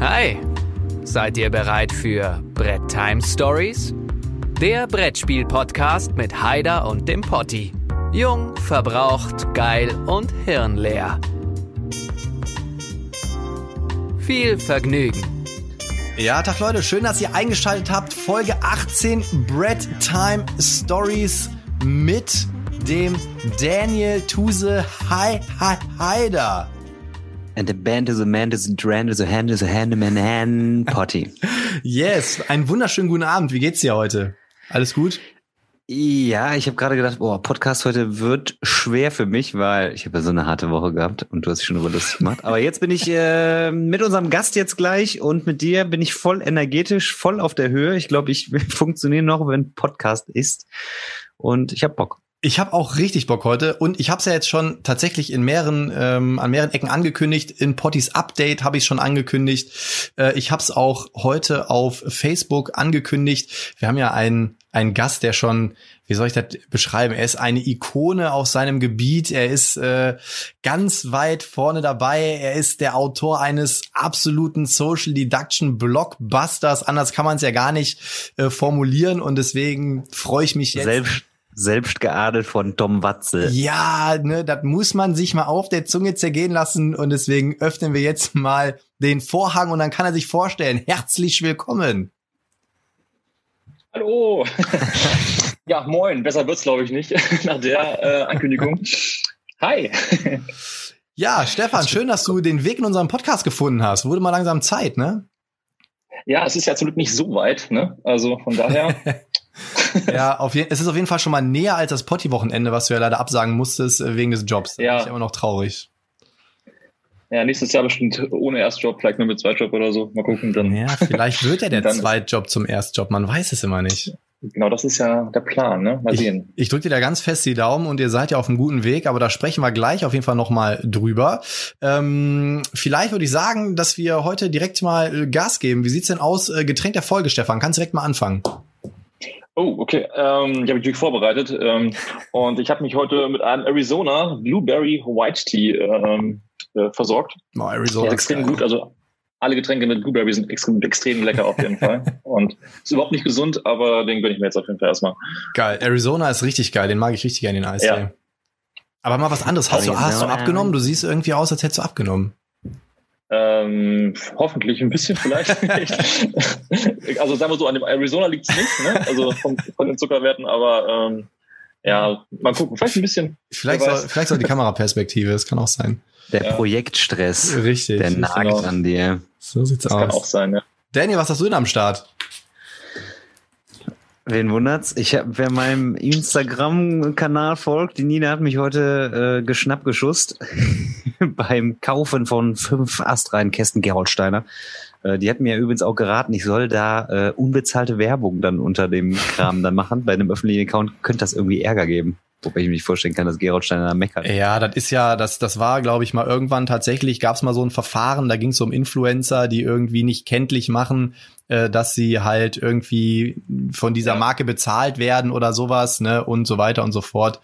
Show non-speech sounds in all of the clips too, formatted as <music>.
Hi, seid ihr bereit für Brett Time Stories? Der Brettspiel-Podcast mit Haider und dem Potti. Jung, verbraucht, geil und hirnleer. Viel Vergnügen. Ja, Tag Leute, schön, dass ihr eingeschaltet habt. Folge 18 Bread Time Stories mit dem Daniel Tuse Hi Hi Haider. And the band is a man is a dran is a hand is a hand man hand potty. yes, einen wunderschönen guten Abend. Wie geht's dir heute? Alles gut? Ja, ich habe gerade gedacht, boah, Podcast heute wird schwer für mich, weil ich habe ja so eine harte Woche gehabt und du hast dich schon über lustig gemacht. Aber jetzt bin ich äh, mit unserem Gast jetzt gleich und mit dir bin ich voll energetisch, voll auf der Höhe. Ich glaube, ich <laughs> funktioniere noch, wenn Podcast ist. Und ich habe Bock. Ich habe auch richtig Bock heute und ich habe es ja jetzt schon tatsächlich in mehreren ähm, an mehreren Ecken angekündigt. In Potties Update habe ich schon angekündigt. Äh, ich habe es auch heute auf Facebook angekündigt. Wir haben ja einen einen Gast, der schon, wie soll ich das beschreiben? Er ist eine Ikone auf seinem Gebiet. Er ist äh, ganz weit vorne dabei. Er ist der Autor eines absoluten Social Deduction Blockbusters. Anders kann man es ja gar nicht äh, formulieren und deswegen freue ich mich jetzt. Selbst selbst geadelt von Tom Watzel. Ja, ne, das muss man sich mal auf der Zunge zergehen lassen und deswegen öffnen wir jetzt mal den Vorhang und dann kann er sich vorstellen. Herzlich willkommen. Hallo. <laughs> ja, moin. Besser wird's glaube ich nicht <laughs> nach der äh, Ankündigung. Hi. ja, Stefan, schön, dass du den Weg in unserem Podcast gefunden hast. Wurde mal langsam Zeit, ne? Ja, es ist ja zum Glück nicht so weit, ne? Also von daher. <laughs> <laughs> ja, auf es ist auf jeden Fall schon mal näher als das Potti-Wochenende, was du ja leider absagen musstest äh, wegen des Jobs. Da ja. bin ich immer noch traurig. Ja, nächstes Jahr bestimmt ohne Erstjob, vielleicht nur mit Zweitjob oder so. Mal gucken. Dann. Ja, vielleicht wird ja <laughs> der Zweitjob zum Erstjob. Man weiß es immer nicht. Genau, das ist ja der Plan, ne? Mal sehen. Ich, ich drücke dir da ganz fest die Daumen und ihr seid ja auf einem guten Weg, aber da sprechen wir gleich auf jeden Fall nochmal drüber. Ähm, vielleicht würde ich sagen, dass wir heute direkt mal Gas geben. Wie sieht's denn aus? Äh, Getränk der Folge, Stefan. Kannst direkt mal anfangen. Oh, okay. Ähm, ich habe mich natürlich vorbereitet ähm, und ich habe mich heute mit einem Arizona Blueberry White Tea ähm, äh, versorgt. Oh, Arizona ja, extrem gut. Also alle Getränke mit Blueberry sind extrem, extrem lecker auf jeden Fall. Und ist überhaupt nicht gesund, aber den gönne ich mir jetzt auf jeden Fall erstmal. Geil. Arizona ist richtig geil. Den mag ich richtig gerne, den Eis. Ja. Aber mal was anderes. Hast, du, hast du abgenommen? Du siehst irgendwie aus, als hättest du abgenommen. Ähm, hoffentlich ein bisschen vielleicht. <laughs> <laughs> also sagen wir so, an dem Arizona liegt es nicht, ne? also von, von den Zuckerwerten, aber ähm, ja, mal gucken, vielleicht ein bisschen. Vielleicht soll, vielleicht soll die Kameraperspektive, das kann auch sein. Der ja. Projektstress. Richtig. Der nagt genau. an dir. So sieht's das aus. Kann auch sein, ja. Daniel, was hast du denn am Start? Wen wundert's? Ich habe, wer meinem Instagram-Kanal folgt, die Nina hat mich heute äh, geschnappt geschusst <laughs> beim Kaufen von fünf Astrein-Kästen Geroldsteiner. Äh, die hat mir übrigens auch geraten, ich soll da äh, unbezahlte Werbung dann unter dem Kram dann machen. Bei einem öffentlichen Account könnte das irgendwie Ärger geben. Wobei ich mir nicht vorstellen kann, dass Gerald Steiner meckert. Ja, das ist ja, das, das war, glaube ich, mal irgendwann tatsächlich, gab es mal so ein Verfahren, da ging es um Influencer, die irgendwie nicht kenntlich machen, äh, dass sie halt irgendwie von dieser Marke bezahlt werden oder sowas, ne, und so weiter und so fort.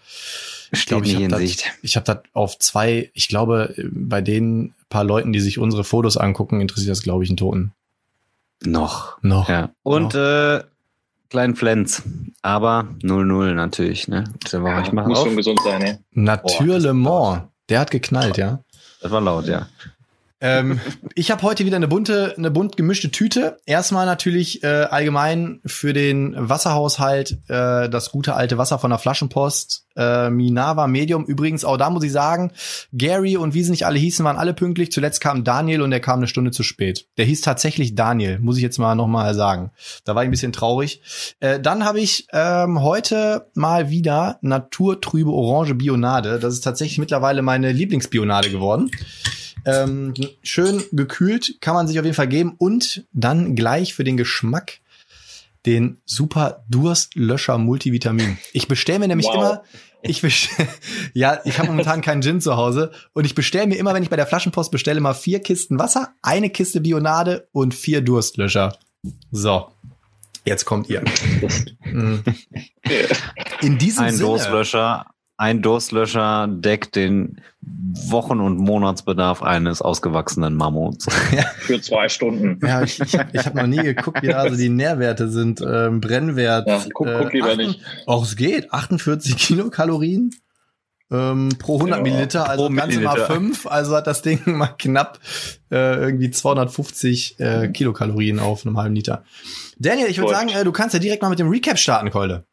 Ich glaube, ich habe das, ich hab das auf zwei, ich glaube, bei den paar Leuten, die sich unsere Fotos angucken, interessiert das, glaube ich, einen Toten. Noch. Noch. Ja. Und noch. äh, kleinen Flens. Aber 0-0 natürlich, ne? Ja, ich muss auf. schon gesund sein, ne? Naturellement. Der hat geknallt, ja. Das war laut, ja. Ähm, <laughs> ich habe heute wieder eine bunte, eine bunt gemischte Tüte. Erstmal natürlich äh, allgemein für den Wasserhaushalt äh, das gute alte Wasser von der Flaschenpost. Äh, Minava Medium. Übrigens, auch da muss ich sagen, Gary und wie sie nicht alle hießen, waren alle pünktlich. Zuletzt kam Daniel und der kam eine Stunde zu spät. Der hieß tatsächlich Daniel, muss ich jetzt mal nochmal sagen. Da war ich ein bisschen traurig. Äh, dann habe ich ähm, heute mal wieder naturtrübe Orange Bionade. Das ist tatsächlich mittlerweile meine Lieblingsbionade geworden. Ähm, schön gekühlt kann man sich auf jeden Fall geben und dann gleich für den Geschmack den super Durstlöscher Multivitamin. Ich bestelle mir nämlich wow. immer, ich bestell, <laughs> ja, ich habe momentan keinen Gin zu Hause und ich bestelle mir immer, wenn ich bei der Flaschenpost bestelle, mal vier Kisten Wasser, eine Kiste Bionade und vier Durstlöscher. So. Jetzt kommt ihr. <laughs> In diesem Ein Sinne. Durstlöscher ein Durstlöscher deckt den Wochen- und Monatsbedarf eines ausgewachsenen Mammuts. <laughs> Für zwei Stunden. Ja, ich, ich habe ich hab noch nie geguckt, wie da so die Nährwerte sind. Ähm, Brennwert. Ja, guck, guck lieber achten- nicht. Auch es geht. 48 Kilokalorien ähm, pro 100 Ja, Milliliter, also ganz mal. 5. Also hat das Ding mal knapp äh, irgendwie 250 äh, Kilokalorien auf einem halben Liter. Daniel, ich würde sagen, äh, du kannst ja direkt mal mit dem Recap starten, Keule.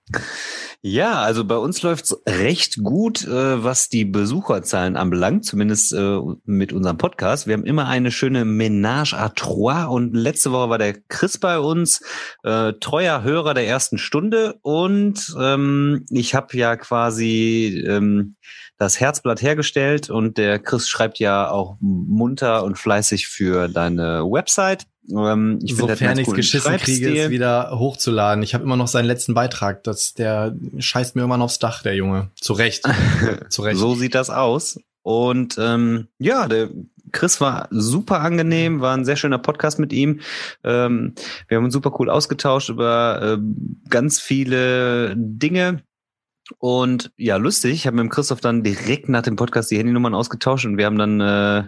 Ja, also bei uns läuft's recht gut, äh, was die Besucherzahlen anbelangt, zumindest äh, mit unserem Podcast. Wir haben immer eine schöne Ménage à trois und letzte Woche war der Chris bei uns, äh, treuer Hörer der ersten Stunde und ähm, ich habe ja quasi ähm, das Herzblatt hergestellt und der Chris schreibt ja auch munter und fleißig für deine Website. Ähm, ich Sofern ich ich es geschissen kriege, es wieder hochzuladen. Ich habe immer noch seinen letzten Beitrag. Das, der scheißt mir irgendwann aufs Dach, der Junge. Zu Recht. <laughs> Zu Recht. So sieht das aus. Und ähm, ja, der Chris war super angenehm, war ein sehr schöner Podcast mit ihm. Ähm, wir haben uns super cool ausgetauscht über ähm, ganz viele Dinge. Und ja, lustig, ich habe mit dem Christoph dann direkt nach dem Podcast die Handynummern ausgetauscht und wir haben dann äh,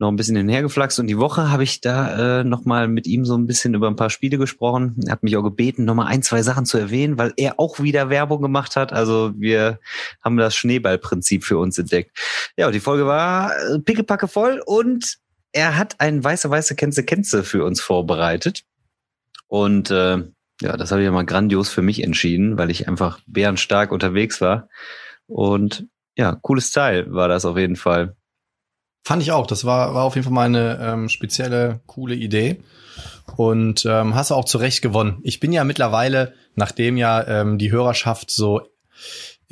noch ein bisschen hinhergeflaxt und die Woche habe ich da äh, nochmal mit ihm so ein bisschen über ein paar Spiele gesprochen. Er hat mich auch gebeten, nochmal ein, zwei Sachen zu erwähnen, weil er auch wieder Werbung gemacht hat. Also wir haben das Schneeballprinzip für uns entdeckt. Ja, und die Folge war äh, pickepacke voll und er hat ein weiße, weiße Kenze Kenze für uns vorbereitet. Und äh, ja, das habe ich ja mal grandios für mich entschieden, weil ich einfach bärenstark unterwegs war. Und ja, cooles Teil war das auf jeden Fall. Fand ich auch. Das war, war auf jeden Fall mal eine ähm, spezielle, coole Idee. Und ähm, hast du auch zu Recht gewonnen. Ich bin ja mittlerweile, nachdem ja ähm, die Hörerschaft so,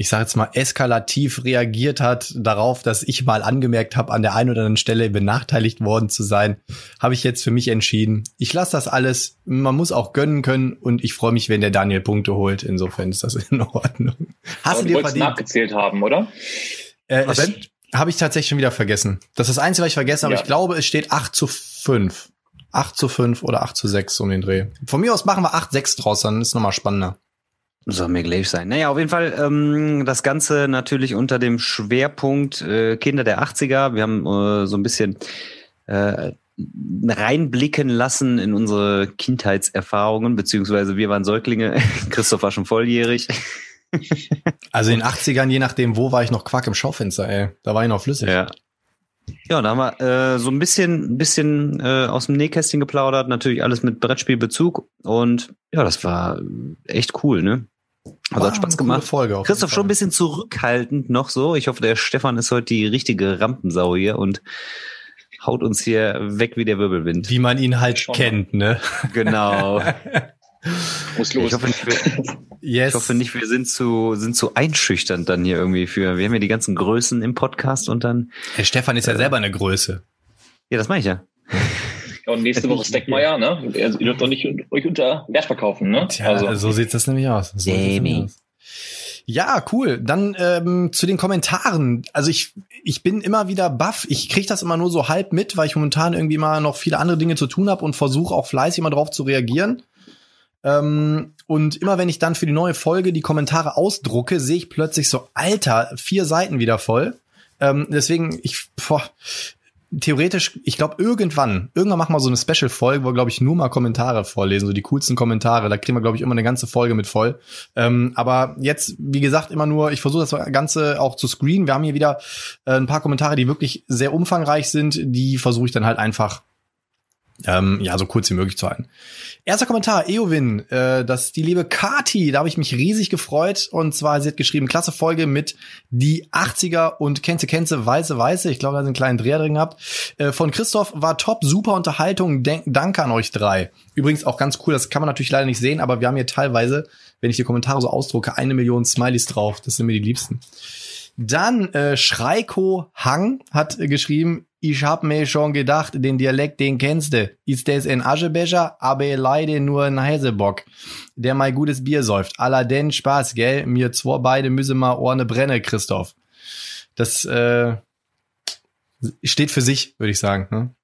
ich sage jetzt mal, eskalativ reagiert hat darauf, dass ich mal angemerkt habe, an der einen oder anderen Stelle benachteiligt worden zu sein, habe ich jetzt für mich entschieden. Ich lasse das alles. Man muss auch gönnen können und ich freue mich, wenn der Daniel Punkte holt. Insofern ist das in Ordnung. Hast Aber du dir verdient? nachgezählt haben, oder? Äh, es-? Habe ich tatsächlich schon wieder vergessen. Das ist das Einzige, was ich vergessen habe. Ja. Ich glaube, es steht 8 zu 5. 8 zu 5 oder 8 zu 6 um den Dreh. Von mir aus machen wir 8-6 draus, dann ist nochmal spannender. Soll mir gleich sein. Naja, auf jeden Fall ähm, das Ganze natürlich unter dem Schwerpunkt äh, Kinder der 80er. Wir haben äh, so ein bisschen äh, reinblicken lassen in unsere Kindheitserfahrungen, beziehungsweise wir waren Säuglinge. <laughs> Christoph war schon volljährig. <laughs> Also in den 80ern, je nachdem, wo war ich noch Quack im Schaufenster, ey. Da war ich noch flüssig. Ja. Ja, da haben wir äh, so ein bisschen, ein bisschen äh, aus dem Nähkästchen geplaudert, natürlich alles mit Brettspielbezug und ja, das war echt cool, ne? Also War hat Spaß gemacht. Folge Christoph schon ein bisschen zurückhaltend noch so. Ich hoffe, der Stefan ist heute die richtige Rampensau hier und haut uns hier weg wie der Wirbelwind. Wie man ihn halt Schon. kennt, ne? Genau. <laughs> Muss los. Ich hoffe nicht, wir, Yes. ich hoffe nicht, wir sind zu, sind zu einschüchternd dann hier irgendwie für. Wir haben ja die ganzen Größen im Podcast und dann, Der Stefan ist ja selber eine Größe. ja, das mache ich ja. Und nächste Woche Steckmeier, ne? Ihr dürft doch nicht euch unter Wert verkaufen, ne? Tja, also. so sieht das nämlich aus. So Jamie. Ja, cool. Dann ähm, zu den Kommentaren. Also ich, ich bin immer wieder baff. Ich kriege das immer nur so halb mit, weil ich momentan irgendwie mal noch viele andere Dinge zu tun habe und versuche auch fleißig mal drauf zu reagieren. Ähm, und immer wenn ich dann für die neue Folge die Kommentare ausdrucke, sehe ich plötzlich so, Alter, vier Seiten wieder voll. Ähm, deswegen, ich, boah, theoretisch, ich glaube, irgendwann, irgendwann machen wir so eine Special-Folge, wo wir, glaube ich, nur mal Kommentare vorlesen, so die coolsten Kommentare. Da kriegen wir, glaube ich, immer eine ganze Folge mit voll. Ähm, aber jetzt, wie gesagt, immer nur, ich versuche das Ganze auch zu screenen. Wir haben hier wieder äh, ein paar Kommentare, die wirklich sehr umfangreich sind. Die versuche ich dann halt einfach ähm, ja, so kurz wie möglich zu halten. Erster Kommentar, Eowyn, äh, das ist die liebe Kati, da habe ich mich riesig gefreut. Und zwar, sie hat geschrieben, klasse Folge mit die 80er und Kenze Kenze, Weiße Weiße. Ich glaube, da sind einen kleinen Dreher drin gehabt. Äh, von Christoph war top, super Unterhaltung. Denk, danke an euch drei. Übrigens auch ganz cool, das kann man natürlich leider nicht sehen, aber wir haben hier teilweise, wenn ich die Kommentare so ausdrucke, eine Million Smileys drauf. Das sind mir die liebsten. Dann äh, Schreiko Hang hat äh, geschrieben, ich hab mir schon gedacht, den Dialekt, den kennst du. Ist das ein Aschebecher, aber leider nur ein Häsebock, der mal gutes Bier säuft. Allerdings Spaß, gell? Mir zwei beide müssen mal Ohrne brenne, Christoph. Das äh, steht für sich, würde ich sagen. Ne?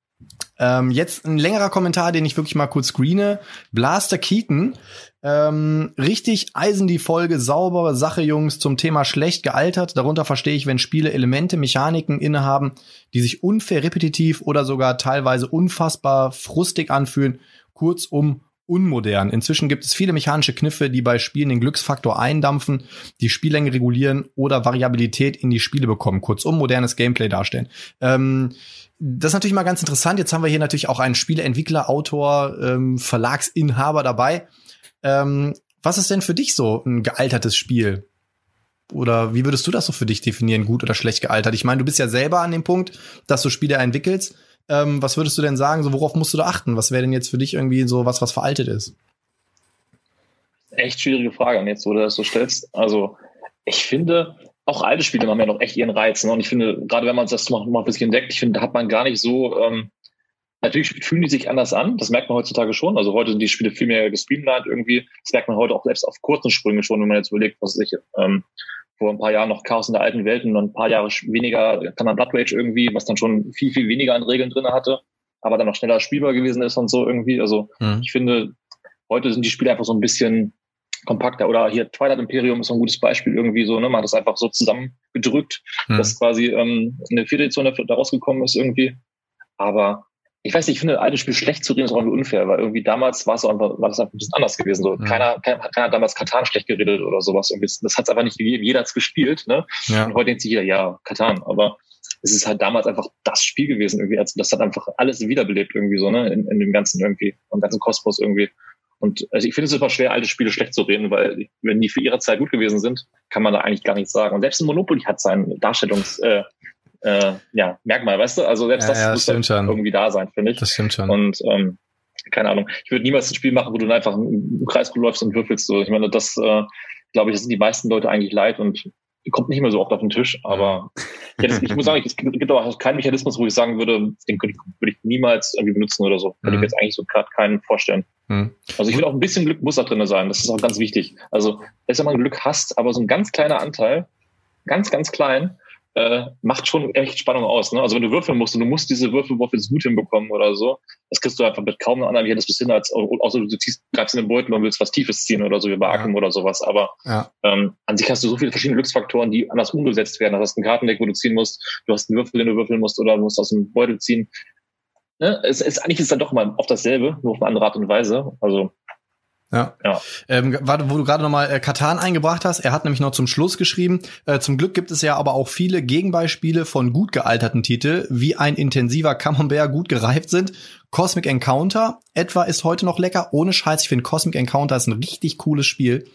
Ähm, jetzt ein längerer Kommentar, den ich wirklich mal kurz screene. Blaster Keaton. Ähm, richtig eisen die Folge, saubere Sache, Jungs, zum Thema schlecht gealtert. Darunter verstehe ich, wenn Spiele Elemente, Mechaniken innehaben, die sich unfair repetitiv oder sogar teilweise unfassbar frustig anfühlen. Kurzum, unmodern. Inzwischen gibt es viele mechanische Kniffe, die bei Spielen den Glücksfaktor eindampfen, die Spiellänge regulieren oder Variabilität in die Spiele bekommen. Kurzum, modernes Gameplay darstellen. Ähm, das ist natürlich mal ganz interessant. Jetzt haben wir hier natürlich auch einen Spieleentwickler, Autor, ähm, Verlagsinhaber dabei. Ähm, was ist denn für dich so ein gealtertes Spiel? Oder wie würdest du das so für dich definieren, gut oder schlecht gealtert? Ich meine, du bist ja selber an dem Punkt, dass du Spiele entwickelst. Ähm, was würdest du denn sagen? So, worauf musst du da achten? Was wäre denn jetzt für dich irgendwie so was, was veraltet ist? Echt schwierige Frage, und jetzt, wo du das so stellst. Also, ich finde, auch alte Spiele haben ja noch echt ihren Reiz. Ne? Und ich finde, gerade wenn man das mal, mal ein bisschen entdeckt, ich finde, da hat man gar nicht so, ähm, natürlich fühlen die sich anders an. Das merkt man heutzutage schon. Also heute sind die Spiele viel mehr gestreamlined irgendwie. Das merkt man heute auch selbst auf kurzen Sprüngen schon, wenn man jetzt überlegt, was sich ähm, vor ein paar Jahren noch Chaos in der alten Welt und ein paar Jahre weniger kann man Blood Rage irgendwie, was dann schon viel, viel weniger an Regeln drin hatte, aber dann noch schneller spielbar gewesen ist und so irgendwie. Also mhm. ich finde, heute sind die Spiele einfach so ein bisschen kompakter. Oder hier Twilight Imperium ist so ein gutes Beispiel irgendwie so, ne? Man hat das einfach so zusammengedrückt, mhm. dass quasi ähm, eine vierte Edition da rausgekommen ist irgendwie. Aber ich weiß nicht, ich finde, alte Spiel schlecht zu reden ist auch irgendwie unfair, weil irgendwie damals war es einfach, war das einfach ein bisschen anders gewesen. So, mhm. keiner, keiner, keiner hat damals Katan schlecht geredet oder sowas. Irgendwie. Das hat es einfach nicht gegeben. Jeder hat es gespielt, ne? Ja. Und heute denkt sich jeder, ja, Katan. Aber es ist halt damals einfach das Spiel gewesen irgendwie. Also das hat einfach alles wiederbelebt irgendwie so, ne? In, in dem ganzen irgendwie, im ganzen Kosmos irgendwie. Und also ich finde es super schwer, alte Spiele schlecht zu reden, weil wenn die für ihre Zeit gut gewesen sind, kann man da eigentlich gar nichts sagen. Und selbst ein Monopoly hat seinen Darstellungs, äh, äh, ja, Merkmal, weißt du? Also selbst ja, das ja, muss halt schon. irgendwie da sein, finde ich. Das stimmt schon. Und ähm, keine Ahnung, ich würde niemals ein Spiel machen, wo du einfach im Kreis läufst und würfelst. So. Ich meine, das äh, glaube ich, das sind die meisten Leute eigentlich leid und kommt nicht mehr so oft auf den Tisch. Aber ja, das, ich muss sagen, es gibt auch keinen Mechanismus, wo ich sagen würde, den würde ich, würde ich niemals irgendwie benutzen oder so. Könnte mhm. ich jetzt eigentlich so gerade keinen vorstellen. Mhm. Also ich will auch ein bisschen Glück muss da drin sein. Das ist auch ganz wichtig. Also, wenn man Glück hast, aber so ein ganz kleiner Anteil, ganz, ganz klein, äh, macht schon echt Spannung aus. Ne? Also wenn du würfeln musst und du musst diese Würfelwurf jetzt gut hinbekommen oder so, das kriegst du einfach mit kaum einer anderen das bis hin, als außer du ziehst, greifst in den Beutel und willst was Tiefes ziehen oder so wie bei Arkham ja. oder sowas. Aber ja. ähm, an sich hast du so viele verschiedene Glücksfaktoren, die anders umgesetzt werden. Du hast ein Kartendeck, wo du ziehen musst, du hast einen Würfel, den du würfeln musst oder du musst aus dem Beutel ziehen. Ne? Es ist eigentlich ist dann doch mal oft dasselbe, nur auf eine andere Art und Weise. Also ja. ja. Ähm, warte, wo du gerade nochmal äh, Katan eingebracht hast, er hat nämlich noch zum Schluss geschrieben, äh, zum Glück gibt es ja aber auch viele Gegenbeispiele von gut gealterten Titeln, wie ein intensiver Camembert gut gereift sind. Cosmic Encounter etwa ist heute noch lecker, ohne Scheiß. Ich finde Cosmic Encounter ist ein richtig cooles Spiel.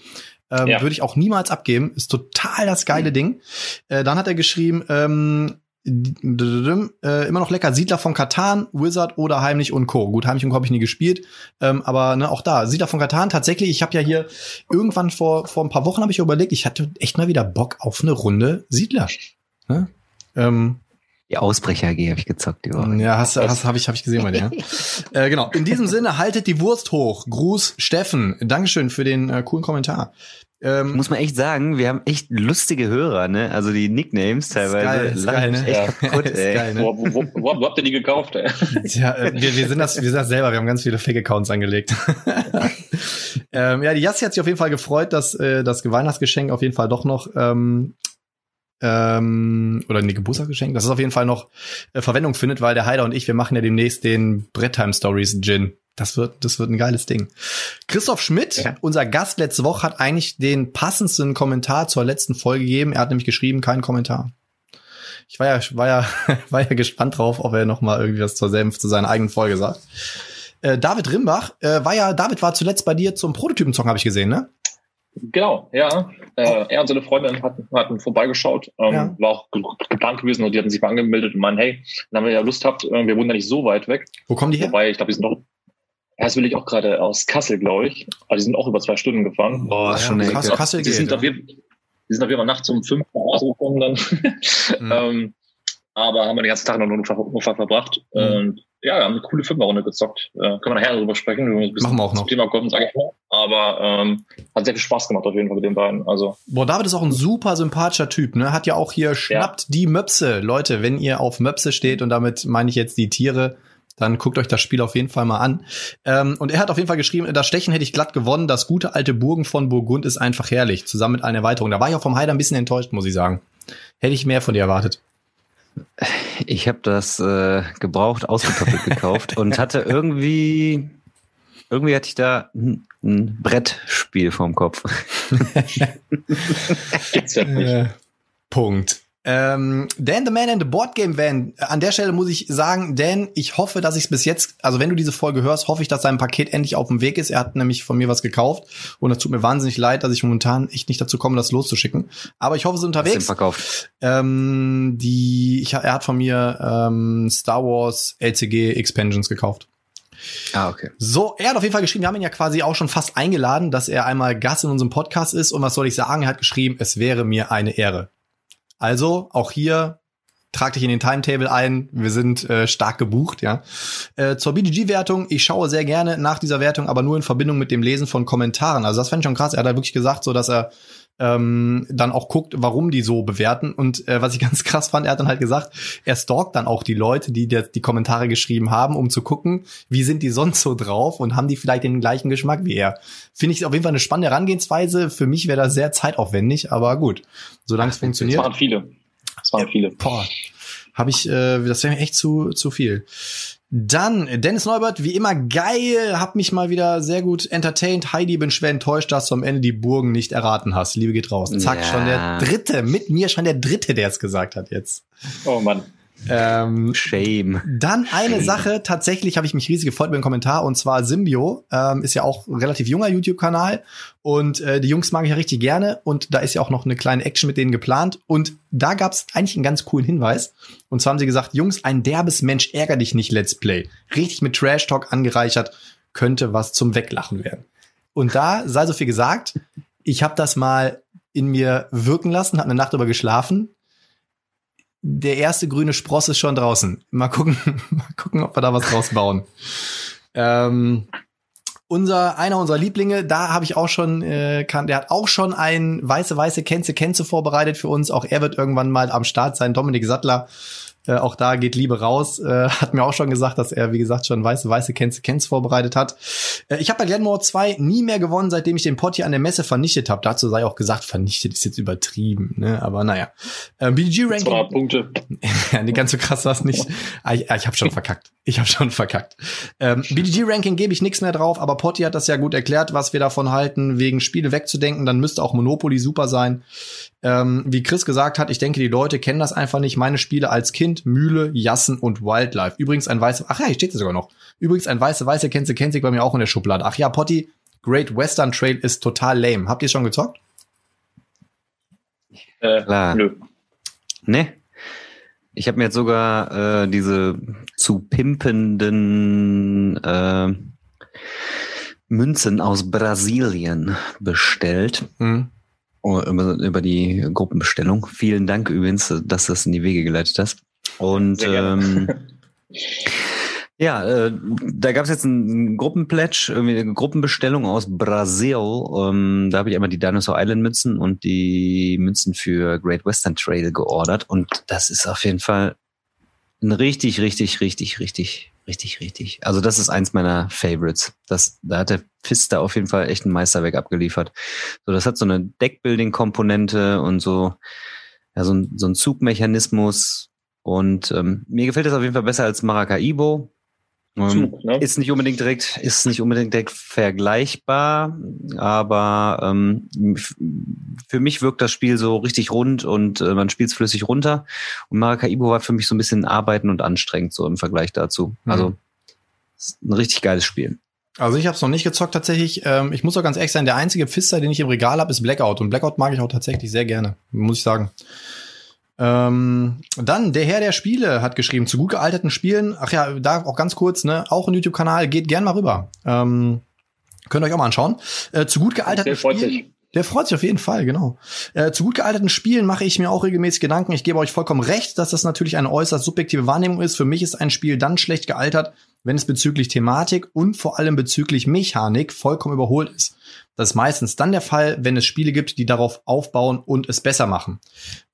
Ähm, ja. Würde ich auch niemals abgeben. Ist total das geile mhm. Ding. Äh, dann hat er geschrieben, ähm, äh, immer noch lecker. Siedler von Katan, Wizard oder Heimlich und Co. Gut, Heimlich und Co. habe ich nie gespielt, ähm, aber ne, auch da Siedler von Katan tatsächlich. Ich habe ja hier irgendwann vor vor ein paar Wochen habe ich überlegt, ich hatte echt mal wieder Bock auf eine Runde Siedler. Ne? Ähm, die Ausbrecher AG habe ich gezockt die Woche. Ja, hast, hast habe ich hab ich gesehen bei dir. <laughs> äh, genau. In diesem Sinne haltet die Wurst hoch. Gruß Steffen. Dankeschön für den äh, coolen Kommentar. Ähm, Muss man echt sagen, wir haben echt lustige Hörer, ne? Also die Nicknames teilweise. Geil, ist geil, ne? echt ja. kaputt, <laughs> ey. Geil, ne? wo, wo, wo, wo, habt ihr die gekauft, ey? <laughs> Tja, äh, wir, wir, sind das, wir sind das selber, wir haben ganz viele Fake-Accounts angelegt. <laughs> ähm, ja, die Jassi hat sich auf jeden Fall gefreut, dass äh, das Weihnachtsgeschenk auf jeden Fall doch noch ähm, ähm, oder ein Geburtstagsgeschenk, dass es auf jeden Fall noch äh, Verwendung findet, weil der Heider und ich, wir machen ja demnächst den Bretttime Stories Gin. Das wird, das wird ein geiles Ding. Christoph Schmidt, ja. unser Gast letzte Woche, hat eigentlich den passendsten Kommentar zur letzten Folge gegeben. Er hat nämlich geschrieben, kein Kommentar. Ich war ja, war ja, <laughs> war ja gespannt drauf, ob er noch mal irgendwie was zur selben, zu seiner eigenen Folge sagt. Äh, David Rimbach äh, war ja, David war zuletzt bei dir zum Prototypenzocken, habe ich gesehen, ne? Genau, ja. Äh, er und seine Freundin hatten, hatten vorbeigeschaut, ähm, ja. war auch geplant gewesen und die hatten sich mal angemeldet und meinen, hey, dann haben wir ja Lust habt, äh, wir wohnen ja nicht so weit weg. Wo kommen die her? Wobei, ich glaube, die sind doch das will ich auch gerade aus Kassel, glaube ich. Aber die sind auch über zwei Stunden gefahren. Boah, ja, schon eine Kassel, Kassel die, sind auf jeden, die sind auf jeden Fall nachts um fünf nach Hause gekommen dann. Mhm. ähm, aber haben wir den ganzen Tag noch in Notfall verbracht. Mhm. Und ja, wir haben eine coole Fünferrunde gezockt. Äh, können wir nachher darüber sprechen, wenn wir ein bisschen Machen wir auch noch. zum Thema kommen, sage ich mal. Aber ähm, hat sehr viel Spaß gemacht auf jeden Fall mit den beiden. Also Boah, David ist auch ein super sympathischer Typ, ne? Hat ja auch hier schnappt ja. die Möpse. Leute, wenn ihr auf Möpse steht und damit meine ich jetzt die Tiere, dann guckt euch das Spiel auf jeden Fall mal an. Ähm, und er hat auf jeden Fall geschrieben, das Stechen hätte ich glatt gewonnen. Das gute alte Burgen von Burgund ist einfach herrlich, zusammen mit einer Erweiterung. Da war ich auch vom Heider ein bisschen enttäuscht, muss ich sagen. Hätte ich mehr von dir erwartet. Ich habe das äh, gebraucht, ausgekoppelt gekauft und hatte irgendwie, irgendwie hatte ich da ein, ein Brettspiel vorm Kopf. <laughs> Gibt's ja nicht. Äh, Punkt. Ähm, Dan the Man and the Board Game Van. An der Stelle muss ich sagen, Dan, ich hoffe, dass ich es bis jetzt, also wenn du diese Folge hörst, hoffe ich, dass sein Paket endlich auf dem Weg ist. Er hat nämlich von mir was gekauft und es tut mir wahnsinnig leid, dass ich momentan echt nicht dazu komme, das loszuschicken. Aber ich hoffe, es ist unterwegs. verkauft. Ähm, die, ich, er hat von mir ähm, Star Wars LCG Expansions gekauft. Ah, okay. So, er hat auf jeden Fall geschrieben, wir haben ihn ja quasi auch schon fast eingeladen, dass er einmal Gast in unserem Podcast ist. Und was soll ich sagen? Er hat geschrieben, es wäre mir eine Ehre. Also auch hier trag dich in den Timetable ein. Wir sind äh, stark gebucht, ja. Äh, zur BGG-Wertung, ich schaue sehr gerne nach dieser Wertung, aber nur in Verbindung mit dem Lesen von Kommentaren. Also das fand ich schon krass. Er hat halt wirklich gesagt, so dass er ähm, dann auch guckt, warum die so bewerten. Und äh, was ich <laughs> ganz krass fand, er hat dann halt gesagt, er stalkt dann auch die Leute, die der, die Kommentare geschrieben haben, um zu gucken, wie sind die sonst so drauf und haben die vielleicht den gleichen Geschmack wie er. Finde ich auf jeden Fall eine spannende Herangehensweise. Für mich wäre das sehr zeitaufwendig, aber gut, solange es funktioniert. Das waren viele. Das waren viele. Boah, habe ich, äh, das wäre mir echt zu zu viel. Dann Dennis Neubert, wie immer geil, hab mich mal wieder sehr gut entertained. Heidi, bin schwer enttäuscht, dass du am Ende die Burgen nicht erraten hast. Liebe geht raus. Zack, ja. schon der dritte, mit mir schon der dritte, der es gesagt hat jetzt. Oh Mann. Ähm, Shame. Dann eine Shame. Sache, tatsächlich habe ich mich riesig gefreut über den Kommentar und zwar Symbio, ähm, ist ja auch ein relativ junger YouTube-Kanal und äh, die Jungs mag ich ja richtig gerne und da ist ja auch noch eine kleine Action mit denen geplant und da gab es eigentlich einen ganz coolen Hinweis und zwar haben sie gesagt, Jungs, ein derbes Mensch ärger dich nicht Let's Play. Richtig mit Trash Talk angereichert, könnte was zum Weglachen werden. Und da sei so viel gesagt, ich habe das mal in mir wirken lassen, habe eine Nacht über geschlafen der erste grüne Spross ist schon draußen. Mal gucken, <laughs> mal gucken, ob wir da was draus bauen. ähm, unser einer unserer Lieblinge, da habe ich auch schon, äh, kann, der hat auch schon ein weiße weiße Kenze Kenze vorbereitet für uns. Auch er wird irgendwann mal am Start sein. Dominik Sattler äh, auch da geht Liebe raus. Äh, hat mir auch schon gesagt, dass er, wie gesagt, schon weiße, weiße Kens, Kens vorbereitet hat. Äh, ich habe bei Glenmore 2 nie mehr gewonnen, seitdem ich den Pot hier an der Messe vernichtet habe. Dazu sei auch gesagt, vernichtet ist jetzt übertrieben, ne? Aber naja. Äh, BG-Ranking. Zwei Punkte. ja, <laughs> nee, ganz so krass war es nicht. Ah, ich, ah, ich habe schon verkackt. Ich habe schon verkackt. Ähm, BGG-Ranking gebe ich nichts mehr drauf, aber Potti hat das ja gut erklärt, was wir davon halten, wegen Spiele wegzudenken. Dann müsste auch Monopoly super sein. Ähm, wie Chris gesagt hat, ich denke, die Leute kennen das einfach nicht. Meine Spiele als Kind, Mühle, Jassen und Wildlife. Übrigens ein weiße, ach ja, hier steht es sogar noch. Übrigens ein weiße, weiße kennst du, kennst du bei mir auch in der Schublade. Ach ja, Potti, Great Western Trail ist total lame. Habt ihr schon gezockt? Äh, Klar. Nö. Ne? Ich habe mir jetzt sogar äh, diese zu pimpenden äh, Münzen aus Brasilien bestellt. Mhm. Oh, über, über die Gruppenbestellung. Vielen Dank übrigens, dass du das in die Wege geleitet hast. Und ähm, <laughs> ja, äh, da gab es jetzt einen Gruppenpledge, irgendwie eine Gruppenbestellung aus Brasil. Ähm, da habe ich einmal die Dinosaur Island Münzen und die Münzen für Great Western Trail geordert. Und das ist auf jeden Fall ein richtig, richtig, richtig, richtig Richtig, richtig. Also das ist eins meiner Favorites. Das, da hat der Pfister auf jeden Fall echt ein Meisterwerk abgeliefert. So, das hat so eine Deckbuilding-Komponente und so, ja, so ein, so ein Zugmechanismus. Und ähm, mir gefällt das auf jeden Fall besser als Maracaibo. Ähm, Zug, ne? Ist nicht unbedingt direkt, ist nicht unbedingt direkt vergleichbar, aber ähm, für mich wirkt das Spiel so richtig rund und äh, man spielt es flüssig runter. Und Maracaibo war für mich so ein bisschen arbeiten und anstrengend so im Vergleich dazu. Mhm. Also ein richtig geiles Spiel. Also ich habe es noch nicht gezockt tatsächlich. Ähm, ich muss auch ganz ehrlich sein, der einzige Pfister, den ich im Regal habe, ist Blackout. Und Blackout mag ich auch tatsächlich sehr gerne, muss ich sagen. Ähm, dann, der Herr der Spiele hat geschrieben, zu gut gealterten Spielen, ach ja, da auch ganz kurz, ne, auch ein YouTube-Kanal, geht gern mal rüber. Ähm, könnt ihr euch auch mal anschauen. Äh, zu gut gealterten Spielen. Der freut sich auf jeden Fall, genau. Äh, zu gut gealterten Spielen mache ich mir auch regelmäßig Gedanken. Ich gebe euch vollkommen recht, dass das natürlich eine äußerst subjektive Wahrnehmung ist. Für mich ist ein Spiel dann schlecht gealtert, wenn es bezüglich Thematik und vor allem bezüglich Mechanik vollkommen überholt ist. Das ist meistens dann der Fall, wenn es Spiele gibt, die darauf aufbauen und es besser machen.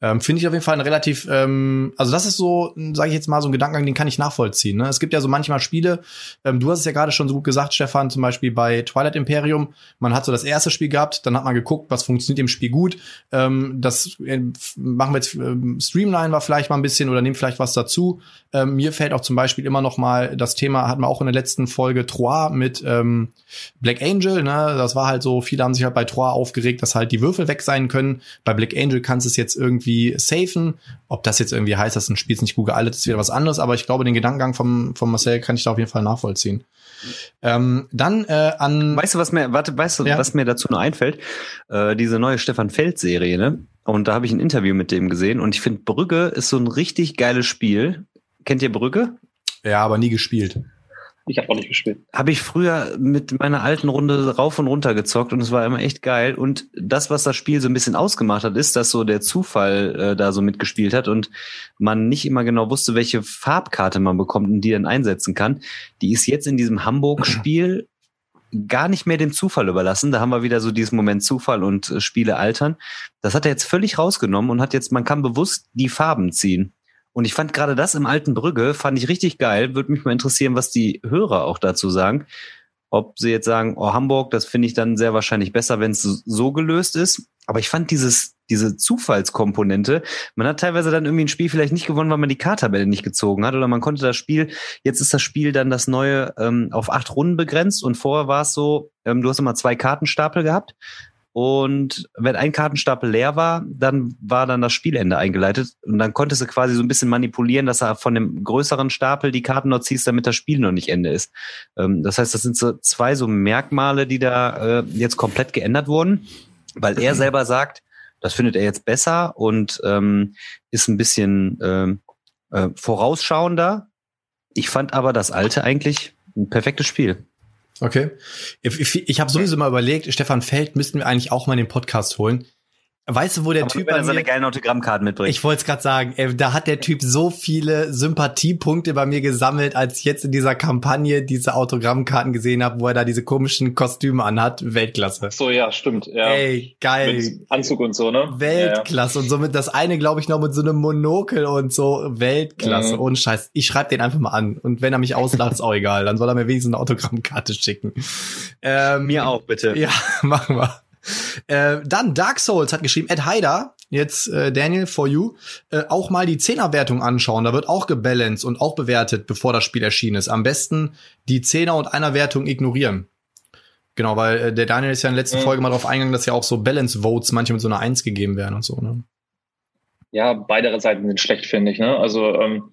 Ähm, Finde ich auf jeden Fall ein relativ, ähm, also das ist so, sage ich jetzt mal, so ein Gedankengang, den kann ich nachvollziehen. Ne? Es gibt ja so manchmal Spiele, ähm, du hast es ja gerade schon so gut gesagt, Stefan, zum Beispiel bei Twilight Imperium, man hat so das erste Spiel gehabt, dann hat man geguckt, was funktioniert im Spiel gut. Ähm, das äh, machen wir jetzt, äh, streamline wir vielleicht mal ein bisschen oder nehmen vielleicht was dazu. Ähm, mir fällt auch zum Beispiel immer noch mal das Thema, hatten wir auch in der letzten Folge Trois mit ähm, Black Angel, ne? Das war halt so viele haben sich halt bei Tor aufgeregt, dass halt die Würfel weg sein können. Bei Black Angel kannst du es jetzt irgendwie safen. Ob das jetzt irgendwie heißt, dass ein Spiel nicht gut gealtet ist, wieder was anderes. Aber ich glaube, den Gedankengang vom, vom Marcel kann ich da auf jeden Fall nachvollziehen. Ähm, dann äh, an. Weißt du, was mir, warte, weißt du, ja. was mir dazu nur einfällt? Äh, diese neue Stefan Feld-Serie, ne? Und da habe ich ein Interview mit dem gesehen und ich finde, Brügge ist so ein richtig geiles Spiel. Kennt ihr Brügge? Ja, aber nie gespielt. Ich habe auch nicht gespielt. Habe ich früher mit meiner alten Runde rauf und runter gezockt und es war immer echt geil. Und das, was das Spiel so ein bisschen ausgemacht hat, ist, dass so der Zufall äh, da so mitgespielt hat und man nicht immer genau wusste, welche Farbkarte man bekommt und die dann einsetzen kann. Die ist jetzt in diesem Hamburg-Spiel <clears throat> gar nicht mehr dem Zufall überlassen. Da haben wir wieder so diesen Moment Zufall und äh, Spiele altern. Das hat er jetzt völlig rausgenommen und hat jetzt, man kann bewusst die Farben ziehen. Und ich fand gerade das im alten Brügge, fand ich richtig geil. Würde mich mal interessieren, was die Hörer auch dazu sagen. Ob sie jetzt sagen, oh, Hamburg, das finde ich dann sehr wahrscheinlich besser, wenn es so gelöst ist. Aber ich fand dieses, diese Zufallskomponente, man hat teilweise dann irgendwie ein Spiel vielleicht nicht gewonnen, weil man die Kartabelle nicht gezogen hat. Oder man konnte das Spiel, jetzt ist das Spiel dann das neue ähm, auf acht Runden begrenzt und vorher war es so, ähm, du hast immer zwei Kartenstapel gehabt und wenn ein Kartenstapel leer war, dann war dann das Spielende eingeleitet. Und dann konntest du quasi so ein bisschen manipulieren, dass er von dem größeren Stapel die Karten noch ziehst, damit das Spiel noch nicht Ende ist. Ähm, das heißt, das sind so zwei so Merkmale, die da äh, jetzt komplett geändert wurden, weil er selber sagt, das findet er jetzt besser und ähm, ist ein bisschen ähm, äh, vorausschauender. Ich fand aber das alte eigentlich ein perfektes Spiel. Okay. Ich, ich, ich habe sowieso mal überlegt, Stefan Feld müssten wir eigentlich auch mal in den Podcast holen. Weißt du, wo der Aber Typ wenn er seine geilen Autogrammkarten mitbringt? Ich wollte es gerade sagen, ey, da hat der Typ so viele Sympathiepunkte bei mir gesammelt, als ich jetzt in dieser Kampagne diese Autogrammkarten gesehen habe, wo er da diese komischen Kostüme anhat. Weltklasse. So, ja, stimmt. Ja. Ey, geil. Mit Anzug und so, ne? Weltklasse. Ja, ja. Und somit das eine, glaube ich, noch mit so einem Monokel und so. Weltklasse. Mhm. Ohne Scheiß. Ich schreibe den einfach mal an. Und wenn er mich auslacht, ist auch egal. Dann soll er mir wenigstens eine Autogrammkarte schicken. Ähm, mir auch, bitte. Ja, <laughs> machen wir. Äh, dann Dark Souls hat geschrieben, Ed Haider, jetzt äh, Daniel for you, äh, auch mal die Zehnerwertung anschauen. Da wird auch gebalanced und auch bewertet, bevor das Spiel erschienen ist. Am besten die Zehner und einer Wertung ignorieren. Genau, weil äh, der Daniel ist ja in der letzten mhm. Folge mal darauf eingegangen, dass ja auch so Balance Votes manchmal mit so einer Eins gegeben werden und so. Ne? Ja, beide Seiten sind schlecht, finde ich. Ne? Also ähm,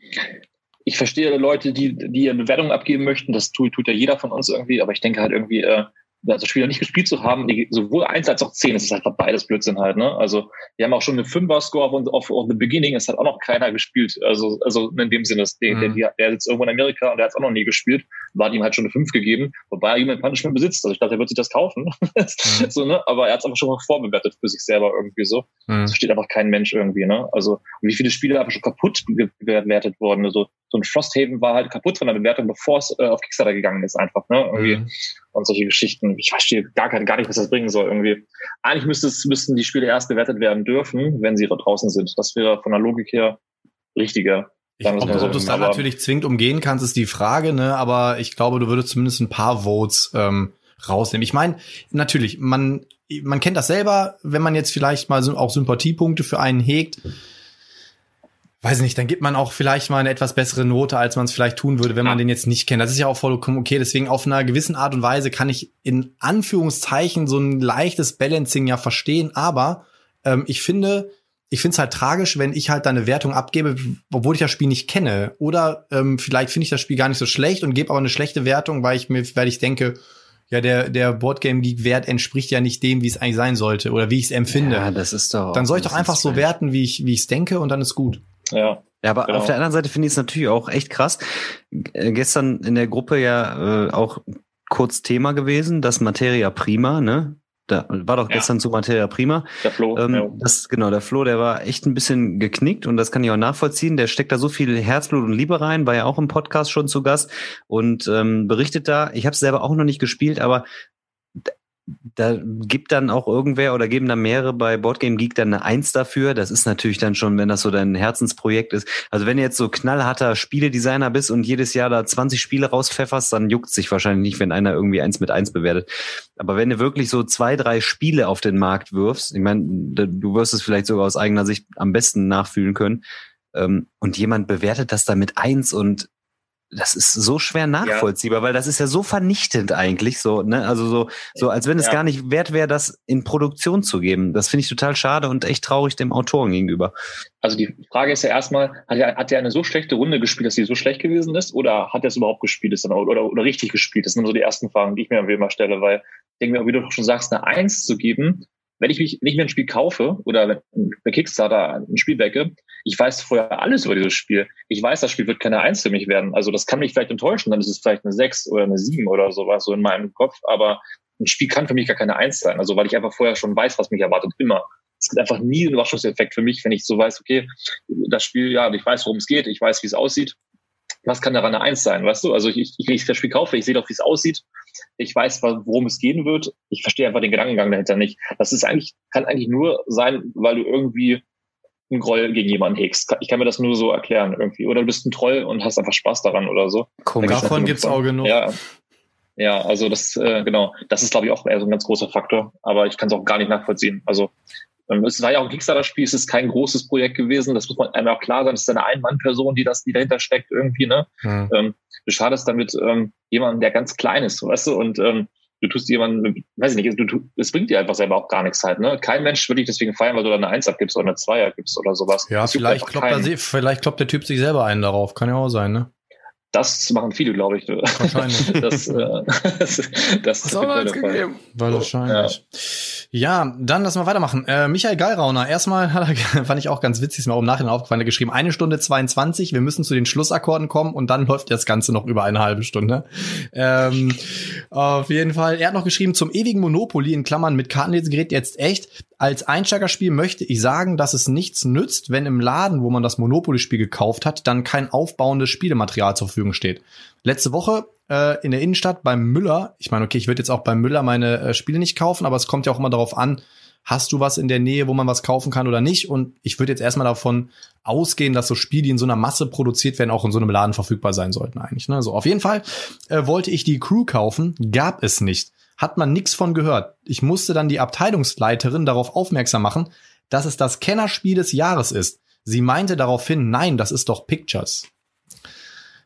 ich verstehe Leute, die, die eine Bewertung abgeben möchten. Das tut, tut ja jeder von uns irgendwie. Aber ich denke halt irgendwie, äh, das Spiel noch nicht gespielt zu haben, die, sowohl eins als auch zehn, das ist einfach beides Blödsinn halt, ne? Also, wir haben auch schon eine Fünfer-Score auf, auf, auf The Beginning, es hat auch noch keiner gespielt. Also, also in dem Sinne, der, mhm. der, der sitzt irgendwo in Amerika und der hat es auch noch nie gespielt, war ihm halt schon eine fünf gegeben, wobei er jemand Punishment besitzt. Also ich dachte, er wird sich das kaufen. mhm. <laughs> so, ne? Aber er hat es einfach schon mal vorbewertet für sich selber irgendwie so. Mhm. Das steht einfach kein Mensch irgendwie, ne? Also, wie viele Spiele einfach schon kaputt bewertet worden. Also, so ein Frosthaven war halt kaputt von der Bewertung, bevor es äh, auf Kickstarter gegangen ist, einfach, ne? Irgendwie. Mhm und solche Geschichten. Ich verstehe gar, gar nicht, was das bringen soll irgendwie. Eigentlich müsste es, müssten die Spiele erst bewertet werden dürfen, wenn sie draußen sind. Das wäre von der Logik her richtiger. Ich, ob, so. ob du es dann natürlich zwingend umgehen kannst, ist die Frage, ne? Aber ich glaube, du würdest zumindest ein paar Votes ähm, rausnehmen. Ich meine, natürlich, man, man kennt das selber, wenn man jetzt vielleicht mal so auch Sympathiepunkte für einen hegt weiß nicht, dann gibt man auch vielleicht mal eine etwas bessere Note, als man es vielleicht tun würde, wenn man den jetzt nicht kennt. Das ist ja auch vollkommen okay. Deswegen auf einer gewissen Art und Weise kann ich in Anführungszeichen so ein leichtes Balancing ja verstehen. Aber ähm, ich finde, ich finde es halt tragisch, wenn ich halt da eine Wertung abgebe, obwohl ich das Spiel nicht kenne. Oder ähm, vielleicht finde ich das Spiel gar nicht so schlecht und gebe aber eine schlechte Wertung, weil ich mir, weil ich denke, ja, der, der Boardgame Geek Wert entspricht ja nicht dem, wie es eigentlich sein sollte oder wie ich es empfinde. Ja, das ist doch. Dann soll ich doch einfach so werten, wie ich, wie ich es denke und dann ist gut. Ja. Ja, aber genau. auf der anderen Seite finde ich es natürlich auch echt krass. Äh, gestern in der Gruppe ja äh, auch kurz Thema gewesen, das Materia Prima, ne? Da war doch Ja. gestern zu Materia Prima. Der Flo. Ähm, ja. das, genau, der Flo, der war echt ein bisschen geknickt und das kann ich auch nachvollziehen. Der steckt da so viel Herzblut und Liebe rein, war ja auch im Podcast schon zu Gast und ähm, berichtet da. Ich habe es selber auch noch nicht gespielt, aber da, gibt dann auch irgendwer oder geben dann mehrere bei Boardgame Geek dann eine Eins dafür. Das ist natürlich dann schon, wenn das so dein Herzensprojekt ist. Also wenn du jetzt so knallharter Spieledesigner bist und jedes Jahr da 20 Spiele rauspfefferst, dann juckt sich wahrscheinlich nicht, wenn einer irgendwie eins mit eins bewertet. Aber wenn du wirklich so zwei, drei Spiele auf den Markt wirfst, ich meine, du wirst es vielleicht sogar aus eigener Sicht am besten nachfühlen können, ähm, und jemand bewertet das da mit eins und das ist so schwer nachvollziehbar, weil das ist ja so vernichtend eigentlich, so, ne? Also so, so als wenn es Ja. gar nicht wert wäre, das in Produktion zu geben. Das finde ich total schade und echt traurig dem Autoren gegenüber. Also die Frage ist ja erstmal, hat er, hat er eine so schlechte Runde gespielt, dass sie so schlecht gewesen ist, oder hat er es überhaupt gespielt ist dann, oder, oder richtig gespielt? Das sind so die ersten Fragen, die ich mir immer stelle, weil ich denke mir, wie du schon sagst, eine Eins zu geben, wenn ich mich nicht mehr ein Spiel kaufe oder wenn bei Kickstarter ein Spiel backe, ich weiß vorher alles über dieses Spiel. Ich weiß, das Spiel wird keine Eins für mich werden. Also das kann mich vielleicht enttäuschen, dann ist es vielleicht eine Sechs oder eine Sieben oder sowas so in meinem Kopf, aber ein Spiel kann für mich gar keine Eins sein. Also weil ich einfach vorher schon weiß, was mich erwartet, immer. Es gibt einfach nie einen Überraschungseffekt für mich, wenn ich so weiß, okay, das Spiel, ja, ich weiß, worum es geht, ich weiß, wie es aussieht. Was kann daran eine Eins sein, weißt du? Also ich, ich, wenn ich das Spiel kaufe, ich sehe doch, wie es aussieht. Ich weiß, worum es gehen wird. Ich verstehe einfach den Gedankengang dahinter nicht. Das ist eigentlich, kann eigentlich nur sein, weil du irgendwie einen Groll gegen jemanden hegst. Ich kann mir das nur so erklären irgendwie. Oder du bist ein Troll und hast einfach Spaß daran oder so. Komisch. Davon gibt's von. auch genug. Ja. Ja, also das, äh, genau, das ist, glaube ich, auch eher so ein ganz großer Faktor, aber ich kann es auch gar nicht nachvollziehen. Also es war ja auch ein Kickstarter-Spiel, es ist kein großes Projekt gewesen, das muss man einem auch klar sein, es ist eine Ein-Mann-Person, die das, die dahinter steckt irgendwie, ne? Hm. Ähm, du schadest damit ähm, jemanden, der ganz klein ist, weißt du, und ähm, du tust jemanden, weiß ich nicht, du, du, es bringt dir einfach selber auch gar nichts halt, ne? Kein Mensch würde dich deswegen feiern, weil du da eine Eins abgibst oder eine Zwei abgibst oder sowas. Ja, Das vielleicht kloppt, er, vielleicht kloppt der Typ sich selber einen darauf. Kann ja auch sein, ne? Das machen viele, glaube ich. Wahrscheinlich. <laughs> Das, äh, das, das ist Fall. Wahrscheinlich. Ja. dann lassen wir weitermachen. Äh, Michael Geirauner, erstmal hat er, <laughs> fand ich auch ganz witzig, ist mir auch im Nachhinein aufgefallen, er hat geschrieben, eine Stunde 22, wir müssen zu den Schlussakkorden kommen und dann läuft das Ganze noch über eine halbe Stunde. Ähm, auf jeden Fall. Er hat noch geschrieben, zum ewigen Monopoly in Klammern mit Kartenlesegerät jetzt echt. Als Einsteigerspiel möchte ich sagen, dass es nichts nützt, wenn im Laden, wo man das Monopoly-Spiel gekauft hat, dann kein aufbauendes Spielematerial zur Verfügung steht. Letzte Woche äh, in der Innenstadt beim Müller, ich meine, okay, ich würde jetzt auch beim Müller meine äh, Spiele nicht kaufen, aber es kommt ja auch immer darauf an, hast du was in der Nähe, wo man was kaufen kann oder nicht? Und ich würde jetzt erstmal davon ausgehen, dass so Spiele, die in so einer Masse produziert werden, auch in so einem Laden verfügbar sein sollten eigentlich. Ne? So, auf jeden Fall äh, wollte ich die Crew kaufen, gab es nicht. Hat man nichts von gehört. Ich musste dann die Abteilungsleiterin darauf aufmerksam machen, dass es das Kennerspiel des Jahres ist. Sie meinte daraufhin, nein, das ist doch Pictures.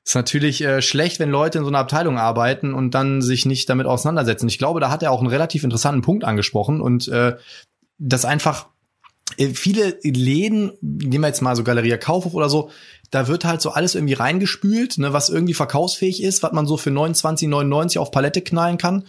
Ist natürlich äh, schlecht, wenn Leute in so einer Abteilung arbeiten und dann sich nicht damit auseinandersetzen. Ich glaube, da hat er auch einen relativ interessanten Punkt angesprochen und äh, das einfach äh, viele Läden, nehmen wir jetzt mal so Galeria Kaufhof oder so, da wird halt so alles irgendwie reingespült, ne, was irgendwie verkaufsfähig ist, was man so für 29,99 auf Palette knallen kann.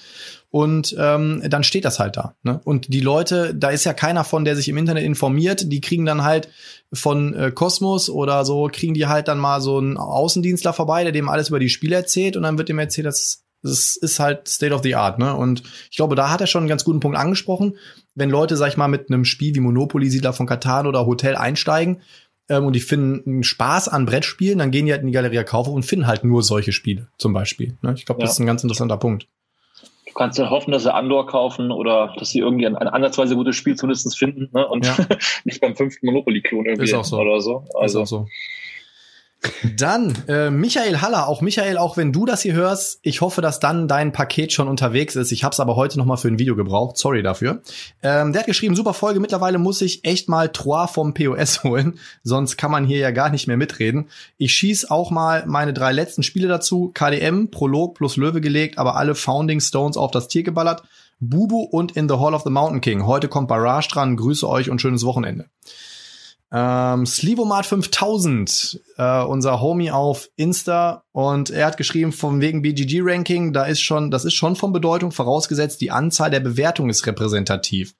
Und ähm, dann steht das halt da. Ne? Und die Leute, da ist ja keiner von, der sich im Internet informiert, die kriegen dann halt von äh, Cosmos oder so, kriegen die halt dann mal so einen Außendienstler vorbei, der dem alles über die Spiele erzählt und dann wird dem erzählt, das, das ist halt State of the Art. Ne? Und ich glaube, da hat er schon einen ganz guten Punkt angesprochen. Wenn Leute, sag ich mal, mit einem Spiel wie Monopoly, Siedler von Katan oder Hotel einsteigen, ähm, und die finden Spaß an Brettspielen, dann gehen die halt in die Galeria Kaufhof und finden halt nur solche Spiele, zum Beispiel. Ne? Ich glaube, das Ja. ist ein ganz interessanter Punkt. Du kannst ja hoffen, dass sie Andor kaufen oder dass sie irgendwie ein, ein ansatzweise gutes Spiel zumindest finden ne? und Ja. <laughs> nicht beim fünften Monopoly-Klon irgendwie so. oder so. Also ist auch so. Dann äh, Michael Haller, auch Michael, auch wenn du das hier hörst, ich hoffe, dass dann dein Paket schon unterwegs ist. Ich habe es aber heute noch mal für ein Video gebraucht. Sorry dafür. Ähm, der hat geschrieben, super Folge. Mittlerweile muss ich echt mal Trois vom POS <laughs> holen, sonst kann man hier ja gar nicht mehr mitreden. Ich schieß auch mal meine drei letzten Spiele dazu. KDM, Prolog plus Löwe gelegt, aber alle Founding Stones auf das Tier geballert. Bubu und In the Hall of the Mountain King. Heute kommt Barrage dran. Grüße euch und schönes Wochenende. Ähm, Slivomat 5000, äh, unser Homie auf Insta und er hat geschrieben von wegen BGG Ranking, da ist schon, das ist schon von Bedeutung vorausgesetzt, die Anzahl der Bewertungen ist repräsentativ.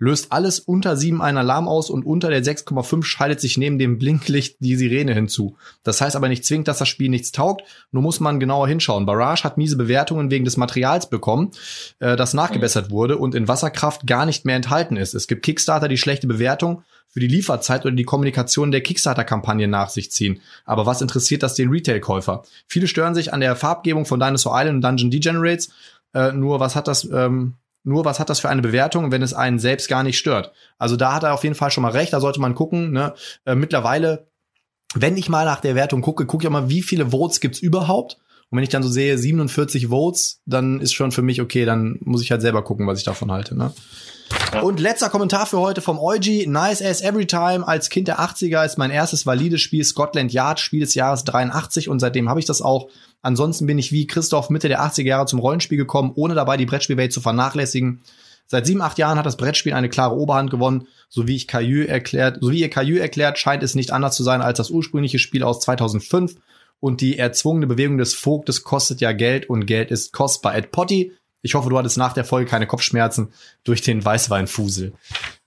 Löst alles unter 7 einen Alarm aus und unter der 6,5 schaltet sich neben dem Blinklicht die Sirene hinzu. Das heißt aber nicht zwingend, dass das Spiel nichts taugt, nur muss man genauer hinschauen. Barrage hat miese Bewertungen wegen des Materials bekommen, äh, das nachgebessert wurde und in Wasserkraft gar nicht mehr enthalten ist. Es gibt Kickstarter, die schlechte Bewertung für die Lieferzeit oder die Kommunikation der Kickstarter-Kampagne nach sich ziehen. Aber was interessiert das den Retail-Käufer? Viele stören sich an der Farbgebung von Dinosaur Island und Dungeon Degenerates. Äh, nur was hat das, ähm, nur was hat das für eine Bewertung, wenn es einen selbst gar nicht stört? Also da hat er auf jeden Fall schon mal recht. Da sollte man gucken. Ne? Äh, mittlerweile, wenn ich mal nach der Wertung gucke, gucke ich auch mal, wie viele Votes gibt's überhaupt? Und wenn ich dann so sehe 47 Votes, dann ist schon für mich okay, dann muss ich halt selber gucken, was ich davon halte. Ne? Und letzter Kommentar für heute vom Eugi. Nice as every time. Als Kind der 80er ist mein erstes valides Spiel Scotland Yard, Spiel des Jahres 83 und seitdem habe ich das auch. Ansonsten bin ich wie Christoph Mitte der 80er Jahre zum Rollenspiel gekommen, ohne dabei die Brettspielwelt zu vernachlässigen. Seit sieben, acht Jahren hat das Brettspiel eine klare Oberhand gewonnen. So wie ich Caillou erklärt, so wie ihr Caillou erklärt, scheint es nicht anders zu sein als das ursprüngliche Spiel aus 2005. Und die erzwungene Bewegung des Vogtes kostet ja Geld und Geld ist kostbar. Ed Potty, ich hoffe, du hattest nach der Folge keine Kopfschmerzen durch den Weißweinfusel.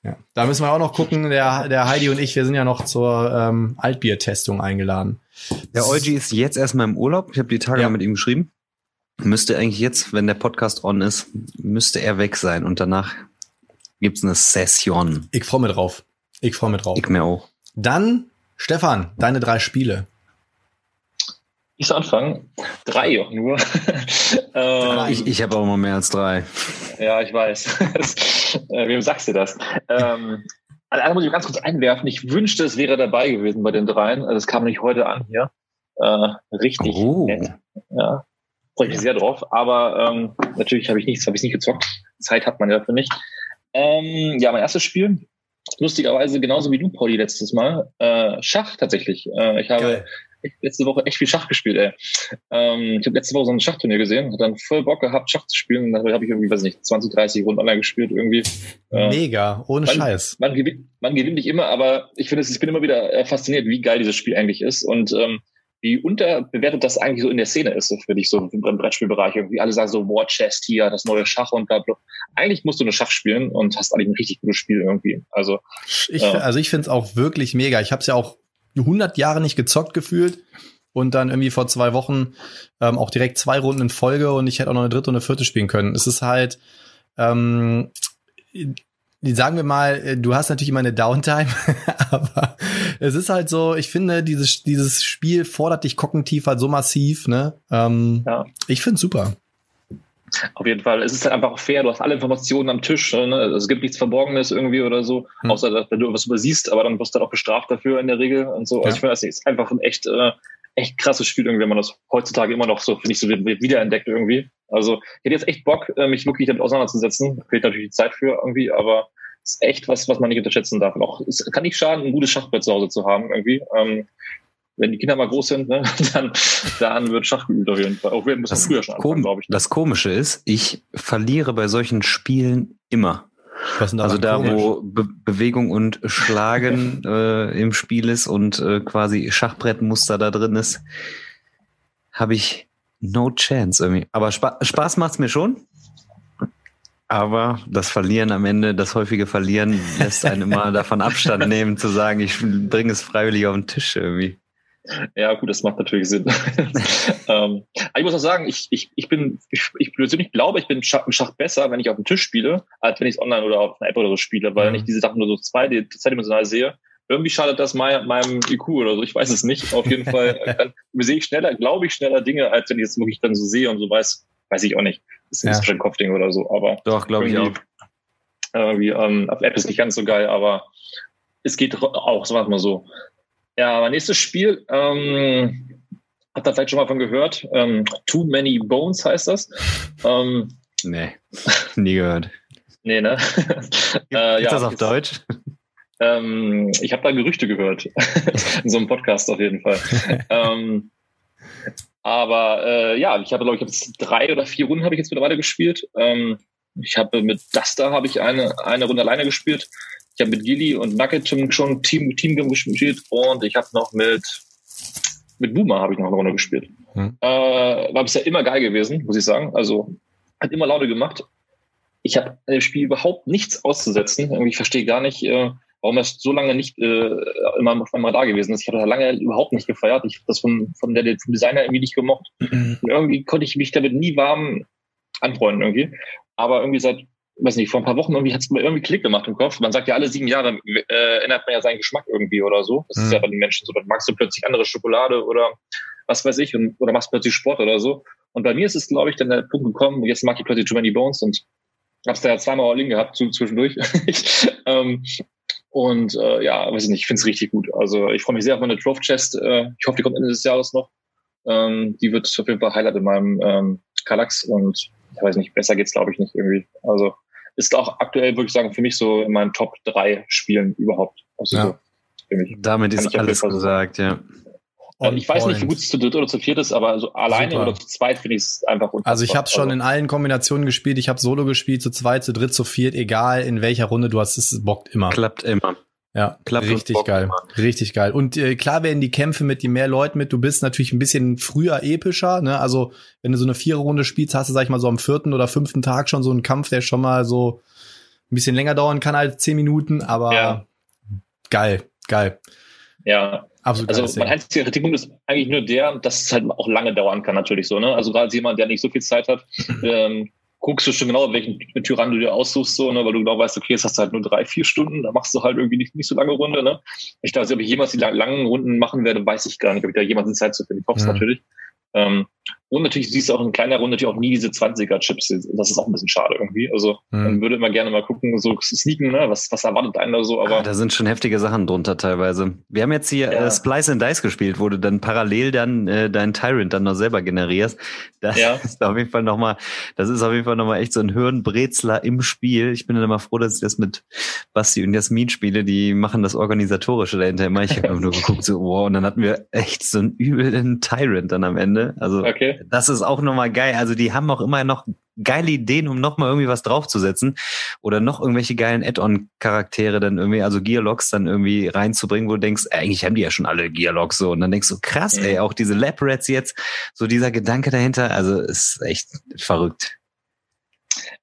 Ja. Da müssen wir auch noch gucken. Der, der Heidi und ich, wir sind ja noch zur ähm, Altbier-Testung eingeladen. Der Eugi ist jetzt erstmal im Urlaub. Ich habe die Tage Ja. mit ihm geschrieben. Müsste eigentlich jetzt, wenn der Podcast on ist, müsste er weg sein. Und danach gibt's eine Session. Ich freue mich drauf. Ich freue mich drauf. Ich mir auch. Dann, Stefan, deine drei Spiele. Ich soll anfangen. Drei auch nur. <laughs> ähm, Ich, ich habe auch mal mehr als drei. Ja, ich weiß. <laughs> Das, äh, wem sagst du das? Ähm, also muss ich ganz kurz einwerfen. Ich wünschte, es wäre dabei gewesen bei den dreien. Also es kam nicht heute an hier. Äh, richtig Oh. nett. Ja. Freue ich mich sehr drauf. Aber ähm, natürlich habe ich nichts, habe ich nicht gezockt. Zeit hat man ja dafür nicht. Ähm, ja, mein erstes Spiel. Lustigerweise genauso wie du, Polly, letztes Mal. Äh, Schach tatsächlich. Äh, ich habe Geil. Letzte Woche echt viel Schach gespielt, ey. Ähm, ich habe letzte Woche so ein Schachturnier gesehen, hat dann voll Bock gehabt, Schach zu spielen. Und dann habe ich irgendwie, weiß nicht, 20, 30 Runden online gespielt irgendwie. Äh, Mega, ohne man, Scheiß. Man gewinnt, man gewinnt nicht immer, aber ich finde, es- ich bin immer wieder äh, fasziniert, wie geil dieses Spiel eigentlich ist und ähm, wie unterbewertet das eigentlich so in der Szene ist, für dich, so im Brettspielbereich. Irgendwie alle sagen so, War Chest hier, das neue Schach und bla bla. Eigentlich musst du nur Schach spielen und hast eigentlich ein richtig gutes Spiel irgendwie. Also, Ich, Ja. Also ich finde es auch wirklich mega. Ich habe es ja auch 100 Jahre nicht gezockt gefühlt und dann irgendwie vor zwei Wochen ähm, auch direkt zwei Runden in Folge und ich hätte auch noch eine dritte und eine vierte spielen können. Es ist halt, ähm, sagen wir mal, äh, du hast natürlich immer eine Downtime, <laughs> aber es ist halt so, ich finde, dieses, dieses Spiel fordert dich kognitiv halt so massiv, ne? Ähm, Ja. Ich finde super. Auf jeden Fall. Es ist halt einfach fair. Du hast alle Informationen am Tisch. Ne? Also Es gibt nichts Verborgenes irgendwie oder so, Hm. außer dass wenn du was übersiehst, aber dann wirst du halt auch bestraft dafür in der Regel und so. Ja. Also ich finde, das ist einfach ein echt, äh, echt krasses Spiel, irgendwie, wenn man das heutzutage immer noch so, finde ich, so wi- wiederentdeckt irgendwie. Also ich hätte jetzt echt Bock, äh, mich wirklich damit auseinanderzusetzen. Da fehlt natürlich die Zeit für irgendwie, aber es ist echt was, was man nicht unterschätzen darf. Und auch, es kann nicht schaden, ein gutes Schachbrett zu Hause zu haben irgendwie. Ähm, wenn die Kinder mal groß sind, ne, <laughs> dann, dann wird Schach geübt auf jeden Fall. Auch wir müssen Das, früher schon anfangen, glaube ich. das Komische ist, ich verliere bei solchen Spielen immer. Was denn Also da, komisch? wo Be Bewegung und Schlagen <laughs> äh, im Spiel ist und äh, quasi Schachbrettmuster da drin ist, habe ich no chance irgendwie. Aber Spa Spaß macht's mir schon. Aber das Verlieren am Ende, das häufige Verlieren, lässt einen immer <laughs> davon Abstand nehmen, zu sagen, ich bringe es freiwillig auf den Tisch irgendwie. Ja, gut, das macht natürlich Sinn. <laughs> ähm, aber ich muss auch sagen, ich, ich, ich bin, ich, ich persönlich glaube, ich bin im Schach, Schach besser, wenn ich auf dem Tisch spiele, als wenn ich es online oder auf einer App oder so spiele, weil Mhm. ich diese Sachen nur so zwei, zweidimensional sehe. Irgendwie schadet das mein, meinem IQ oder so, ich weiß es nicht. Auf jeden Fall <laughs> dann sehe ich schneller, glaube ich, schneller Dinge, als wenn ich es wirklich dann so sehe und so weiß, weiß ich auch nicht. Das ist Ja. wahrscheinlich ein Kopfding oder so, aber Doch, glaube ich auch. irgendwie, irgendwie ähm, auf App ist nicht ganz so geil, aber es geht auch, sagen wir mal so. Ja, mein nächstes Spiel, ähm, hat da vielleicht schon mal von gehört. Ähm, Too Many Bones heißt das. Ähm, Nee, <laughs> nie gehört. nee, ne? <laughs> äh, Ist das auf Deutsch? Ähm, ich habe da Gerüchte gehört. <laughs> In so einem Podcast auf jeden Fall. ähm, aber äh, ja, ich habe, glaube ich, hab jetzt drei oder vier Runden habe ich jetzt mittlerweile gespielt. Ähm, ich habe mit Duster habe ich eine, eine Runde alleine gespielt. Ich habe mit Gilly und Nugget schon, Team, Team gespielt und ich habe noch mit mit Boomer habe ich noch eine Runde gespielt. Hm. Äh, war bisher immer geil gewesen, muss ich sagen. Also hat immer Laune gemacht. ich habe dem Spiel überhaupt nichts auszusetzen. Ich verstehe gar nicht, äh, warum er so lange nicht äh, immer auf einmal da gewesen ist. Ich habe das lange überhaupt nicht gefeiert. Ich habe das von, von der, vom Designer irgendwie nicht gemocht. Und irgendwie konnte ich mich damit nie warm anfreunden irgendwie. Aber irgendwie seit, weiß nicht, vor ein paar Wochen irgendwie hat es mir irgendwie Klick gemacht im Kopf. Man sagt ja alle sieben Jahre äh, ändert man ja seinen Geschmack irgendwie oder so. Das mhm. ist ja bei den Menschen so. Dann magst du plötzlich andere Schokolade oder was weiß ich und, oder machst plötzlich Sport oder so. Und bei mir ist es, glaube ich, dann der Punkt gekommen, jetzt mag ich plötzlich Too Many Bones und hab's da ja zweimal All-In gehabt zu, zwischendurch. <laughs> ähm, und äh, ja, weiß ich nicht, ich finde es richtig gut. Also ich freue mich sehr auf meine Trove Chest. Äh, ich hoffe, die kommt Ende des Jahres noch. Ähm, die wird auf jeden Fall Highlight in meinem ähm, Kallax und ich weiß nicht, besser geht's glaube ich nicht irgendwie. Also ist auch aktuell, würde ich sagen, für mich so in meinen Top drei Spielen überhaupt. Also ja. so, Damit ist alles gesagt, ja. On ich weiß point. nicht, wie gut es zu dritt oder zu viert ist, aber so alleine Super. oder zu zweit finde ich es einfach unfassbar. Also ich habe schon also. in allen Kombinationen gespielt. Ich habe Solo gespielt, zu zweit, zu dritt, zu viert, egal in welcher Runde du hast, es bockt immer. Klappt immer. Ja, Klappt richtig geil. Richtig geil. Und äh, klar werden die Kämpfe mit die mehr Leuten mit. Du bist natürlich ein bisschen früher epischer. Ne? Also wenn du so eine Viererrunde spielst, hast du, sag ich mal, so am vierten oder fünften Tag schon so einen Kampf, der schon mal so ein bisschen länger dauern kann als zehn Minuten. Aber ja. geil, geil. Ja, Absolut. Also mein einziger Kritikpunkt ist eigentlich nur der, dass es halt auch lange dauern kann natürlich so. Ne? Also gerade jemand, der nicht so viel Zeit hat, <clears throat> ähm, guckst du schon genau, welchen Tyrann du dir aussuchst, so, ne? weil du genau weißt, okay, jetzt hast du halt nur drei, vier Stunden, da machst du halt irgendwie nicht, nicht so lange Runde. Ne? Ich weiß, ob ich jemals die langen Runden machen werde, weiß ich gar nicht, ob ich da jemals die Zeit zu finden. Ich hoffe es ja. natürlich. Ähm, und natürlich siehst du auch in kleiner Runde natürlich auch nie diese 20er-Chips. Das ist auch ein bisschen schade irgendwie. Also hm. man würde immer gerne mal gucken, so sneaken, ne? was, was erwartet einen da so. Aber ah, da sind schon heftige Sachen drunter teilweise. Wir haben jetzt hier ja. äh, Splice and Dice gespielt, wo du dann parallel dann äh, deinen Tyrant dann noch selber generierst. Das ja. ist auf jeden Fall nochmal, das ist auf jeden Fall nochmal echt so ein Hirnbrezler im Spiel. Ich bin dann immer froh, dass ich das mit Basti und Jasmin spiele. Die machen das Organisatorische dahinter immer. Ich habe nur geguckt, so, wow, und dann hatten wir echt so einen üblen Tyrant dann am Ende. Also okay das ist auch nochmal geil. Also die haben auch immer noch geile Ideen, um nochmal irgendwie was draufzusetzen oder noch irgendwelche geilen Add-on-Charaktere dann irgendwie, also Gearlocks dann irgendwie reinzubringen, wo du denkst, eigentlich haben die ja schon alle Gearlocks so. Und dann denkst du, krass, mhm. ey, auch diese Lab jetzt, so dieser Gedanke dahinter, also ist echt verrückt.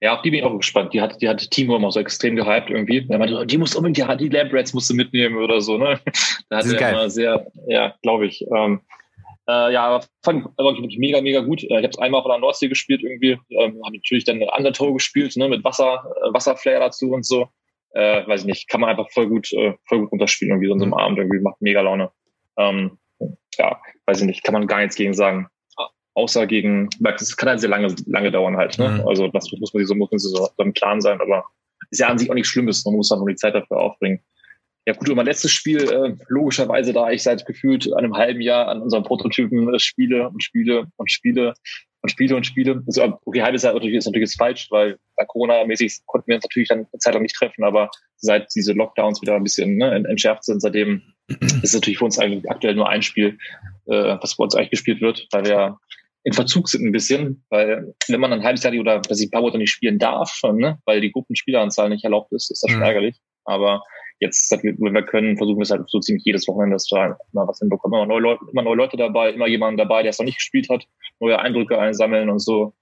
Ja, auf die bin ich auch gespannt. Die hat, die hat Timo immer so extrem gehypt irgendwie. Er meinte, die muss unbedingt, die, die Lab Rats musst du mitnehmen oder so, ne? <laughs> Da hat er geil. immer sehr, ja, glaube ich. Ähm, äh, ja, fand ich wirklich mega, mega gut. Äh, ich habe es einmal auch in der Nordsee gespielt irgendwie. Ähm, habe natürlich dann Undertow gespielt, ne, mit Wasser, äh, Wasserflair dazu und so. Äh, weiß ich nicht, kann man einfach voll gut, äh, voll gut runterspielen irgendwie so in so einem Abend irgendwie, macht mega Laune. Ähm, ja, weiß ich nicht, kann man gar nichts gegen sagen. Außer gegen, das kann halt sehr lange, lange dauern halt, ne? Mhm. Also das muss man sich so, muss man sich so im Plan sein, aber ist ja an sich auch nichts Schlimmes, man muss dann nur die Zeit dafür aufbringen. Ja gut, und mein letztes Spiel, äh, logischerweise, da ich seit gefühlt einem halben Jahr an unserem Prototypen äh, spiele und spiele und spiele und spiele und spiele. Also, okay, halbes Jahr natürlich ist natürlich falsch, weil Corona-mäßig konnten wir uns natürlich dann eine Zeit lang nicht treffen, aber seit diese Lockdowns wieder ein bisschen ne, entschärft sind, seitdem ist es natürlich für uns eigentlich aktuell nur ein Spiel, äh, was bei uns eigentlich gespielt wird, weil wir in Verzug sind ein bisschen, weil wenn man ein halbes Jahr oder dass ich Power nicht spielen darf, ne, weil die Gruppenspieleranzahl nicht erlaubt ist, ist das schon mhm. ärgerlich. Aber jetzt, wenn wir können, versuchen wir es halt so ziemlich jedes Wochenende, dass wir mal was hinbekommen. Immer neue Leute, immer neue Leute dabei, immer jemanden dabei, der es noch nicht gespielt hat, neue Eindrücke einsammeln und so.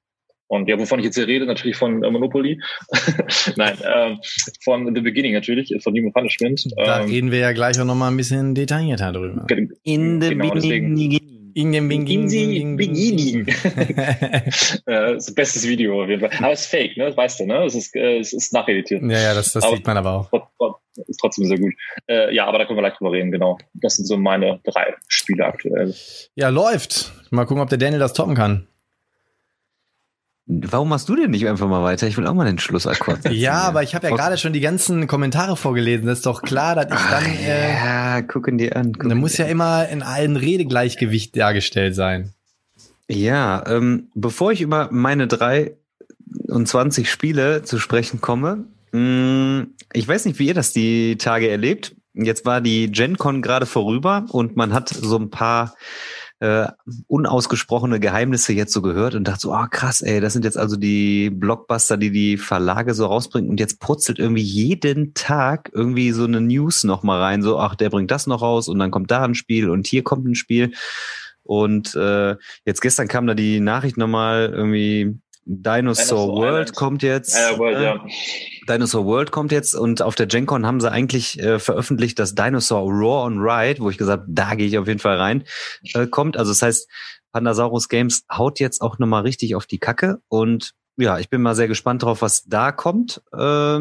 Und ja, wovon ich jetzt hier rede, natürlich von äh, Monopoly. <laughs> Nein, äh, von The Beginning natürlich, von Human Punishment. Da ähm, reden wir ja gleich auch nochmal ein bisschen detaillierter drüber. In the genau, beginning. In dem Bing, Bing, Bing, Bing, <laughs> <laughs> das bestes Video auf jeden Fall. Aber es ist fake, ne? Das weißt du, ne? Es ist, äh, es ist nacheditiert. Ja, ja, das, das aber, sieht man aber auch. Ist trotzdem sehr gut. Äh, ja, aber da können wir gleich drüber reden, genau. Das sind so meine drei Spiele aktuell. Ja, läuft. Mal gucken, ob der Daniel das toppen kann. Warum machst du denn nicht einfach mal weiter? Ich will auch mal den Schlussakkord setzen. ja, aber ich habe ja gerade schon die ganzen Kommentare vorgelesen. Das ist doch klar, dass ich dann. Ach, äh, ja, gucken die an. Gucken dann muss ja immer in allen Redegleichgewicht dargestellt sein. Ja, ähm, bevor ich über meine drei und zwanzig Spiele zu sprechen komme, mh, mm, ich weiß nicht, wie ihr das die Tage erlebt. Jetzt war die GenCon gerade vorüber und man hat so ein paar äh, unausgesprochene Geheimnisse jetzt so gehört und dachte so, ah oh, krass, ey, das sind jetzt also die Blockbuster, die die Verlage so rausbringen. Und jetzt purzelt irgendwie jeden Tag irgendwie so eine News noch mal rein, so ach, der bringt das noch raus und dann kommt da ein Spiel und hier kommt ein Spiel. Und äh, jetzt gestern kam da die Nachricht nochmal irgendwie Dinosaur, Dinosaur World Island. kommt jetzt. Ja, World, äh, ja. Dinosaur World kommt jetzt und auf der GenCon haben sie eigentlich äh, veröffentlicht, dass Dinosaur Raw on Ride, wo ich gesagt, da gehe ich auf jeden Fall rein, äh, kommt. Also das heißt, Pandasaurus Games haut jetzt auch nochmal richtig auf die Kacke und ja, ich bin mal sehr gespannt drauf, was da kommt. Äh,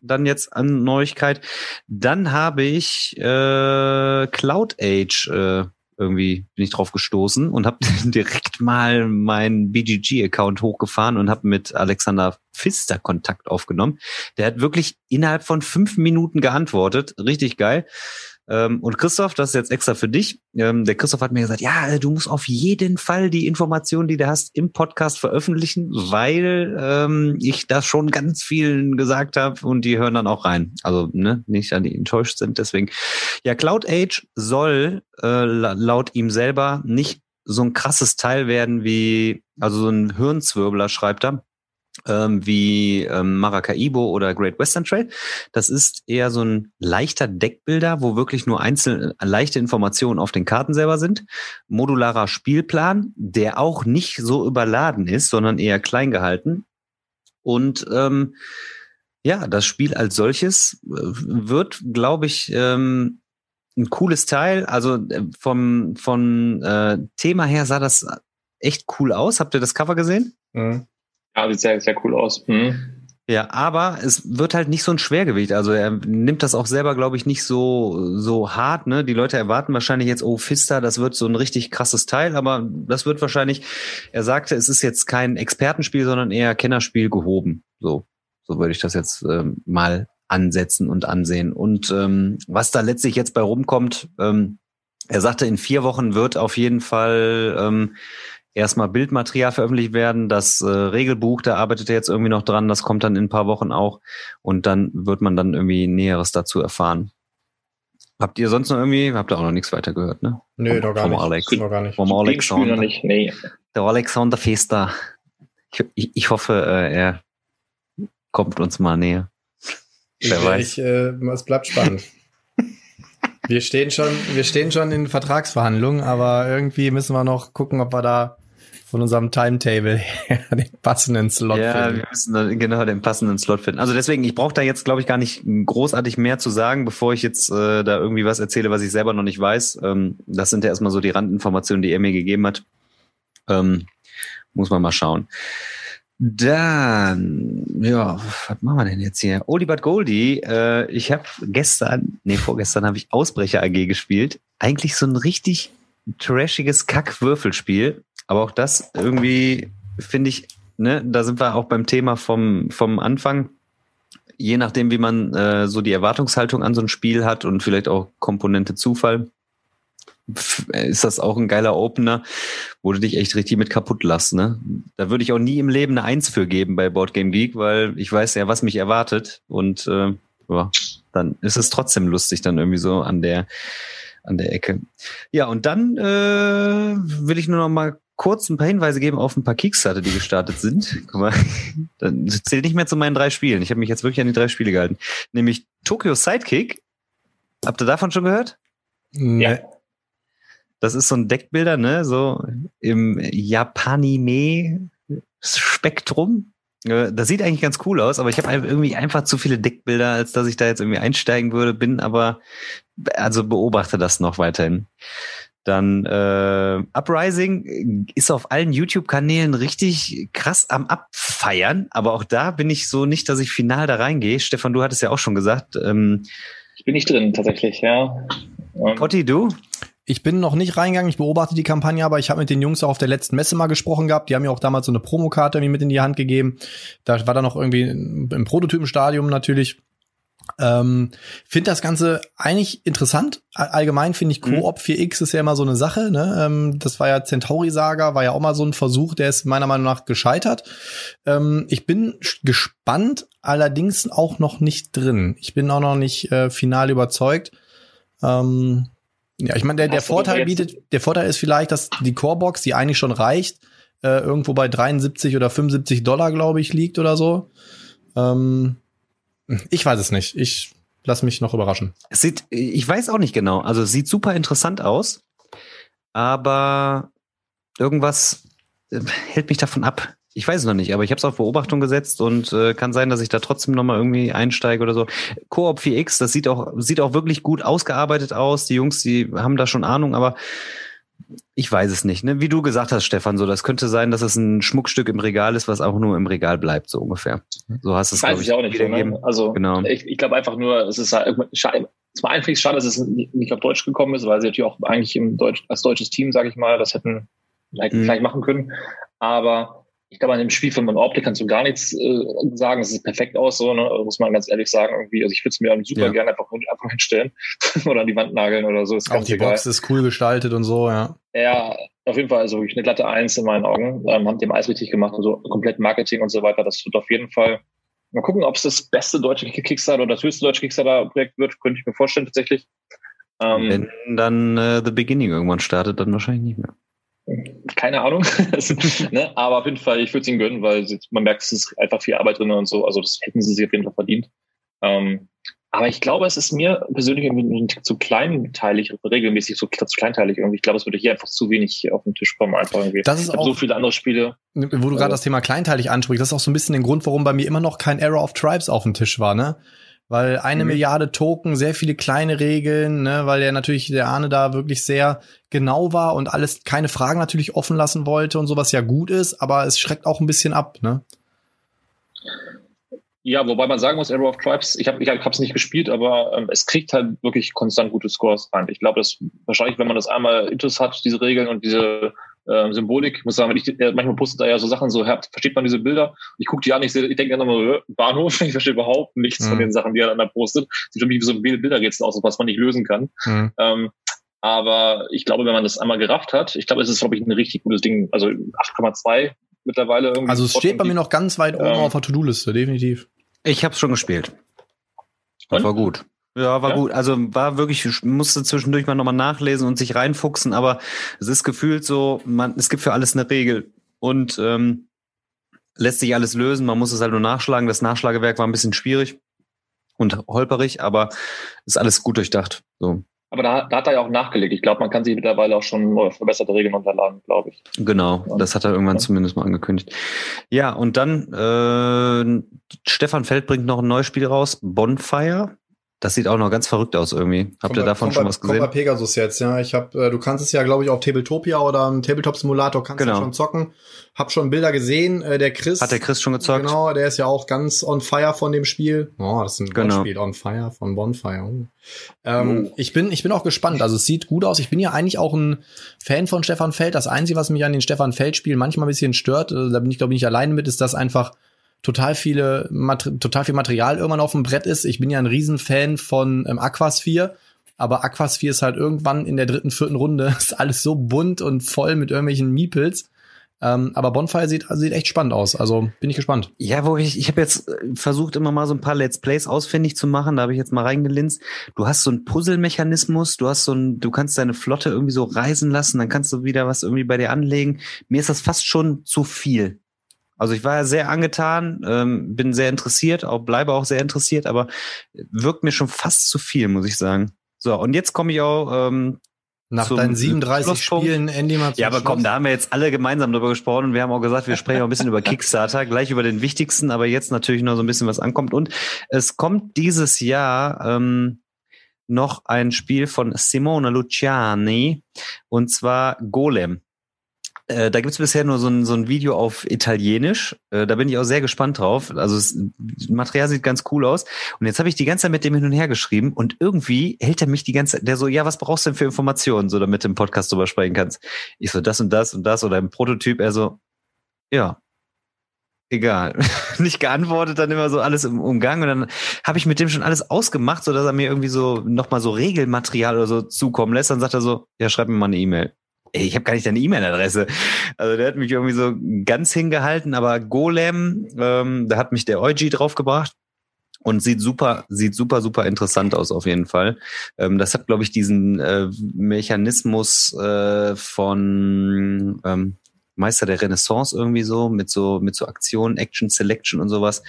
dann jetzt an Neuigkeit. Dann habe ich äh, Cloud Age äh, irgendwie bin ich drauf gestoßen und habe <laughs> direkt mal meinen BGG-Account hochgefahren und habe mit Alexander Pfister Kontakt aufgenommen. Der hat wirklich innerhalb von fünf Minuten geantwortet. Richtig geil. Ähm, und Christoph, das ist jetzt extra für dich. Ähm, der Christoph hat mir gesagt, ja, äh, du musst auf jeden Fall die Informationen, die du hast, im Podcast veröffentlichen, weil ähm, ich das schon ganz vielen gesagt habe und die hören dann auch rein. Also ne, nicht an die enttäuscht sind. Deswegen, ja, Cloud Age soll äh, la- laut ihm selber nicht so ein krasses Teil werden wie, also so ein Hirnzwirbler schreibt er, ähm, wie ähm, Maracaibo oder Great Western Trail. Das ist eher so ein leichter Deckbilder, wo wirklich nur einzelne leichte Informationen auf den Karten selber sind. Modularer Spielplan, der auch nicht so überladen ist, sondern eher klein gehalten. Und ähm, ja, das Spiel als solches äh, wird, glaube ich, ähm, ein cooles Teil. Also äh, vom, vom äh, Thema her sah das echt cool aus. Habt ihr das Cover gesehen? Mhm. Ja, sieht sehr, sehr cool aus. Mhm. Ja, aber es wird halt nicht so ein Schwergewicht. Also er nimmt das auch selber, glaube ich, nicht so so hart. Ne? Die Leute erwarten wahrscheinlich jetzt, oh Fista, das wird so ein richtig krasses Teil, aber das wird wahrscheinlich. Er sagte, es ist jetzt kein Expertenspiel, sondern eher Kennerspiel gehoben. So, so würde ich das jetzt ähm, mal ansetzen und ansehen. Und ähm, was da letztlich jetzt bei rumkommt, ähm, er sagte, in vier Wochen wird auf jeden Fall ähm, erstmal Bildmaterial veröffentlicht werden. Das äh, Regelbuch, da arbeitet er jetzt irgendwie noch dran. Das kommt dann in ein paar Wochen auch. Und dann wird man dann irgendwie Näheres dazu erfahren. Habt ihr sonst noch irgendwie, habt ihr auch noch nichts weiter gehört, ne? Nö, doch gar nicht. Alex. Noch gar nicht. Vom Gegenspiel noch Alexander. nicht. Nee. Der Alexander Fester. Ich, ich, ich hoffe, äh, er kommt uns mal näher. Wer ich, weiß. Ich, äh, es bleibt spannend. <laughs> wir stehen schon, wir stehen schon in Vertragsverhandlungen, aber irgendwie müssen wir noch gucken, ob wir da von unserem Timetable her <laughs> den passenden Slot ja, finden. wir müssen da genau den passenden Slot finden. Also deswegen, ich brauche da jetzt, glaube ich, gar nicht großartig mehr zu sagen, bevor ich jetzt äh, da irgendwie was erzähle, was ich selber noch nicht weiß. Ähm, das sind ja erstmal so die Randinformationen, die er mir gegeben hat. Ähm, muss man mal schauen. Dann, ja, was machen wir denn jetzt hier? Oldie but Goldie, äh, ich habe gestern, nee, vorgestern habe ich Ausbrecher AG gespielt. Eigentlich so ein richtig trashiges Kack-Würfelspiel. Aber auch das irgendwie finde ich, ne, da sind wir auch beim Thema vom, vom Anfang. Je nachdem, wie man äh, so die Erwartungshaltung an so ein Spiel hat und vielleicht auch Komponente Zufall, ist das auch ein geiler Opener, wo du dich echt richtig mit kaputt lässt. Ne? Da würde ich auch nie im Leben eine Eins für geben bei Board Game Geek, weil ich weiß ja, was mich erwartet. Und äh, ja, dann ist es trotzdem lustig, dann irgendwie so an der an der Ecke. Ja, und dann äh, will ich nur noch mal kurz ein paar Hinweise geben auf ein paar Kickstarter, die gestartet sind. Guck mal, <laughs> dann zählt nicht mehr zu meinen drei Spielen. Ich habe mich jetzt wirklich an die drei Spiele gehalten. Nämlich Tokyo Sidekick. Habt ihr davon schon gehört? Nee. Ja. Das ist so ein Deckbilder, ne? So im Japanime-Spektrum. Äh, Das sieht eigentlich ganz cool aus, aber ich habe irgendwie einfach zu viele Deckbilder, als dass ich da jetzt irgendwie einsteigen würde, bin aber, also beobachte das noch weiterhin. Dann äh, Uprising ist auf allen YouTube-Kanälen richtig krass am Abfeiern, aber auch da bin ich so nicht, dass ich final da reingehe. Stefan, du hattest ja auch schon gesagt, ähm, Ich bin nicht drin, tatsächlich, ja. Ähm, Potti, du? Ich bin noch nicht reingegangen, ich beobachte die Kampagne, aber ich habe mit den Jungs auch auf der letzten Messe mal gesprochen gehabt. Die haben mir auch damals so eine Promokarte mir mit in die Hand gegeben. Da war dann noch irgendwie im Prototypenstadium natürlich. Ähm, finde das Ganze eigentlich interessant. All- Allgemein finde ich Mhm. Coop 4X ist ja immer so eine Sache. Ne? Ähm, das war ja Centauri Saga, war ja auch mal so ein Versuch, der ist meiner Meinung nach gescheitert. Ähm, ich bin gespannt, allerdings auch noch nicht drin. Ich bin auch noch nicht äh, final überzeugt. Ähm, ja, ich meine, der, der Vorteil bietet, der Vorteil ist vielleicht, dass die Corebox, die eigentlich schon reicht, äh, irgendwo bei 73 oder 75 Dollar, glaube ich, liegt oder so. Ähm, ich weiß es nicht. Ich lass mich noch überraschen. Es sieht, ich weiß auch nicht genau. Also es sieht super interessant aus, aber irgendwas äh, hält mich davon ab. Ich weiß es noch nicht, aber ich habe es auf Beobachtung gesetzt und äh, kann sein, dass ich da trotzdem nochmal irgendwie einsteige oder so. Coop 4X, das sieht auch, sieht auch wirklich gut ausgearbeitet aus. Die Jungs, die haben da schon Ahnung, aber ich weiß es nicht. Ne? Wie du gesagt hast, Stefan, so das könnte sein, dass es ein Schmuckstück im Regal ist, was auch nur im Regal bleibt, so ungefähr. So hast du es, glaube ich, auch nicht. Ne? Also genau. ich, ich glaube einfach nur, es ist halt, es war einfach schade, dass es nicht auf Deutsch gekommen ist, weil sie natürlich auch eigentlich im Deutsch, als deutsches Team, sage ich mal, das hätten vielleicht, mhm. vielleicht machen können. Aber ich glaube, an dem Spiel von Monopoly kannst du gar nichts äh, sagen. Es sieht perfekt aus, so, ne? muss man ganz ehrlich sagen. Irgendwie. Also ich würde es mir super ja. gerne einfach, einfach hinstellen <laughs> oder an die Wand nageln oder so. Ist Auch die egal. Box ist cool gestaltet und so, ja. Ja, auf jeden Fall, also eine glatte Eins in meinen Augen. Ähm, haben dem alles richtig gemacht und so komplett Marketing und so weiter. Das wird auf jeden Fall mal gucken, ob es das beste deutsche Kickstarter oder das höchste deutsche Kickstarter-Projekt wird, könnte ich mir vorstellen tatsächlich. Ähm, Wenn dann äh, The Beginning irgendwann startet, dann wahrscheinlich nicht mehr keine Ahnung. <laughs> ne? Aber auf jeden Fall, ich würde es ihnen gönnen, weil man merkt, es ist einfach viel Arbeit drin und so. Also das hätten sie sich auf jeden Fall verdient. Ähm, aber ich glaube, es ist mir persönlich irgendwie zu kleinteilig, regelmäßig so zu kleinteilig irgendwie. Ich glaube, es würde hier einfach zu wenig auf den Tisch kommen, einfach irgendwie. Das ist ich auch so viele andere Spiele. Wo du gerade also. das Thema kleinteilig ansprichst, das ist auch so ein bisschen der Grund, warum bei mir immer noch kein Error of Tribes auf dem Tisch war, ne? Weil eine mhm. Milliarde Token, sehr viele kleine Regeln, ne, weil der natürlich der Arne da wirklich sehr genau war und alles keine Fragen natürlich offen lassen wollte und sowas ja gut ist, aber es schreckt auch ein bisschen ab, ne? Ja, wobei man sagen muss, Arrow of Tribes, ich habe ich hab's nicht gespielt, aber ähm, es kriegt halt wirklich konstant gute Scores rein. Ich glaube, dass wahrscheinlich, wenn man das einmal intus hat, diese Regeln und diese äh, Symbolik, muss sagen, ich, äh, manchmal postet da ja so Sachen so, versteht man diese Bilder? Ich gucke die an, ich, ich denke dann immer, äh, Bahnhof, <laughs> ich verstehe überhaupt nichts mhm. von den Sachen, die er dann da postet. Sieht für mich wie so ein Bilderrätsel aus, was man nicht lösen kann. Mhm. Ähm, aber ich glaube, wenn man das einmal gerafft hat, ich glaube, es ist, glaube ich, ein richtig gutes Ding. Also 8,2 mittlerweile irgendwie. Also es steht bei mir noch ganz weit oben ähm, auf der To-Do-Liste, definitiv. Ich habe schon gespielt. Das war gut. Ja, war ja? gut. Also war wirklich, musste zwischendurch mal nochmal nachlesen und sich reinfuchsen, aber es ist gefühlt so, man, es gibt für alles eine Regel und ähm, lässt sich alles lösen. Man muss es halt nur nachschlagen. Das Nachschlagewerk war ein bisschen schwierig und holperig, aber ist alles gut durchdacht. So. Aber da, da hat er ja auch nachgelegt. Ich glaube, man kann sich mittlerweile auch schon verbesserte Regeln unterladen, glaube ich. Genau, das hat er irgendwann ja. zumindest mal angekündigt. Ja, und dann äh, Stefan Feld bringt noch ein neues Spiel raus, Bonfire. Das sieht auch noch ganz verrückt aus irgendwie. Habt ihr davon schon bei, was gesehen? Kommt bei Pegasus jetzt, ja. Ich habe, äh, du kannst es ja, glaube ich, auf Tabletopia oder im Tabletop Simulator kannst genau. du schon zocken. Hab schon Bilder gesehen. Äh, der Chris. Hat der Chris schon gezockt? Genau, der ist ja auch ganz on fire von dem Spiel. Oh, das ist ein genau. Spiel on fire von Bonfire. Oh. Ähm, oh. Ich bin, ich bin auch gespannt. Also es sieht gut aus. Ich bin ja eigentlich auch ein Fan von Stefan Feld. Das Einzige, was mich an den Stefan Feld Spielen manchmal ein bisschen stört, äh, da bin ich glaube ich nicht alleine mit, ist, dass einfach total viele, total viel Material irgendwann auf dem Brett ist. Ich bin ja ein Riesenfan von ähm, Aquasphere, aber Aquasphere ist halt irgendwann in der dritten, vierten Runde <laughs> ist alles so bunt und voll mit irgendwelchen Meeples. Ähm, aber Bonfire sieht, sieht echt spannend aus. Also bin ich gespannt. Ja, wo ich, ich habe jetzt äh, versucht, immer mal so ein paar Let's Plays ausfindig zu machen. Da habe ich jetzt mal reingelinst. Du hast so einen Puzzle-Mechanismus, du hast so ein, du kannst deine Flotte irgendwie so reisen lassen, dann kannst du wieder was irgendwie bei dir anlegen. Mir ist das fast schon zu viel. Also ich war ja sehr angetan, ähm, bin sehr interessiert, auch bleibe auch sehr interessiert, aber wirkt mir schon fast zu viel, muss ich sagen. So, und jetzt komme ich auch ähm, nach deinen 37 Spielen, Andy mal Ja, aber komm, da haben wir jetzt alle gemeinsam drüber gesprochen und wir haben auch gesagt, wir sprechen auch ein bisschen über Kickstarter, gleich über den wichtigsten, aber jetzt natürlich noch so ein bisschen was ankommt. Und es kommt dieses Jahr ähm, noch ein Spiel von Simone Luciani und zwar Golem. Äh, da gibt's bisher nur so ein, so ein Video auf Italienisch. Äh, da bin ich auch sehr gespannt drauf. Also das Material sieht ganz cool aus. Und jetzt habe ich die ganze Zeit mit dem hin und her geschrieben und irgendwie hält er mich die ganze Zeit, der so, ja, was brauchst du denn für Informationen, so damit du im Podcast drüber sprechen kannst? Ich so, das und das und das oder im Prototyp. Er so, ja, egal. <laughs> Nicht geantwortet, dann immer so alles im Umgang und dann habe ich mit dem schon alles ausgemacht, so dass er mir irgendwie so nochmal so Regelmaterial oder so zukommen lässt. Dann sagt er so, ja, schreib mir mal eine E-Mail ich habe gar nicht deine E-Mail-Adresse. Also der hat mich irgendwie so ganz hingehalten, aber Golem, ähm, da hat mich der Eugi draufgebracht und sieht super, sieht super, super interessant aus auf jeden Fall. Ähm, das hat, glaube ich, diesen äh, Mechanismus äh, von ähm, Meister der Renaissance irgendwie so mit so mit so Aktionen, Action Selection und sowas.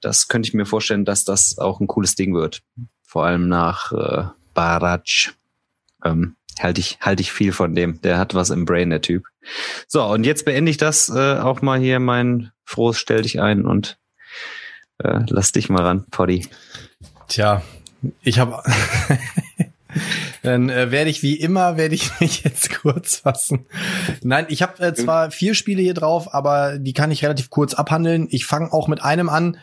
Das könnte ich mir vorstellen, dass das auch ein cooles Ding wird. Vor allem nach äh, Barrage. Ähm, halte ich, halte ich viel von dem. Der hat was im Brain, der Typ. So, und jetzt beende ich das äh, auch mal hier mein frohes Stell dich ein und äh, lass dich mal ran, Poddy. Tja, ich habe <laughs> Dann äh, werde ich wie immer, werde ich mich jetzt kurz fassen. Nein, ich habe äh, zwar vier Spiele hier drauf, aber die kann ich relativ kurz abhandeln. Ich fange auch mit einem an.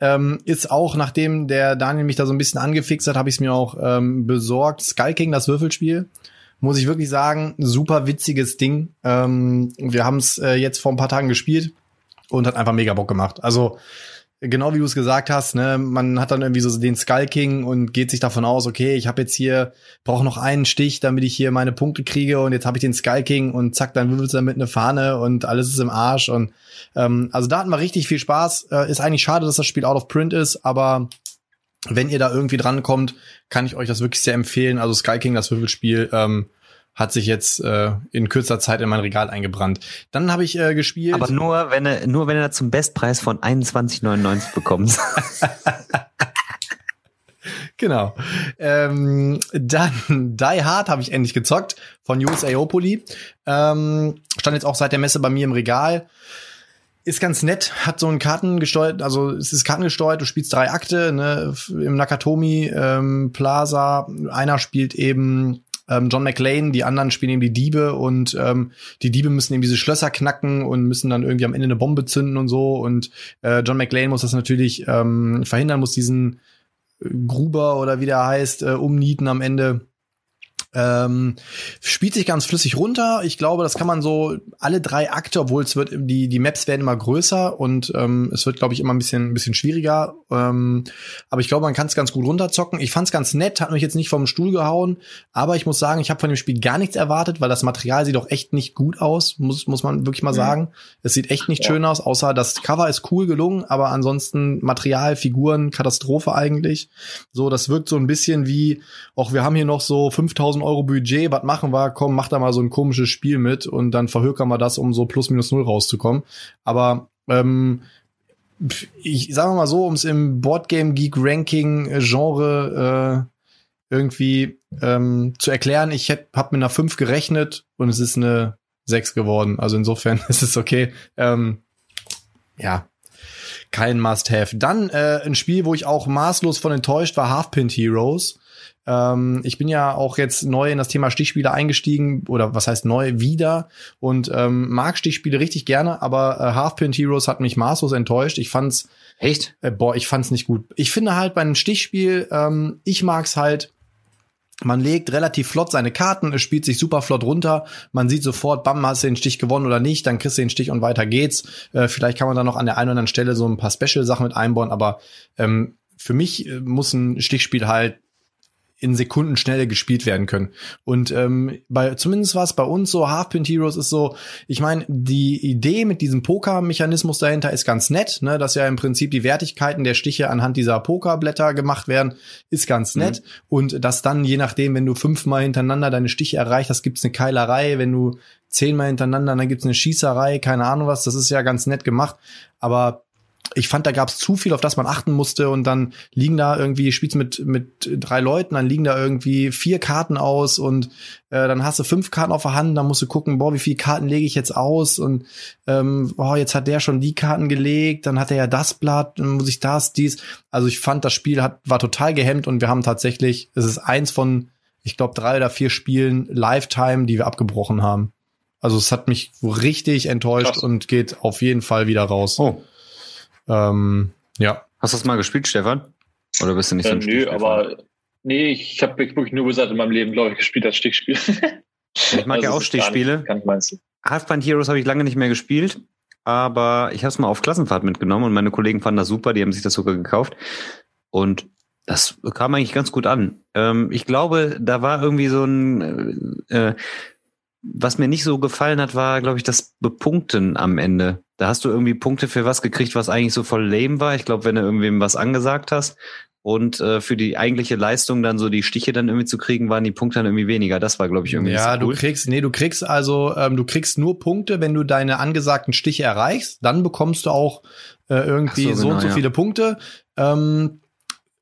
Ähm, ist auch, nachdem der Daniel mich da so ein bisschen angefixt hat, habe ich es mir auch ähm, besorgt. Skull King, das Würfelspiel. Muss ich wirklich sagen, super witziges Ding. Ähm, wir haben es äh, jetzt vor ein paar Tagen gespielt und hat einfach mega Bock gemacht. Also genau wie du es gesagt hast, ne, man hat dann irgendwie so den Skull King und geht sich davon aus, okay, ich habe jetzt hier, brauche noch einen Stich, damit ich hier meine Punkte kriege und jetzt habe ich den Skull King und zack, dann wirbelst du damit eine Fahne und alles ist im Arsch und ähm, also da hatten wir richtig viel Spaß. Äh, ist eigentlich schade, dass das Spiel out of print ist, aber wenn ihr da irgendwie drankommt, kann ich euch das wirklich sehr empfehlen. Also Sky King, das Würfelspiel, ähm, hat sich jetzt äh, in kürzer Zeit in mein Regal eingebrannt. Dann habe ich äh, gespielt. Aber nur wenn er nur wenn er zum Bestpreis von 21,99 bekommt. <laughs> genau. Ähm, dann <laughs> Die Hard habe ich endlich gezockt von USAopoly. Ähm, stand jetzt auch seit der Messe bei mir im Regal. Ist ganz nett, hat so ein Kartengesteuert, also es ist kartengesteuert, du spielst drei Akte, ne, im Nakatomi ähm, Plaza. Einer spielt eben ähm, John McLean, die anderen spielen eben die Diebe und ähm, die Diebe müssen eben diese Schlösser knacken und müssen dann irgendwie am Ende eine Bombe zünden und so und äh, John McLean muss das natürlich ähm, verhindern, muss diesen Gruber oder wie der heißt, äh, umnieten am Ende. Ähm, spielt sich ganz flüssig runter. Ich glaube, das kann man so alle drei Akte, obwohl es wird, die, die Maps werden immer größer und ähm, es wird, glaube ich, immer ein bisschen, ein bisschen schwieriger. Ähm, aber ich glaube, man kann es ganz gut runterzocken. Ich fand es ganz nett, hat mich jetzt nicht vom Stuhl gehauen, aber ich muss sagen, ich habe von dem Spiel gar nichts erwartet, weil das Material sieht doch echt nicht gut aus, muss, muss man wirklich mal mhm. sagen. Es sieht echt nicht ja. schön aus, außer das Cover ist cool gelungen, aber ansonsten Material, Figuren, Katastrophe eigentlich. So, das wirkt so ein bisschen wie, auch wir haben hier noch so 5000 Euro Budget, was machen wir? Komm, mach da mal so ein komisches Spiel mit und dann verhökern wir das, um so plus minus null rauszukommen. Aber ähm, ich sage mal so, um es im Boardgame Geek Ranking Genre äh, irgendwie ähm, zu erklären, ich habe mit einer 5 gerechnet und es ist eine 6 geworden. Also insofern <laughs> ist es okay. Ähm, ja, kein Must-Have. Dann äh, ein Spiel, wo ich auch maßlos von enttäuscht war, Half-Pint Heroes. Ähm, ich bin ja auch jetzt neu in das Thema Stichspiele eingestiegen oder was heißt neu wieder und ähm, mag Stichspiele richtig gerne, aber äh, Half-Pint Heroes hat mich maßlos enttäuscht. Ich fand's echt, äh, boah, ich fand's nicht gut. Ich finde halt bei einem Stichspiel, ähm, ich mag's halt man legt relativ flott seine Karten, es spielt sich super flott runter. Man sieht sofort, bam, hast du den Stich gewonnen oder nicht, dann kriegst du den Stich und weiter geht's. Äh, vielleicht kann man dann noch an der einen oder anderen Stelle so ein paar Special-Sachen mit einbauen, aber ähm, für mich äh, muss ein Stichspiel halt in Sekunden schneller gespielt werden können. Und ähm, bei zumindest was bei uns so Half-Pint Heroes ist so, ich meine, die Idee mit diesem Poker-Mechanismus dahinter ist ganz nett, ne, dass ja im Prinzip die Wertigkeiten der Stiche anhand dieser Pokerblätter gemacht werden, ist ganz mhm. nett. Mhm. Und dass dann, je nachdem, wenn du fünfmal hintereinander deine Stiche erreicht hast, gibt's eine Keilerei, wenn du zehnmal hintereinander, dann gibt's eine Schießerei, keine Ahnung was, das ist ja ganz nett gemacht. Aber ich fand, da gab es zu viel, auf das man achten musste und dann liegen da irgendwie, spielst mit mit drei Leuten, dann liegen da irgendwie vier Karten aus und äh, dann hast du fünf Karten auf der Hand, dann musst du gucken, boah, wie viele Karten lege ich jetzt aus und ähm, boah, jetzt hat der schon die Karten gelegt, dann hat er ja das Blatt, dann muss ich das, dies. Also ich fand, das Spiel hat war total gehemmt und wir haben tatsächlich, es ist eins von, ich glaube, drei oder vier Spielen Lifetime, die wir abgebrochen haben. Also es hat mich richtig enttäuscht Krass. und geht auf jeden Fall wieder raus. Oh. Ähm, ja. Hast du das mal gespielt, Stefan? Oder bist du nicht äh, so ein äh, Nö, aber nee, ich habe wirklich nur gesagt in meinem Leben, glaube ich, gespielt als Stichspiel. ich mag also ja auch Stichspiele. Kann ich meinst Heroes habe ich lange nicht mehr gespielt, aber ich habe es mal auf Klassenfahrt mitgenommen und meine Kollegen fanden das super, die haben sich das sogar gekauft. Und das kam eigentlich ganz gut an. Ähm, ich glaube, da war irgendwie so ein, äh, äh was mir nicht so gefallen hat, war, glaube ich, das Bepunkten am Ende. Da hast du irgendwie Punkte für was gekriegt, was eigentlich so voll lame war. Ich glaube, wenn du irgendwem was angesagt hast und äh, für die eigentliche Leistung dann so die Stiche dann irgendwie zu kriegen, waren die Punkte dann irgendwie weniger. Das war, glaube ich, irgendwie Ja, so cool. du kriegst, nee, du kriegst also, ähm, du kriegst nur Punkte, wenn du deine angesagten Stiche erreichst. Dann bekommst du auch äh, irgendwie so, so, genau, und so ja. viele Punkte. Ähm,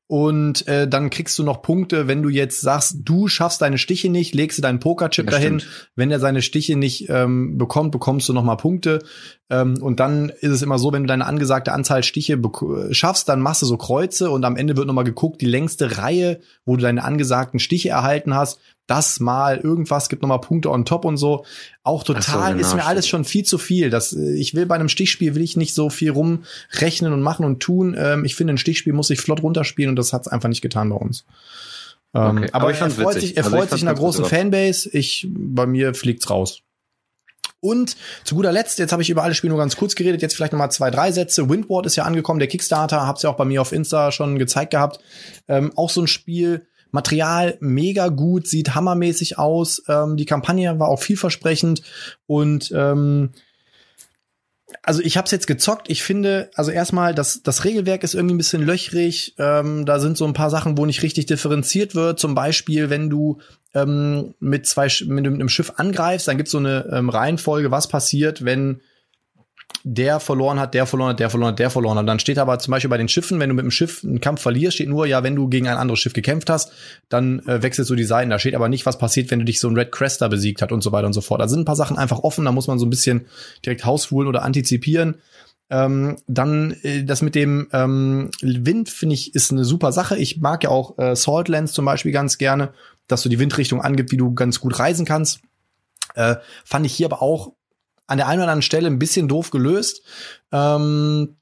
Und äh, dann kriegst du noch Punkte, wenn du jetzt sagst, du schaffst deine Stiche nicht, legst du deinen Pokerchip Ja, dahin. stimmt. Wenn er seine Stiche nicht ähm, bekommt, bekommst du noch mal Punkte. Ähm, und dann ist es immer so, wenn du deine angesagte Anzahl Stiche schaffst, dann machst du so Kreuze und am Ende wird noch mal geguckt, die längste Reihe, wo du deine angesagten Stiche erhalten hast, das mal irgendwas gibt noch mal Punkte on top und so. Auch Ach so, total genau, ist mir alles schon viel zu viel. Das, äh, ich will bei einem Stichspiel will ich nicht so viel rumrechnen und machen und tun. Ähm, ich finde, ein Stichspiel muss sich flott runterspielen und das hat's einfach nicht getan bei uns. Ähm, Okay, aber, aber ich er freut witzig. sich, er Also ich freut sich in einer großen. Fanbase. Ich, bei mir fliegt's raus. Und zu guter Letzt, jetzt habe ich über alle Spiele nur ganz kurz geredet, jetzt vielleicht nochmal zwei, drei Sätze. Windward ist ja angekommen, der Kickstarter, hab's ja auch bei mir auf Insta schon gezeigt gehabt. Ähm, auch so ein Spiel, Material mega gut, sieht hammermäßig aus. Ähm, die Kampagne war auch vielversprechend und ähm, also ich habe es jetzt gezockt. Ich finde, also erstmal, das, das Regelwerk ist irgendwie ein bisschen löchrig. Ähm, da sind so ein paar Sachen, wo nicht richtig differenziert wird. Zum Beispiel, wenn du ähm, mit zwei Sch- mit einem Schiff angreifst, dann gibt's so eine ähm, Reihenfolge, was passiert, wenn der verloren hat, der verloren hat, der verloren hat, der verloren hat. Dann steht aber zum Beispiel bei den Schiffen, wenn du mit dem Schiff einen Kampf verlierst, steht nur, ja, wenn du gegen ein anderes Schiff gekämpft hast, dann äh, wechselst du die Seiten. Da steht aber nicht, was passiert, wenn du dich so ein Red Crester besiegt hat und so weiter und so fort. Da sind ein paar Sachen einfach offen, da muss man so ein bisschen direkt hausholen oder antizipieren. Ähm, dann äh, das mit dem ähm, Wind finde ich ist eine super Sache. Ich mag ja auch äh, Saltlands zum Beispiel ganz gerne, dass du die Windrichtung angibt, wie du ganz gut reisen kannst. Äh, fand ich hier aber auch an der einen oder anderen Stelle ein bisschen doof gelöst. Ähm,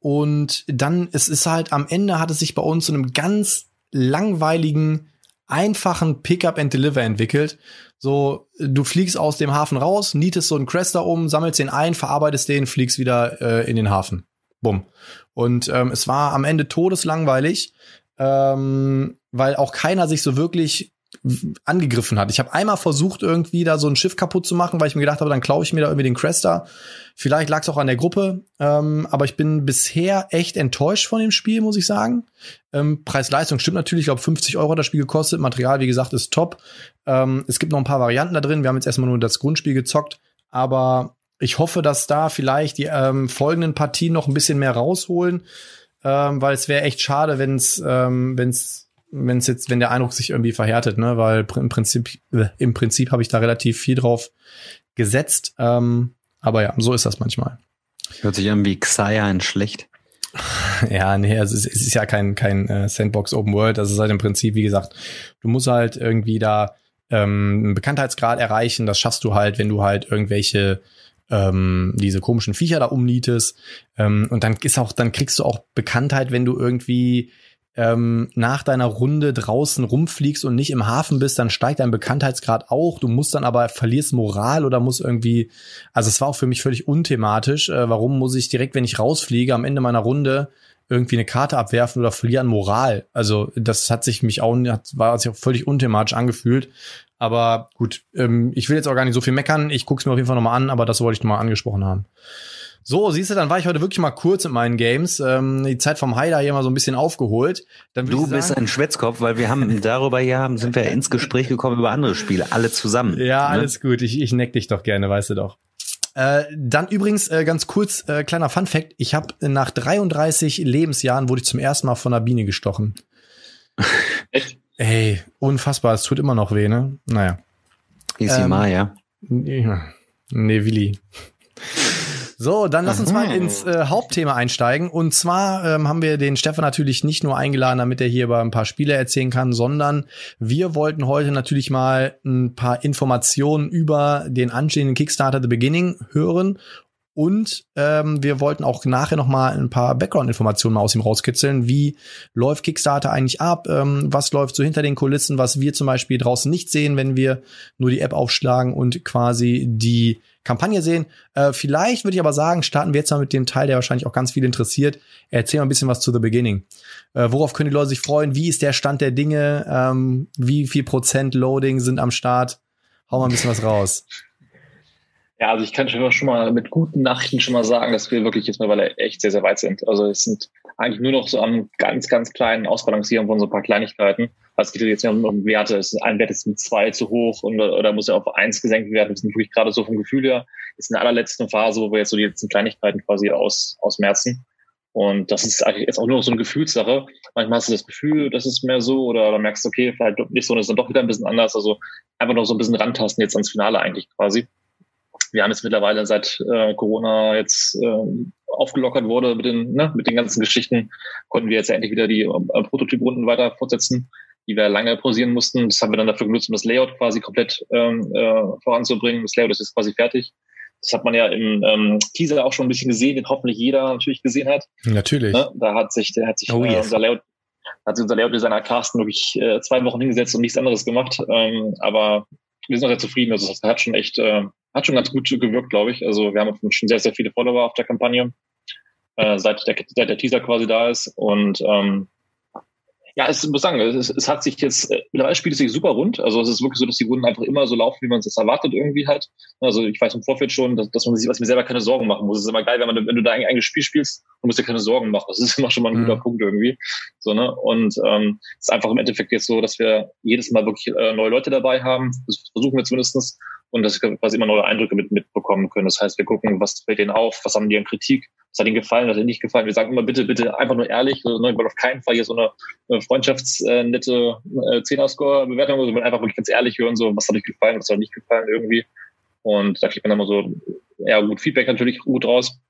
und dann, es ist halt am Ende hat es sich bei uns zu einem ganz langweiligen, einfachen Pickup and Deliver entwickelt. So, du fliegst aus dem Hafen raus, nietest so einen Crester um, sammelst den ein, verarbeitest den, fliegst wieder äh, in den Hafen. Bumm. Und ähm, es war am Ende todeslangweilig, ähm, weil auch keiner sich so wirklich angegriffen hat. Ich habe einmal versucht, irgendwie da so ein Schiff kaputt zu machen, weil ich mir gedacht habe, dann klaue ich mir da irgendwie den Crester. Vielleicht lag es auch an der Gruppe, ähm, aber ich bin bisher echt enttäuscht von dem Spiel, muss ich sagen. Ähm, Preis-Leistung stimmt natürlich, ich glaube 50 Euro hat das Spiel gekostet. Material, wie gesagt, ist top. Ähm, es gibt noch ein paar Varianten da drin. Wir haben jetzt erstmal nur das Grundspiel gezockt, aber ich hoffe, dass da vielleicht die ähm, folgenden Partien noch ein bisschen mehr rausholen, ähm, weil es wäre echt schade, wenn es, ähm, wenn es, wenn es jetzt, wenn der Eindruck sich irgendwie verhärtet, ne, weil im Prinzip, äh, im Prinzip habe ich da relativ viel drauf gesetzt. Ähm, aber ja, so ist das manchmal. Hört sich an wie Xaian schlecht. <laughs> Ja, nee, also es ist, es ja kein, kein äh, Sandbox Open World. Das ist halt im Prinzip, wie gesagt, du musst halt irgendwie da ähm, einen Bekanntheitsgrad erreichen. Das schaffst du halt, wenn du halt irgendwelche ähm, diese komischen Viecher da umnietest. Ähm, und dann ist auch, dann kriegst du auch Bekanntheit, wenn du irgendwie ähm, nach deiner Runde draußen rumfliegst und nicht im Hafen bist, dann steigt dein Bekanntheitsgrad auch. Du musst dann aber verlierst Moral oder musst irgendwie, also es war auch für mich völlig unthematisch. Äh, warum muss ich direkt, wenn ich rausfliege, am Ende meiner Runde irgendwie eine Karte abwerfen oder verlieren Moral? Also das hat sich mich auch, hat, war sich auch völlig unthematisch angefühlt. Aber gut, ähm, ich will jetzt auch gar nicht so viel meckern. Ich gucke es mir auf jeden Fall nochmal an, aber das wollte ich nochmal angesprochen haben. So, siehst du, dann war ich heute wirklich mal kurz in meinen Games. Ähm, die Zeit vom Heider hier mal so ein bisschen aufgeholt. Dann Du ich bist sagen- ein Schwätzkopf, weil wir haben darüber hier haben, sind wir ins Gespräch gekommen über andere Spiele, alle zusammen. Ja, ne? alles gut. Ich, ich neck dich doch gerne, weißt du doch. Äh, dann übrigens äh, ganz kurz äh, kleiner Fun Fact: Ich habe nach 33 Lebensjahren wurde ich zum ersten Mal von einer Biene gestochen. <laughs> Echt? Ey, unfassbar. Es tut immer noch weh, ne? Naja. Die Ähm, Maya. Nee, Willi. So, dann lass uns mal ins äh, Hauptthema einsteigen. Und zwar ähm, haben wir den Stefan natürlich nicht nur eingeladen, damit er hier über ein paar Spiele erzählen kann, sondern wir wollten heute natürlich mal ein paar Informationen über den anstehenden Kickstarter The Beginning hören. Und ähm, wir wollten auch nachher noch mal ein paar Background-Informationen mal aus ihm rauskitzeln. Wie läuft Kickstarter eigentlich ab? Ähm, was läuft so hinter den Kulissen, was wir zum Beispiel draußen nicht sehen, wenn wir nur die App aufschlagen und quasi die Kampagne sehen. Äh, vielleicht würde ich aber sagen, starten wir jetzt mal mit dem Teil, der wahrscheinlich auch ganz viel interessiert. Erzähl mal ein bisschen was zu The Beginning. Äh, worauf können die Leute sich freuen? Wie ist der Stand der Dinge? Ähm, wie viel Prozent Loading sind am Start? Hau mal ein bisschen was raus. Ja, also ich kann schon mal- mit guten Nachrichten schon mal sagen, dass wir wirklich jetzt mittlerweile echt sehr, sehr weit sind. Also es sind eigentlich nur noch so am ganz, ganz kleinen Ausbalancieren von so ein paar Kleinigkeiten. Also es geht jetzt ja um, um Werte. Ist, ein Wert ist mit zwei zu hoch und, oder muss ja auf eins gesenkt werden. Wir sind wirklich gerade so vom Gefühl her, ist in der allerletzten Phase, wo wir jetzt so die letzten Kleinigkeiten quasi aus, ausmerzen. Und das ist eigentlich jetzt auch nur noch so eine Gefühlssache. Manchmal hast du das Gefühl, das ist mehr so, oder, dann merkst du, okay, vielleicht nicht so, und ist dann doch wieder ein bisschen anders. Also einfach noch so ein bisschen rantasten jetzt ans Finale eigentlich quasi. Wir haben jetzt mittlerweile seit äh, Corona jetzt äh, aufgelockert wurde mit den, ne, mit den ganzen Geschichten, konnten wir jetzt endlich wieder die äh, Prototyp-Runden weiter fortsetzen, die wir lange pausieren mussten. Das haben wir dann dafür genutzt, um das Layout quasi komplett ähm, äh, voranzubringen. Das Layout ist jetzt quasi fertig. Das hat man ja im ähm, Teaser auch schon ein bisschen gesehen, den hoffentlich jeder natürlich gesehen hat. Natürlich. Ne? Da hat sich, der hat sich oh, äh, yes. unser Layout, hat sich unser Layout-Designer Carsten wirklich äh, zwei Wochen hingesetzt und nichts anderes gemacht. Ähm, aber wir sind auch sehr zufrieden. Also das hat schon echt, äh, hat schon ganz gut gewirkt, glaube ich. Also wir haben schon sehr, sehr viele Follower auf der Kampagne, äh, seit, der, seit der Teaser quasi da ist. Und ähm, ja, es muss sagen, es, es hat sich jetzt, äh, mittlerweile spielt es sich super rund. Also es ist wirklich so, dass die Runden einfach immer so laufen, wie man es jetzt erwartet irgendwie halt. Also ich weiß im Vorfeld schon, dass, dass man sich, was mir selber keine Sorgen machen muss. Es ist immer geil, wenn man, wenn du da ein eigenes Spiel spielst und musst dir keine Sorgen machen. Das ist <laughs> immer schon mal ein mhm. guter Punkt irgendwie. So, ne? Und ähm, es ist einfach im Endeffekt jetzt so, dass wir jedes Mal wirklich äh, neue Leute dabei haben. Das versuchen wir zumindestens und dass wir quasi immer neue Eindrücke mit, mitbekommen können. Das heißt, wir gucken, was fällt denen auf, was haben die an Kritik, was hat ihnen gefallen, was hat ihnen nicht gefallen. Wir sagen immer bitte, bitte einfach nur ehrlich, also, ne, auf keinen Fall hier so eine, freundschaftsnette äh, Zehner-Score-Bewertung, sondern also einfach wirklich ganz ehrlich hören, so was hat euch gefallen, was hat nicht gefallen irgendwie. Und da kriegt man dann mal so, ja gut, Feedback natürlich gut raus.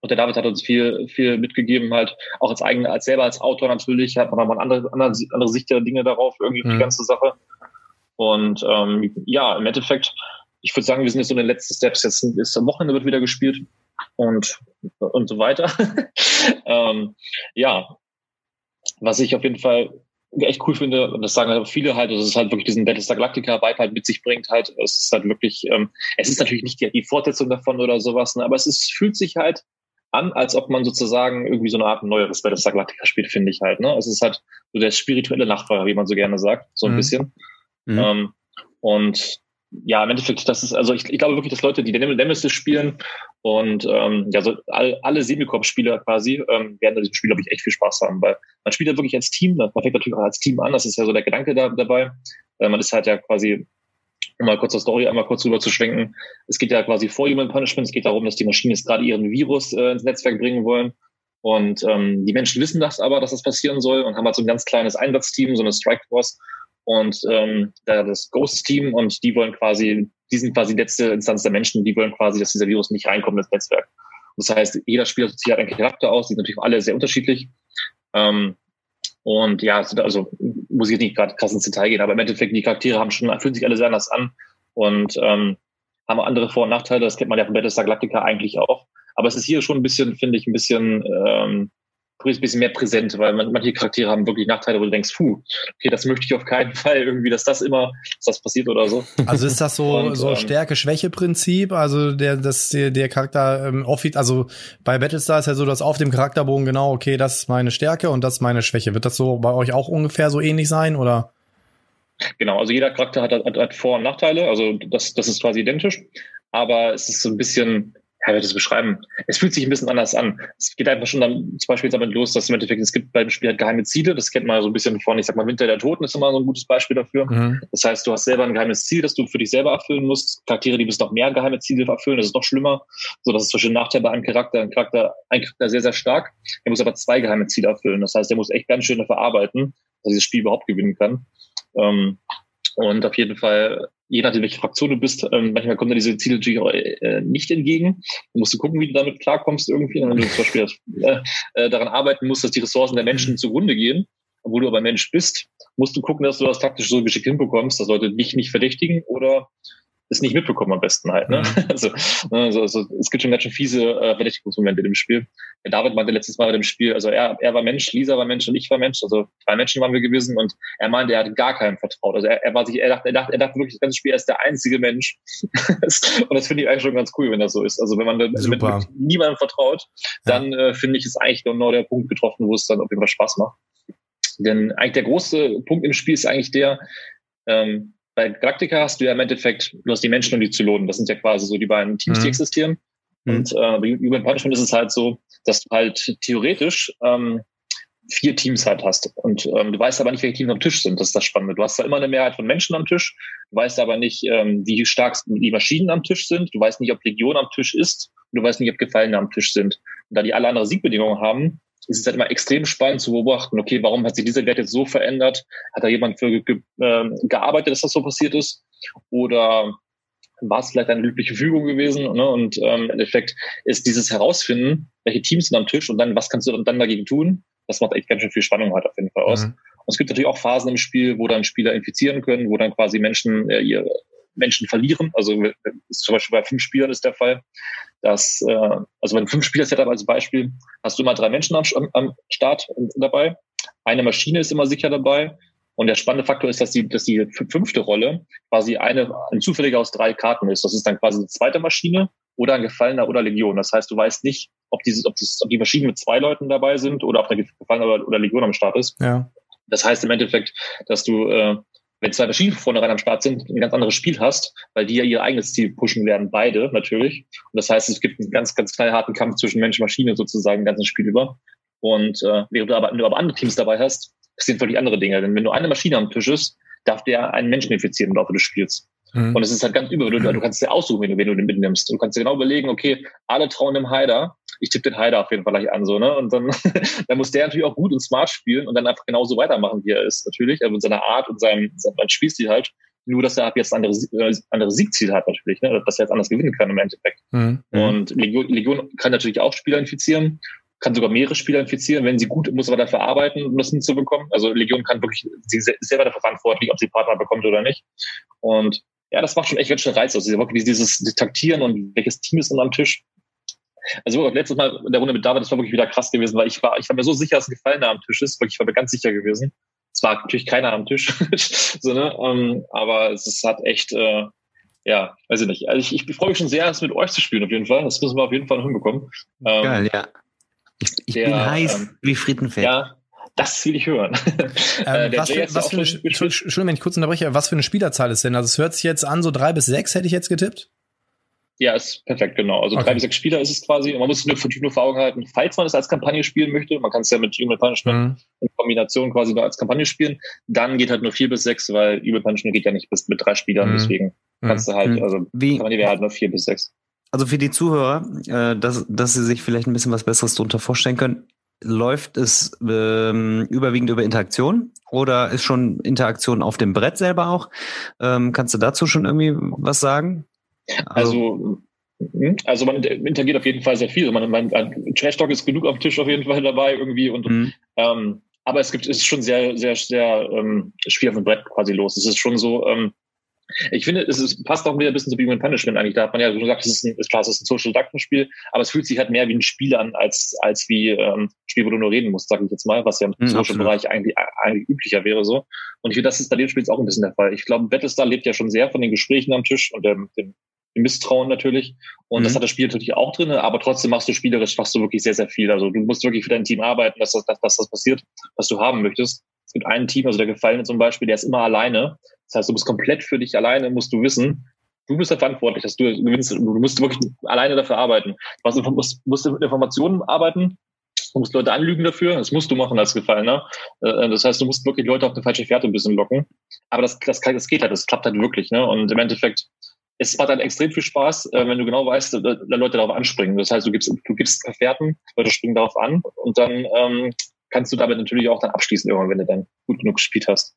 Und der David hat uns viel, viel mitgegeben, halt auch als eigene, als selber als Autor natürlich, hat man nochmal eine andere, andere, andere Sicht der Dinge darauf, irgendwie mhm. die ganze Sache. Und ähm, ja, im Endeffekt ich würde sagen, wir sind jetzt so in den letzten Steps. Jetzt ist am Wochenende wird wieder gespielt und, und so weiter. <laughs> ähm, ja, was ich auf jeden Fall echt cool finde, und das sagen halt viele halt, dass es halt wirklich diesen Battlestar Galactica-Vibe halt mit sich bringt halt. Es ist halt wirklich, ähm, es ist natürlich nicht die, die Fortsetzung davon oder sowas, ne, aber es ist, fühlt sich halt an, als ob man sozusagen irgendwie so eine Art neueres Battlestar Galactica spielt, finde ich halt. Ne? Es ist halt so der spirituelle Nachfahre, wie man so gerne sagt, so ein mhm. bisschen. Mhm. Ähm, und ja, im Endeffekt, das ist, also ich, ich glaube wirklich, dass Leute, die Nemesis spielen und ähm, ja, so all, alle Semicorp-Spieler quasi, ähm, werden in diesem Spiel, glaube ich, echt viel Spaß haben, weil man spielt ja wirklich als Team, man fängt natürlich auch als Team an, das ist ja so der Gedanke da, dabei. Äh, man ist halt ja quasi, um mal kurz zur Story einmal kurz rüber zu schwenken, es geht ja quasi vor Human Punishment, es geht darum, dass die Maschinen jetzt gerade ihren Virus äh, ins Netzwerk bringen wollen und ähm, die Menschen wissen das aber, dass das passieren soll und haben halt so ein ganz kleines Einsatzteam, so eine Strike Force, und ähm, da das Ghost-Team und die wollen quasi, die sind quasi letzte Instanz der Menschen, die wollen quasi, dass dieser Virus nicht reinkommt ins Netzwerk. Das heißt, jeder Spieler hat einen Charakter aus, die sind natürlich alle sehr unterschiedlich. Ähm, und ja, also muss ich jetzt nicht gerade krass ins Detail gehen, aber im Endeffekt, die Charaktere haben schon, fühlen sich alle sehr anders an und ähm, haben andere Vor- und Nachteile. Das kennt man ja von Battlestar Galactica eigentlich auch. Aber es ist hier schon ein bisschen, finde ich, ein bisschen ähm, ein bisschen mehr präsent, weil man, manche Charaktere haben wirklich Nachteile, wo du denkst, puh, okay, das möchte ich auf keinen <laughs> Fall irgendwie, dass das immer, dass das passiert oder so. Also ist das so <laughs> Und, so ähm, Stärke-Schwäche-Prinzip? Also der, dass der, der Charakter ähm, also bei Battlestar ist ja so, dass auf dem Charakterbogen genau, okay, das ist meine Stärke und das ist meine Schwäche. Wird das so bei euch auch ungefähr so ähnlich sein oder? Genau, also jeder Charakter hat, hat, hat Vor- und Nachteile, also das, das ist quasi identisch, aber es ist so ein bisschen, ja, ich das beschreiben? Es fühlt sich ein bisschen anders an. Es geht einfach schon dann zum Beispiel damit los, dass im Endeffekt, es gibt beim Spiel halt geheime Ziele. Das kennt man so ein bisschen von, ich sag mal, Winter der Toten ist immer so ein gutes Beispiel dafür. Mhm. Das heißt, du hast selber ein geheimes Ziel, das du für dich selber erfüllen musst. Charaktere, die bis noch mehr geheime Ziele erfüllen, das ist noch schlimmer. So, das ist zum Beispiel ein Nachteil bei einem Charakter. Ein Charakter, ein Charakter sehr, sehr stark. Der muss aber zwei geheime Ziele erfüllen. Das heißt, der muss echt ganz schön dafür arbeiten, dass dieses Spiel überhaupt gewinnen kann. Ähm, und auf jeden Fall je nachdem, welche Fraktion du bist, ähm, manchmal kommen da diese Ziele natürlich auch äh, nicht entgegen. Du musst du gucken, wie du damit klarkommst irgendwie. Und wenn du zum Beispiel <laughs> äh, daran arbeiten musst, dass die Ressourcen der Menschen zugrunde gehen, obwohl du aber Mensch bist, musst du gucken, dass du das taktisch so geschickt hinbekommst, dass Leute dich nicht verdächtigen oder es nicht mitbekommen am besten halt. Ne? Mhm. <laughs> Also, also, also es gibt schon ganz schön fiese äh, Verdächtigungsmomente in dem Spiel. Der David meinte letztes Mal bei dem Spiel, also er, er war Mensch, Lisa war Mensch und ich war Mensch, also drei Menschen waren wir gewesen und er meinte, er hat gar keinem vertraut. Also er, er war sich, er dachte, er dachte, er dachte wirklich, das ganze Spiel er ist der einzige Mensch. <laughs> und das finde ich eigentlich schon ganz cool, wenn das so ist. Also wenn man mit, mit niemandem vertraut, dann ja. äh, finde ich, ist eigentlich genau der Punkt getroffen, wo es dann auf jeden Fall Spaß macht. Denn eigentlich der große Punkt im Spiel ist eigentlich der, ähm, bei Galactica hast du ja im Endeffekt, du hast die Menschen und die Zylonen. Das sind ja quasi so die beiden Teams, mhm. die existieren. Mhm. Und äh, bei Human Punishment ist es halt so, dass du halt theoretisch ähm, vier Teams halt hast. Und ähm, du weißt aber nicht, welche Teams am Tisch sind. Das ist das Spannende. Du hast da immer eine Mehrheit von Menschen am Tisch. Du weißt aber nicht, ähm, wie stark die Maschinen am Tisch sind. Du weißt nicht, ob Legion am Tisch ist. Und du weißt nicht, ob Gefallene am Tisch sind. Und da die alle andere Siegbedingungen haben, ist es halt immer extrem spannend zu beobachten, okay, warum hat sich dieser Wert jetzt so verändert? Hat da jemand für ge äh, gearbeitet, dass das so passiert ist? Oder war es vielleicht eine löbliche Fügung gewesen? Ne? Und ähm, im Endeffekt ist dieses Herausfinden, welche Teams sind am Tisch und dann, was kannst du dann dagegen tun? Das macht echt ganz schön viel Spannung halt auf jeden Fall aus. Mhm. Und es gibt natürlich auch Phasen im Spiel, wo dann Spieler infizieren können, wo dann quasi Menschen äh, ihre Menschen verlieren. Also ist zum Beispiel bei fünf Spielern ist der Fall, dass äh, also wenn fünf Spieler Setup als Beispiel hast du immer drei Menschen am, am Start dabei. Eine Maschine ist immer sicher dabei. Und der spannende Faktor ist, dass die, dass die fünfte Rolle quasi eine, ein zufälliger aus drei Karten ist. Das ist dann quasi eine zweite Maschine oder ein Gefallener oder Legion. Das heißt, du weißt nicht, ob, dieses, ob, das, ob die Maschinen mit zwei Leuten dabei sind oder ob eine Gefallener oder, oder Legion am Start ist. Ja. Das heißt im Endeffekt, dass du, äh, wenn zwei Maschinen vorne rein am Start sind, ein ganz anderes Spiel hast, weil die ja ihr eigenes Ziel pushen werden, beide natürlich. Und das heißt, es gibt einen ganz, ganz knallharten Kampf zwischen Mensch und Maschine sozusagen, ein ganzes Spiel über. Und äh, während du aber, wenn du aber andere Teams dabei hast, passieren völlig andere Dinge. Denn wenn du eine Maschine am Tisch ist, darf der einen Menschen infizieren im Laufe des Spiels. Mhm. Und es ist halt ganz übel. Du, du kannst dir aussuchen, wenn du, wenn du den mitnimmst. Du kannst dir genau überlegen, okay, alle trauen dem Heider. Ich tippe den Heider auf jeden Fall gleich an, so, ne? Und dann, <laughs> dann muss der natürlich auch gut und smart spielen und dann einfach genauso weitermachen, wie er ist, natürlich. Also mit seiner Art und seinem, seinem Spielstil halt. Nur, dass er ab jetzt andere, äh, andere Siegziel hat, natürlich, ne? Dass er jetzt anders gewinnen kann im Endeffekt. Mhm. Und Legion, Legion kann natürlich auch Spieler infizieren kann sogar mehrere Spieler infizieren, wenn sie gut, muss aber dafür arbeiten, um das hinzubekommen. Also Legion kann wirklich, sie ist selber dafür verantwortlich, ob sie Partner bekommt oder nicht. Und ja, das macht schon echt ganz schön Reiz aus. Wirklich dieses Taktieren und welches Team ist dann am Tisch. Also letztes Mal in der Runde mit David, das war wirklich wieder krass gewesen, weil ich war, ich war mir so sicher, dass ein Gefallener am Tisch ist. Wirklich, ich war mir ganz sicher gewesen. Es war natürlich keiner am Tisch, <laughs> so, ne? Um, ähm, aber es, es hat echt, äh, ja, weiß ich nicht. Also ich, ich freue mich schon sehr, es mit euch zu spielen, auf jeden Fall. Das müssen wir auf jeden Fall noch hinbekommen. Ähm, Geil, ja. Ich, ich der, bin heiß ähm, wie Friedenfeld. Ja, das will ich hören. <laughs> Ähm, was für, was für eine, Entschuldigung, wenn ich kurz unterbreche, was für eine Spielerzahl ist denn? Also es hört sich jetzt an, so drei bis sechs hätte ich jetzt getippt. Ja, ist perfekt, genau. Also okay. drei bis sechs Spieler ist es quasi. Man muss es nur, nur vor Augen halten, falls man es als Kampagne spielen möchte, man kann es ja mit Human Punishment mhm. in Kombination quasi nur als Kampagne spielen, dann geht halt nur vier bis sechs, weil Human Punishment geht ja nicht bis mit drei Spielern, mhm. deswegen kannst du halt, mhm. also Wie? Kampagne wäre halt nur vier bis sechs. Also für die Zuhörer, äh, dass, dass sie sich vielleicht ein bisschen was Besseres darunter vorstellen können, läuft es ähm, überwiegend über Interaktion oder ist schon Interaktion auf dem Brett selber auch? Ähm, kannst du dazu schon irgendwie was sagen? Also, also, also man interagiert auf jeden Fall sehr viel. Man, man, Trash Talk ist genug auf dem Tisch auf jeden Fall dabei irgendwie und mhm. ähm, aber es gibt es ist schon sehr sehr sehr ähm, schwer auf dem Brett quasi los. Es ist schon so ähm, ich finde, es ist, passt auch wieder ein bisschen zu Being Punishment eigentlich. Da hat man ja gesagt, es ist, ein, klar, es ist ein Social Deduction Spiel, aber es fühlt sich halt mehr wie ein Spiel an, als, als wie ähm, ein Spiel, wo du nur reden musst, sage ich jetzt mal, was ja im mhm, Social-Bereich eigentlich, eigentlich üblicher wäre so. Und ich finde, das ist bei dem Spiel auch ein bisschen der Fall. Ich glaube, Battlestar lebt ja schon sehr von den Gesprächen am Tisch und dem, dem Misstrauen natürlich. Und mhm. das hat das Spiel natürlich auch drin, aber trotzdem machst du spielerisch, machst du wirklich sehr, sehr viel. Also du musst wirklich für dein Team arbeiten, dass das, dass, dass das passiert, was du haben möchtest. Es gibt ein Team, also der Gefallene zum Beispiel, der ist immer alleine. Das heißt, du bist komplett für dich alleine, musst du wissen, du bist verantwortlich, dass du gewinnst. Du musst wirklich alleine dafür arbeiten. Du musst, musst mit Informationen arbeiten, du musst Leute anlügen dafür, das musst du machen als Gefallener. Äh, das heißt, du musst wirklich Leute auf eine falsche Fährte ein bisschen locken. Aber das, das, das geht halt, das klappt halt wirklich. Ne? Und im Endeffekt, es macht halt extrem viel Spaß, äh, wenn du genau weißt, da Leute darauf anspringen. Das heißt, du gibst, du gibst Verfährten, Leute springen darauf an und dann ähm, kannst du damit natürlich auch dann abschließen irgendwann, wenn du dann gut genug gespielt hast.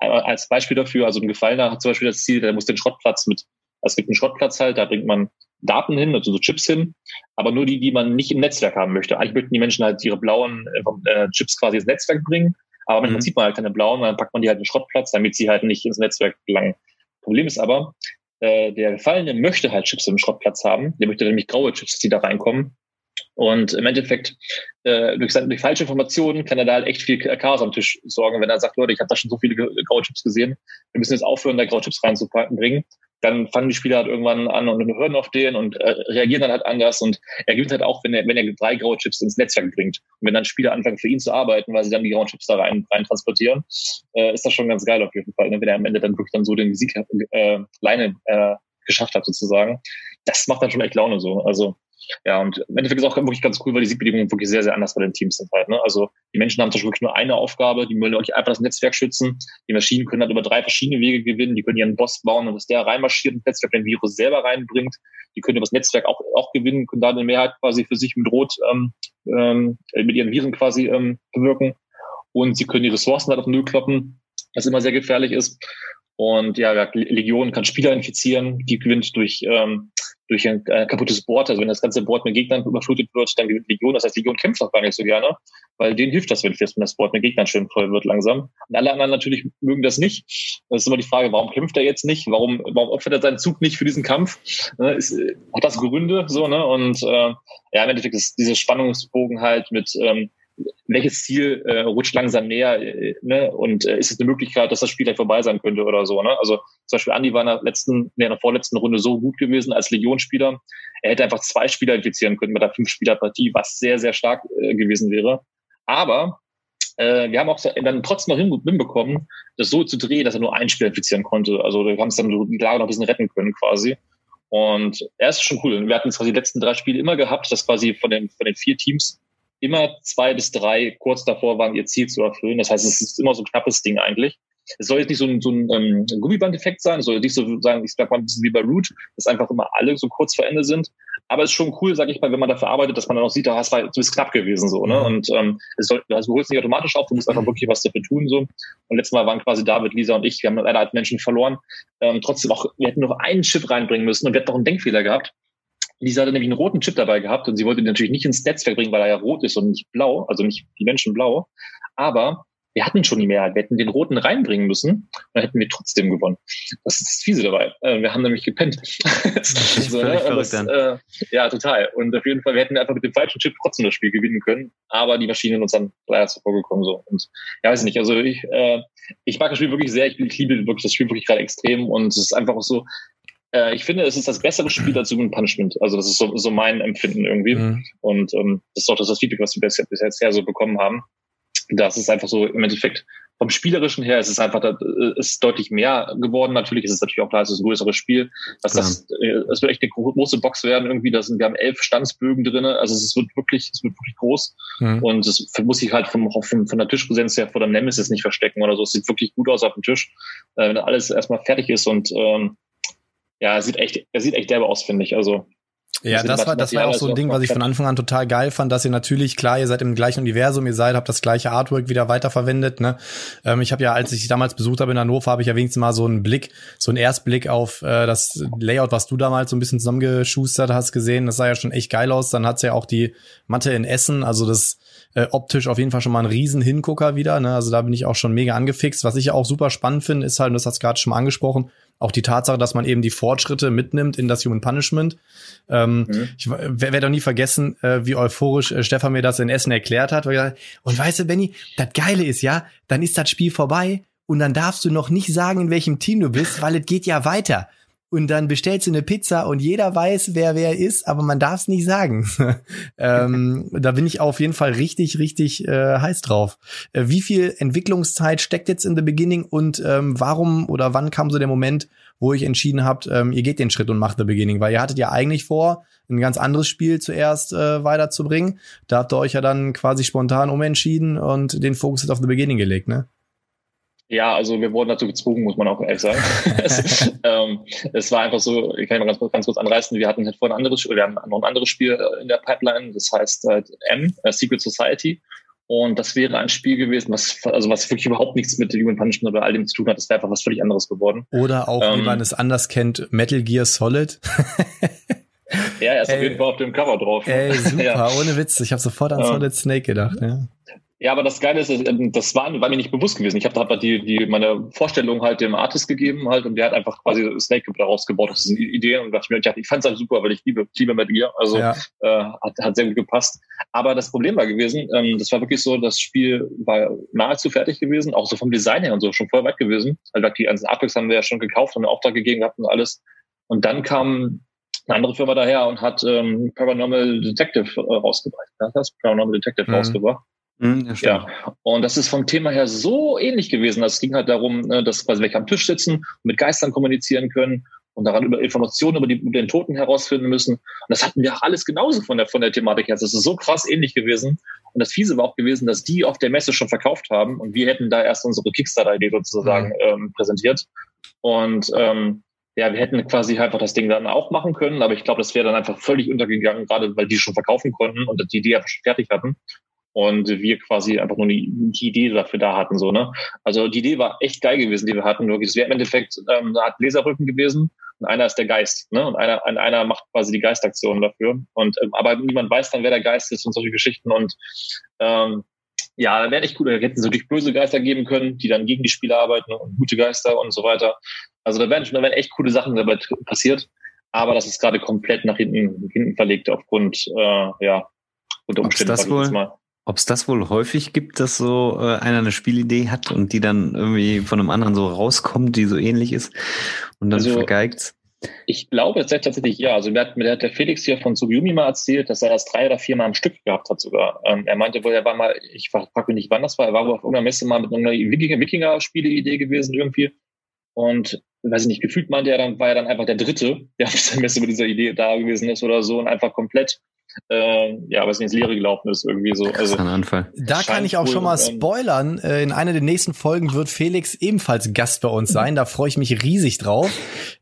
Als Beispiel dafür, also ein Gefallener hat zum Beispiel das Ziel, der muss den Schrottplatz mit, es gibt einen Schrottplatz halt, da bringt man Daten hin, also so Chips hin, aber nur die, die man nicht im Netzwerk haben möchte. Eigentlich möchten die Menschen halt ihre blauen äh, Chips quasi ins Netzwerk bringen, aber manchmal mhm. sieht man halt keine blauen, dann packt man die halt in den Schrottplatz, damit sie halt nicht ins Netzwerk gelangen. Problem ist aber, äh, der Gefallene möchte halt Chips im Schrottplatz haben, der möchte nämlich graue Chips, die da reinkommen, und im Endeffekt, äh, durch, durch falsche Informationen kann er da halt echt viel Chaos am Tisch sorgen, wenn er sagt, Leute, ich habe da schon so viele graue Chips gesehen, wir müssen jetzt aufhören, da graue Chips reinzubringen. Dann fangen die Spieler halt irgendwann an und hören auf den und äh, reagieren dann halt anders. Und er gewinnt halt auch, wenn er, wenn er drei graue Chips ins Netzwerk bringt. Und wenn dann Spieler anfangen, für ihn zu arbeiten, weil sie dann die grauen Chips da rein, rein transportieren, äh, ist das schon ganz geil auf jeden Fall. Ne? Wenn er am Ende dann wirklich dann so den Sieg äh, Leine äh, geschafft hat, sozusagen. Das macht dann schon echt Laune so. Also ja, und im Endeffekt ist auch wirklich ganz cool, weil die Siegbedingungen wirklich sehr, sehr anders bei den Teams sind halt. Ne? Also die Menschen haben zum Beispiel wirklich nur eine Aufgabe, die wollen euch einfach das Netzwerk schützen. Die Maschinen können dann über drei verschiedene Wege gewinnen. Die können ihren Boss bauen und dass der reinmarschiert und das Netzwerk den Virus selber reinbringt. Die können über das Netzwerk auch, auch gewinnen, können da eine Mehrheit quasi für sich mit Rot ähm, ähm, mit ihren Viren quasi ähm, bewirken. Und sie können die Ressourcen halt auf Null kloppen, was immer sehr gefährlich ist. Und ja, Legion kann Spieler infizieren, die gewinnt durch ähm, durch ein äh, kaputtes Board, also wenn das ganze Board mit Gegnern überflutet wird, dann gewinnt Legion. Das heißt, Legion kämpft auch gar nicht so gerne, weil denen hilft das, wenn das Board mit Gegnern schön voll wird langsam. Und alle anderen natürlich mögen das nicht. Das ist immer die Frage, warum kämpft er jetzt nicht? Warum, warum opfert er seinen Zug nicht für diesen Kampf? Ne, ist, hat das Gründe so, ne? Und äh, ja, im Endeffekt ist dieser Spannungsbogen halt mit ähm, welches Ziel äh, rutscht langsam näher äh, ne? und äh, ist es eine Möglichkeit, dass das Spiel gleich vorbei sein könnte oder so. Ne? Also zum Beispiel Andi war in der letzten, in der vorletzten Runde so gut gewesen als Legionsspieler. Er hätte einfach zwei Spieler infizieren können mit der Fünf-Spieler-Partie, was sehr, sehr stark äh, gewesen wäre. Aber äh, wir haben auch dann trotzdem noch hinbekommen, das so zu drehen, dass er nur ein Spieler infizieren konnte. Also wir haben es dann die Lage noch ein bisschen retten können quasi. Und er ist schon cool. Wir hatten quasi die letzten drei Spiele immer gehabt, dass quasi von den, von den vier Teams immer zwei bis drei kurz davor waren, ihr Ziel zu erfüllen. Das heißt, es ist immer so ein knappes Ding eigentlich. Es soll jetzt nicht so ein, so ein ähm, Gummiband-Effekt sein, es soll nicht so sagen, ich sag mal ein bisschen wie bei Root, dass einfach immer alle so kurz vor Ende sind. Aber es ist schon cool, sag ich mal, wenn man dafür arbeitet, dass man dann auch sieht, da hast du bist knapp gewesen so, ne? Mhm. Und ähm, es soll, also du holst nicht automatisch auf, du musst einfach wirklich was dafür tun so. Und letztes Mal waren quasi David, Lisa und ich, wir haben leider als Menschen verloren. Ähm, trotzdem auch, wir hätten noch einen Chip reinbringen müssen und wir hätten noch einen Denkfehler gehabt. Lisa hatte nämlich einen roten Chip dabei gehabt und sie wollte den natürlich nicht ins Netzwerk bringen, weil er ja rot ist und nicht blau, also nicht die Menschen blau. Aber wir hatten schon die Mehrheit. Wir hätten den roten reinbringen müssen, dann hätten wir trotzdem gewonnen. Das ist das Fiese dabei. Äh, wir haben nämlich gepennt. <laughs> so, ne? das, äh, ja, total. Und auf jeden Fall, wir hätten einfach mit dem falschen Chip trotzdem das Spiel gewinnen können, aber die Maschinen uns dann leider zuvor gekommen. So. Und ja, weiß nicht. Also ich, äh, ich mag das Spiel wirklich sehr. Ich liebe wirklich das Spiel wirklich gerade extrem und es ist einfach auch so, äh, ich finde, es ist das bessere Spiel als Human Punishment. Also das ist so, so mein Empfinden irgendwie. Mhm. Und ähm, das ist auch das, das Feedback, was wir bisher, bisher so bekommen haben. Das ist einfach so im Endeffekt vom Spielerischen her ist es einfach, da ist deutlich mehr geworden. Natürlich ist es natürlich auch klar, es ist ein größeres Spiel. Dass ja. das, äh, es wird echt eine große Box werden irgendwie. Da sind, wir haben elf Standsbögen drinne. Also es wird wirklich, es wird wirklich groß. Mhm. Und es muss sich halt vom, vom, von der Tischpräsenz her vor der Nemesis nicht verstecken oder so. Es sieht wirklich gut aus auf dem Tisch. Äh, wenn alles erstmal fertig ist und ähm, ja, er sieht echt, er sieht echt derbe aus, finde ich. Also ja, das war, das war auch so ein Ding, was ich von Anfang an total geil fand, dass ihr natürlich, klar, ihr seid im gleichen Universum, ihr seid, habt das gleiche Artwork wieder weiterverwendet. Ne? Ähm, ich habe ja, als ich damals besucht habe in Hannover, habe ich ja wenigstens mal so einen Blick, so einen Erstblick auf äh, das Layout, was du damals so ein bisschen zusammengeschustert hast, gesehen. Das sah ja schon echt geil aus. Dann hat's ja auch die Matte in Essen, also das äh, optisch auf jeden Fall schon mal ein riesen Hingucker wieder. Ne? Also da bin ich auch schon mega angefixt. Was ich ja auch super spannend finde, ist halt, und das hast du gerade schon mal angesprochen, auch die Tatsache, dass man eben die Fortschritte mitnimmt in das Human Punishment. Ähm, mhm. Ich werde doch nie vergessen, äh, wie euphorisch äh, Stefan mir das in Essen erklärt hat. Und weißt du, Benny, das Geile ist ja, dann ist das Spiel vorbei und dann darfst du noch nicht sagen, in welchem Team du bist, weil es geht ja weiter und dann bestellst du eine Pizza und jeder weiß, wer wer ist, aber man darf es nicht sagen. <laughs> ähm, <laughs> da bin ich auf jeden Fall richtig, richtig äh, heiß drauf. Äh, wie viel Entwicklungszeit steckt jetzt in The Beginning und ähm, warum oder wann kam so der Moment, wo ich entschieden habt, ähm, ihr geht den Schritt und macht The Beginning? Weil ihr hattet ja eigentlich vor, ein ganz anderes Spiel zuerst äh, weiterzubringen. Da habt ihr euch ja dann quasi spontan umentschieden und den Fokus auf The Beginning gelegt, ne? Ja, also wir wurden dazu gezwungen, muss man auch ehrlich sagen. <laughs> es, ähm, es war einfach so, ich kann mal ganz, ganz kurz anreißen, wir hatten halt vorhin ein anderes, wir haben noch ein anderes Spiel äh, in der Pipeline, das heißt halt M, äh, Secret Society. Und das wäre ein Spiel gewesen, was, also was wirklich überhaupt nichts mit Human Punishment oder all dem zu tun hat. Das wäre einfach was völlig anderes geworden. Oder auch, ähm, wie man es anders kennt, Metal Gear Solid. <laughs> ja, er ist ey, auf jeden Fall auf dem Cover drauf. Ey, <laughs> super, ja. ohne Witz. Ich habe sofort an Solid Snake gedacht. Ja. Ja, aber das Geile ist, ähm, das war, war mir nicht bewusst gewesen. Ich habe da halt die, die, meine Vorstellung halt dem Artist gegeben halt und der hat einfach quasi Snake daraus gebaut. Das ist eine Idee und dachte ich mir, ich fand es halt super, weil ich liebe, liebe Metal Gear. Also ja. äh, hat, hat sehr gut gepasst. Aber das Problem war gewesen, ähm, das war wirklich so, das Spiel war nahezu fertig gewesen, auch so vom Design her und so schon voll weit gewesen. Also die ganzen Artworks haben wir ja schon gekauft und einen Auftrag gegeben gehabt und alles. Und dann kam eine andere Firma daher und hat ähm, Paranormal Detective äh, rausgebracht. Ja, das Paranormal Detective mhm. rausgebracht. Mhm, ja, und das ist vom Thema her so ähnlich gewesen. Es ging halt darum, ne, dass quasi welche am Tisch sitzen und mit Geistern kommunizieren können und daran über Informationen über, die, über den Toten herausfinden müssen. Und das hatten wir alles genauso von der, von der Thematik her. Das ist so krass ähnlich gewesen. Und das Fiese war auch gewesen, dass die auf der Messe schon verkauft haben und wir hätten da erst unsere Kickstarter-Idee sozusagen mhm. ähm, präsentiert. Und ähm, ja, wir hätten quasi einfach das Ding dann auch machen können, aber ich glaube, das wäre dann einfach völlig untergegangen, gerade weil die schon verkaufen konnten und die Idee einfach schon fertig hatten und wir quasi einfach nur die, die Idee dafür da hatten. so ne. Also die Idee war echt geil gewesen, die wir hatten. Wirklich, es wäre im Endeffekt ähm, eine Art Laserrücken gewesen und einer ist der Geist, ne? Und einer, einer macht quasi die Geistaktion dafür. Und ähm, aber niemand weiß dann, wer der Geist ist und solche Geschichten. Und ähm, ja, da wäre echt cool. Da hätten sie natürlich böse Geister geben können, die dann gegen die Spieler arbeiten und gute Geister und so weiter. Also da wären, da wären echt coole Sachen dabei passiert. Aber das ist gerade komplett nach hinten, hinten verlegt aufgrund, äh, ja, unter Umständen. Ob's das wohl, ob es das wohl häufig gibt, dass so äh, einer eine Spielidee hat und die dann irgendwie von einem anderen so rauskommt, die so ähnlich ist und dann also, vergeigt? Ich glaube tatsächlich ja. Also mir hat, mir hat der Felix hier von Tsugumi mal erzählt, dass er das drei oder vier Mal am Stück gehabt hat sogar. Ähm, er meinte wohl, er war mal, ich frage mich nicht, wann das war, er war wohl auf irgendeiner Messe mal mit einer Wikinger-Spiele-Idee gewesen irgendwie. Und weiß ich nicht, gefühlt meinte er dann, war er dann einfach der Dritte, der auf dieser Messe mit dieser Idee da gewesen ist oder so und einfach komplett äh, ja, was ins Leere gelaufen ist, irgendwie so. Also, ein Anfall. Da kann ich auch cool, schon mal spoilern. Äh, in einer der nächsten Folgen wird Felix ebenfalls Gast bei uns sein. Da freue ich mich riesig drauf.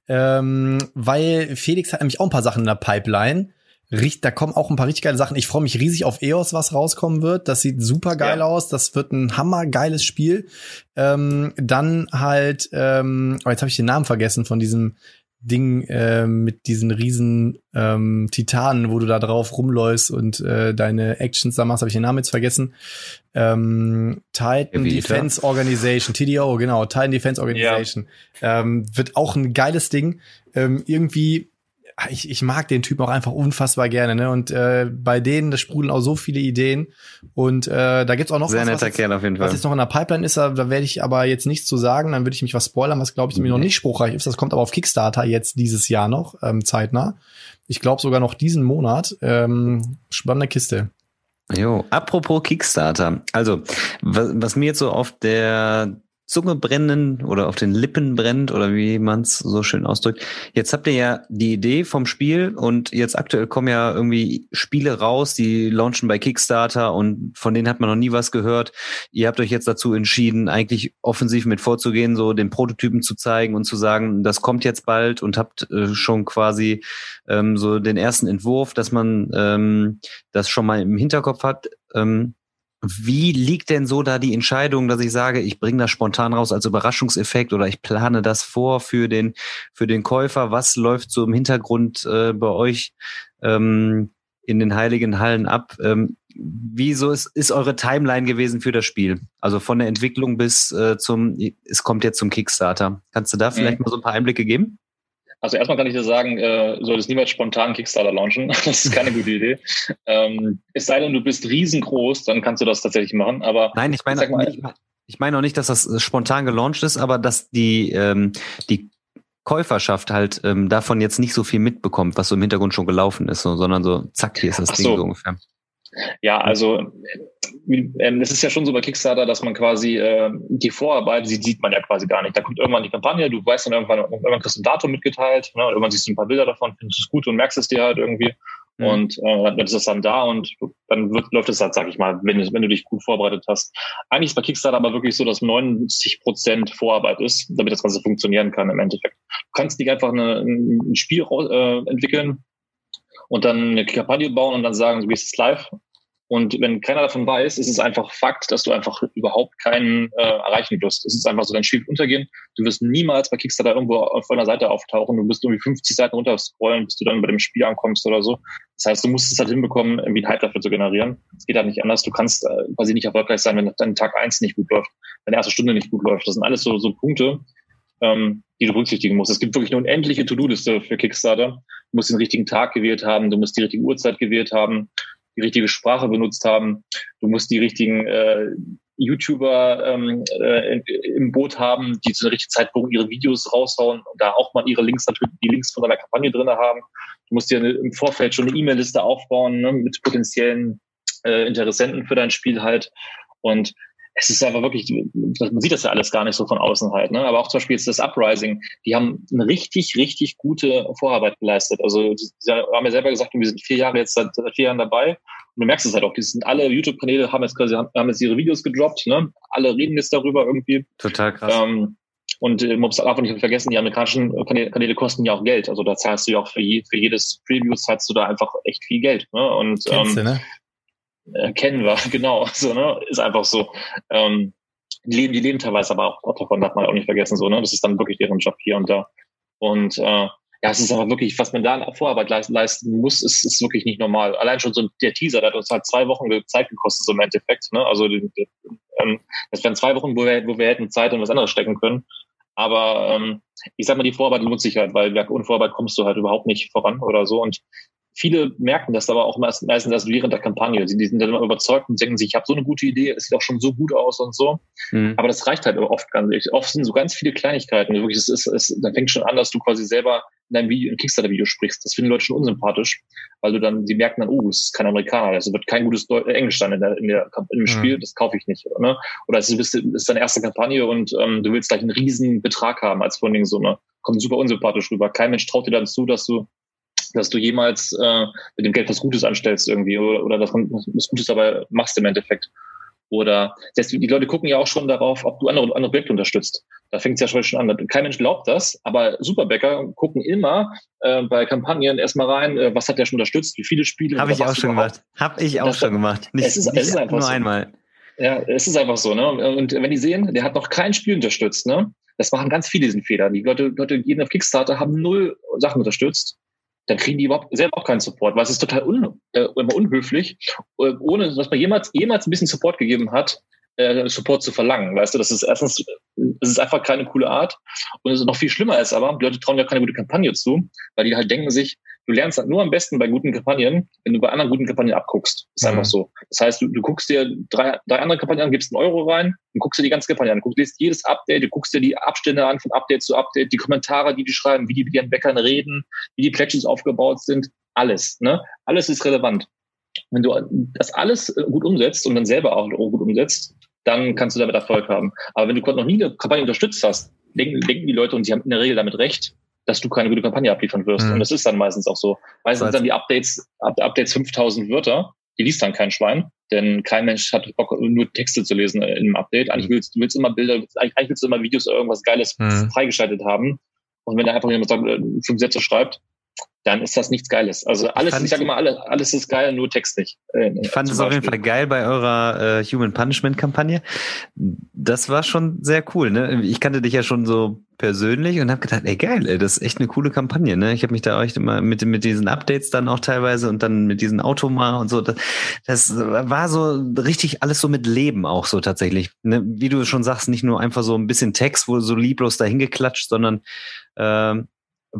Ähm, weil Felix hat nämlich auch ein paar Sachen in der Pipeline. Da kommen auch ein paar richtig geile Sachen. Ich freue mich riesig auf EOS, was rauskommen wird. Das sieht super geil ja. aus. Das wird ein hammergeiles Spiel. Ähm, dann halt, ähm, oh, jetzt habe ich den Namen vergessen von diesem Ding äh, mit diesen riesen ähm, Titanen, wo du da drauf rumläufst und äh, deine Actions da machst, habe ich den Namen jetzt vergessen. Ähm, Titan Defense Organization, TDO, genau, Titan Defense Organization. Ja. Ähm, wird auch ein geiles Ding. Ähm, irgendwie ich, ich mag den Typ auch einfach unfassbar gerne, ne? Und äh, bei denen, das sprudeln auch so viele Ideen. Und äh, da gibt's auch noch Sehr was, netter was, Kerl auf jeden Fall. was jetzt noch in der Pipeline ist, da, da werde ich aber jetzt nichts zu sagen, dann würde ich mich was spoilern, was glaube ich mhm. noch nicht spruchreich ist. Das kommt aber auf Kickstarter jetzt dieses Jahr noch, ähm, zeitnah. Ich glaube sogar noch diesen Monat. Ähm, spannende Kiste. Jo, apropos Kickstarter. Also, was, was mir jetzt so auf der Zunge brennen oder auf den Lippen brennt oder wie man es so schön ausdrückt. Jetzt habt ihr ja die Idee vom Spiel und jetzt aktuell kommen ja irgendwie Spiele raus, die launchen bei Kickstarter und von denen hat man noch nie was gehört. Ihr habt euch jetzt dazu entschieden, eigentlich offensiv mit vorzugehen, so den Prototypen zu zeigen und zu sagen, das kommt jetzt bald und habt äh, schon quasi ähm, so den ersten Entwurf, dass man ähm, das schon mal im Hinterkopf hat. Ähm, wie liegt denn so da die Entscheidung, dass ich sage, ich bringe das spontan raus als Überraschungseffekt oder ich plane das vor für den für den Käufer? Was läuft so im Hintergrund äh, bei euch ähm, in den heiligen Hallen ab? Ähm, wieso ist, ist eure Timeline gewesen für das Spiel? Also von der Entwicklung bis äh, zum, es kommt jetzt zum Kickstarter. Kannst du da vielleicht mhm. mal so ein paar Einblicke geben? Also erstmal kann ich dir sagen, äh, solltest niemals spontan Kickstarter launchen. <laughs> Das ist keine gute Idee. Ähm, es sei denn, du bist riesengroß, dann kannst du das tatsächlich machen. Aber nein, ich meine, mal, ich, ich meine auch nicht, dass das spontan gelauncht ist, aber dass die ähm, die Käuferschaft halt ähm, davon jetzt nicht so viel mitbekommt, was so im Hintergrund schon gelaufen ist, so, sondern so, zack, hier ist das Ach Ding so. so ungefähr. Ja, also ähm, es ist ja schon so bei Kickstarter, dass man quasi äh, die Vorarbeit, die sieht man ja quasi gar nicht. Da kommt irgendwann die Kampagne, du weißt dann irgendwann, irgendwann kriegst du ein Datum mitgeteilt, ne, und irgendwann siehst du ein paar Bilder davon, findest es gut und merkst es dir halt irgendwie. Mhm. Und äh, dann ist es dann da und dann wird, läuft es halt, sag ich mal, wenn, wenn du dich gut vorbereitet hast. Eigentlich ist bei Kickstarter aber wirklich so, dass 90 Prozent Vorarbeit ist, damit das Ganze funktionieren kann im Endeffekt. Du kannst nicht einfach eine, ein Spiel äh, entwickeln und dann eine Kampagne bauen und dann sagen, du gehst jetzt live und wenn keiner davon weiß, ist es einfach Fakt, dass du einfach überhaupt keinen äh, erreichen wirst. Es ist einfach so, dein Spiel untergehen. Du wirst niemals bei Kickstarter irgendwo auf einer Seite auftauchen. Du wirst irgendwie 50 Seiten runterscrollen, bis du dann bei dem Spiel ankommst oder so. Das heißt, du musst es halt hinbekommen, irgendwie einen Hype dafür zu generieren. Es geht halt nicht anders. Du kannst äh, quasi nicht erfolgreich sein, wenn dein Tag eins nicht gut läuft, deine erste Stunde nicht gut läuft. Das sind alles so, so Punkte, ähm, die du berücksichtigen musst. Es gibt wirklich eine unendliche To-Do-Liste für Kickstarter. Du musst den richtigen Tag gewählt haben, du musst die richtige Uhrzeit gewählt haben die richtige Sprache benutzt haben. Du musst die richtigen äh, YouTuber ähm, äh, im Boot haben, die zu der richtigen Zeitpunkt ihre Videos raushauen und da auch mal ihre Links natürlich, die Links von deiner Kampagne drin haben. Du musst dir im Vorfeld schon eine E-Mail-Liste aufbauen ne, mit potenziellen äh, Interessenten für dein Spiel halt. Und es ist einfach wirklich, man sieht das ja alles gar nicht so von außen halt, ne? Aber auch zum Beispiel jetzt das Uprising, die haben eine richtig, richtig gute Vorarbeit geleistet. Also sie haben ja selber gesagt, wir sind vier Jahre jetzt seit, seit vier Jahren dabei. Und du merkst es halt auch, die sind alle YouTube-Kanäle haben jetzt quasi haben jetzt ihre Videos gedroppt, ne? Alle reden jetzt darüber irgendwie. Total krass. Ähm, und äh, man muss einfach nicht vergessen, die amerikanischen Kanäle, Kanäle kosten ja auch Geld. Also da zahlst du ja auch für, je, für jedes Preview zahlst du da einfach echt viel Geld. Ne? Und Kennst ähm, du, ne? Äh, kennen wir, <laughs> genau. So, ne? Ist einfach so. Ähm, die leben, die leben teilweise aber auch, davon, darf man auch nicht vergessen, so, ne? Das ist dann wirklich deren Job hier und da. Und äh, ja, es ist aber wirklich, was man da Vorarbeit leisten, leisten muss, ist, ist wirklich nicht normal. Allein schon so der Teaser, der hat uns halt zwei Wochen Zeit gekostet, so im Endeffekt. Ne? Also ähm, das wären zwei Wochen, wo wir, wo wir hätten Zeit in was anderes stecken können. Aber ähm, ich sag mal, die Vorarbeit lohnt sich halt, weil ohne Vorarbeit kommst du halt überhaupt nicht voran oder so. Und viele merken das aber auch meistens erst während der Kampagne. Sie die sind dann immer überzeugt und denken sich, ich habe so eine gute Idee, es sieht auch schon so gut aus und so. Mhm. Aber das reicht halt oft ganz nicht. Oft sind so ganz viele Kleinigkeiten. Wirklich, es ist, es, dann fängt schon an, dass du quasi selber in deinem Video, in Kickstarter-Video sprichst. Das finden Leute schon unsympathisch, weil du dann, die merken dann, oh, es ist kein Amerikaner, es wird kein gutes Deu Englisch dann in, der, in, der, in dem Spiel, mhm. das kaufe ich nicht. Oder, ne? oder es ist, ist deine erste Kampagne und ähm, du willst gleich einen riesen Betrag haben als Funding-Summe. Kommt super unsympathisch rüber. Kein Mensch traut dir dann zu, dass du dass du jemals äh, mit dem Geld was Gutes anstellst irgendwie oder, oder das, was Gutes dabei machst im Endeffekt. Oder das, die Leute gucken ja auch schon darauf, ob du andere, andere Projekte unterstützt. Da fängt es ja schon an. Kein Mensch glaubt das, aber Superbäcker gucken immer äh, bei Kampagnen erstmal rein, äh, was hat der schon unterstützt, wie viele Spiele. Habe ich auch schon gemacht. Habe ich auch schon gemacht. Nicht, es ist, nicht es ist einfach nur so. einmal. Ja, es ist einfach so. Ne? Und wenn die sehen, der hat noch kein Spiel unterstützt, ne? das machen ganz viele diesen Fehler. Die Leute, Leute gehen auf Kickstarter, haben null Sachen unterstützt dann kriegen die überhaupt selber auch keinen Support, weil es ist total un, äh, unhöflich, äh, ohne dass man jemals, jemals ein bisschen Support gegeben hat, äh, Support zu verlangen. Weißt du, das ist erstens, es ist einfach keine coole Art. Und es ist noch viel schlimmer ist aber, die Leute trauen ja keine gute Kampagne zu, weil die halt denken sich, du lernst halt nur am besten bei guten Kampagnen, wenn du bei anderen guten Kampagnen abguckst. Das ist mhm. einfach so. Das heißt, du, du guckst dir drei, drei andere Kampagnen an, gibst einen Euro rein und guckst dir die ganze Kampagne an. Du liest jedes Update, du guckst dir die Abstände an von Update zu Update, die Kommentare, die die schreiben, wie die mit ihren Bäckern reden, wie die Pledges aufgebaut sind. Alles, ne? Alles ist relevant. Wenn du das alles äh, gut umsetzt und dann selber auch gut umsetzt, dann kannst du damit Erfolg haben. Aber wenn du noch nie eine Kampagne unterstützt hast, denken, denken die Leute, und sie haben in der Regel damit recht, dass du keine gute Kampagne abliefern wirst. Mhm. Und das ist dann meistens auch so. Meistens sind dann die Updates, Updates 5000 Wörter, die liest dann kein Schwein, denn kein Mensch hat Bock, nur Texte zu lesen in einem Update. Eigentlich mhm. willst du willst immer Bilder, eigentlich willst du immer Videos oder irgendwas Geiles mhm. freigeschaltet haben. Und wenn da einfach jemand sagt, äh, fünf Sätze schreibt, dann ist das nichts Geiles. Also alles, ich, ich sage immer, alles, alles ist geil, nur Text nicht. Äh, ich fand es auf jeden Fall geil bei eurer äh, Human Punishment Kampagne. Das war schon sehr cool. Ne? Ich kannte dich ja schon so persönlich und habe gedacht, ey geil, ey, das ist echt eine coole Kampagne. Ne? Ich habe mich da echt immer mit mit diesen Updates dann auch teilweise und dann mit diesen Automa und so. Das, das war so richtig alles so mit Leben auch so tatsächlich. Ne? Wie du schon sagst, nicht nur einfach so ein bisschen Text, wo so lieblos dahin geklatscht, sondern ähm,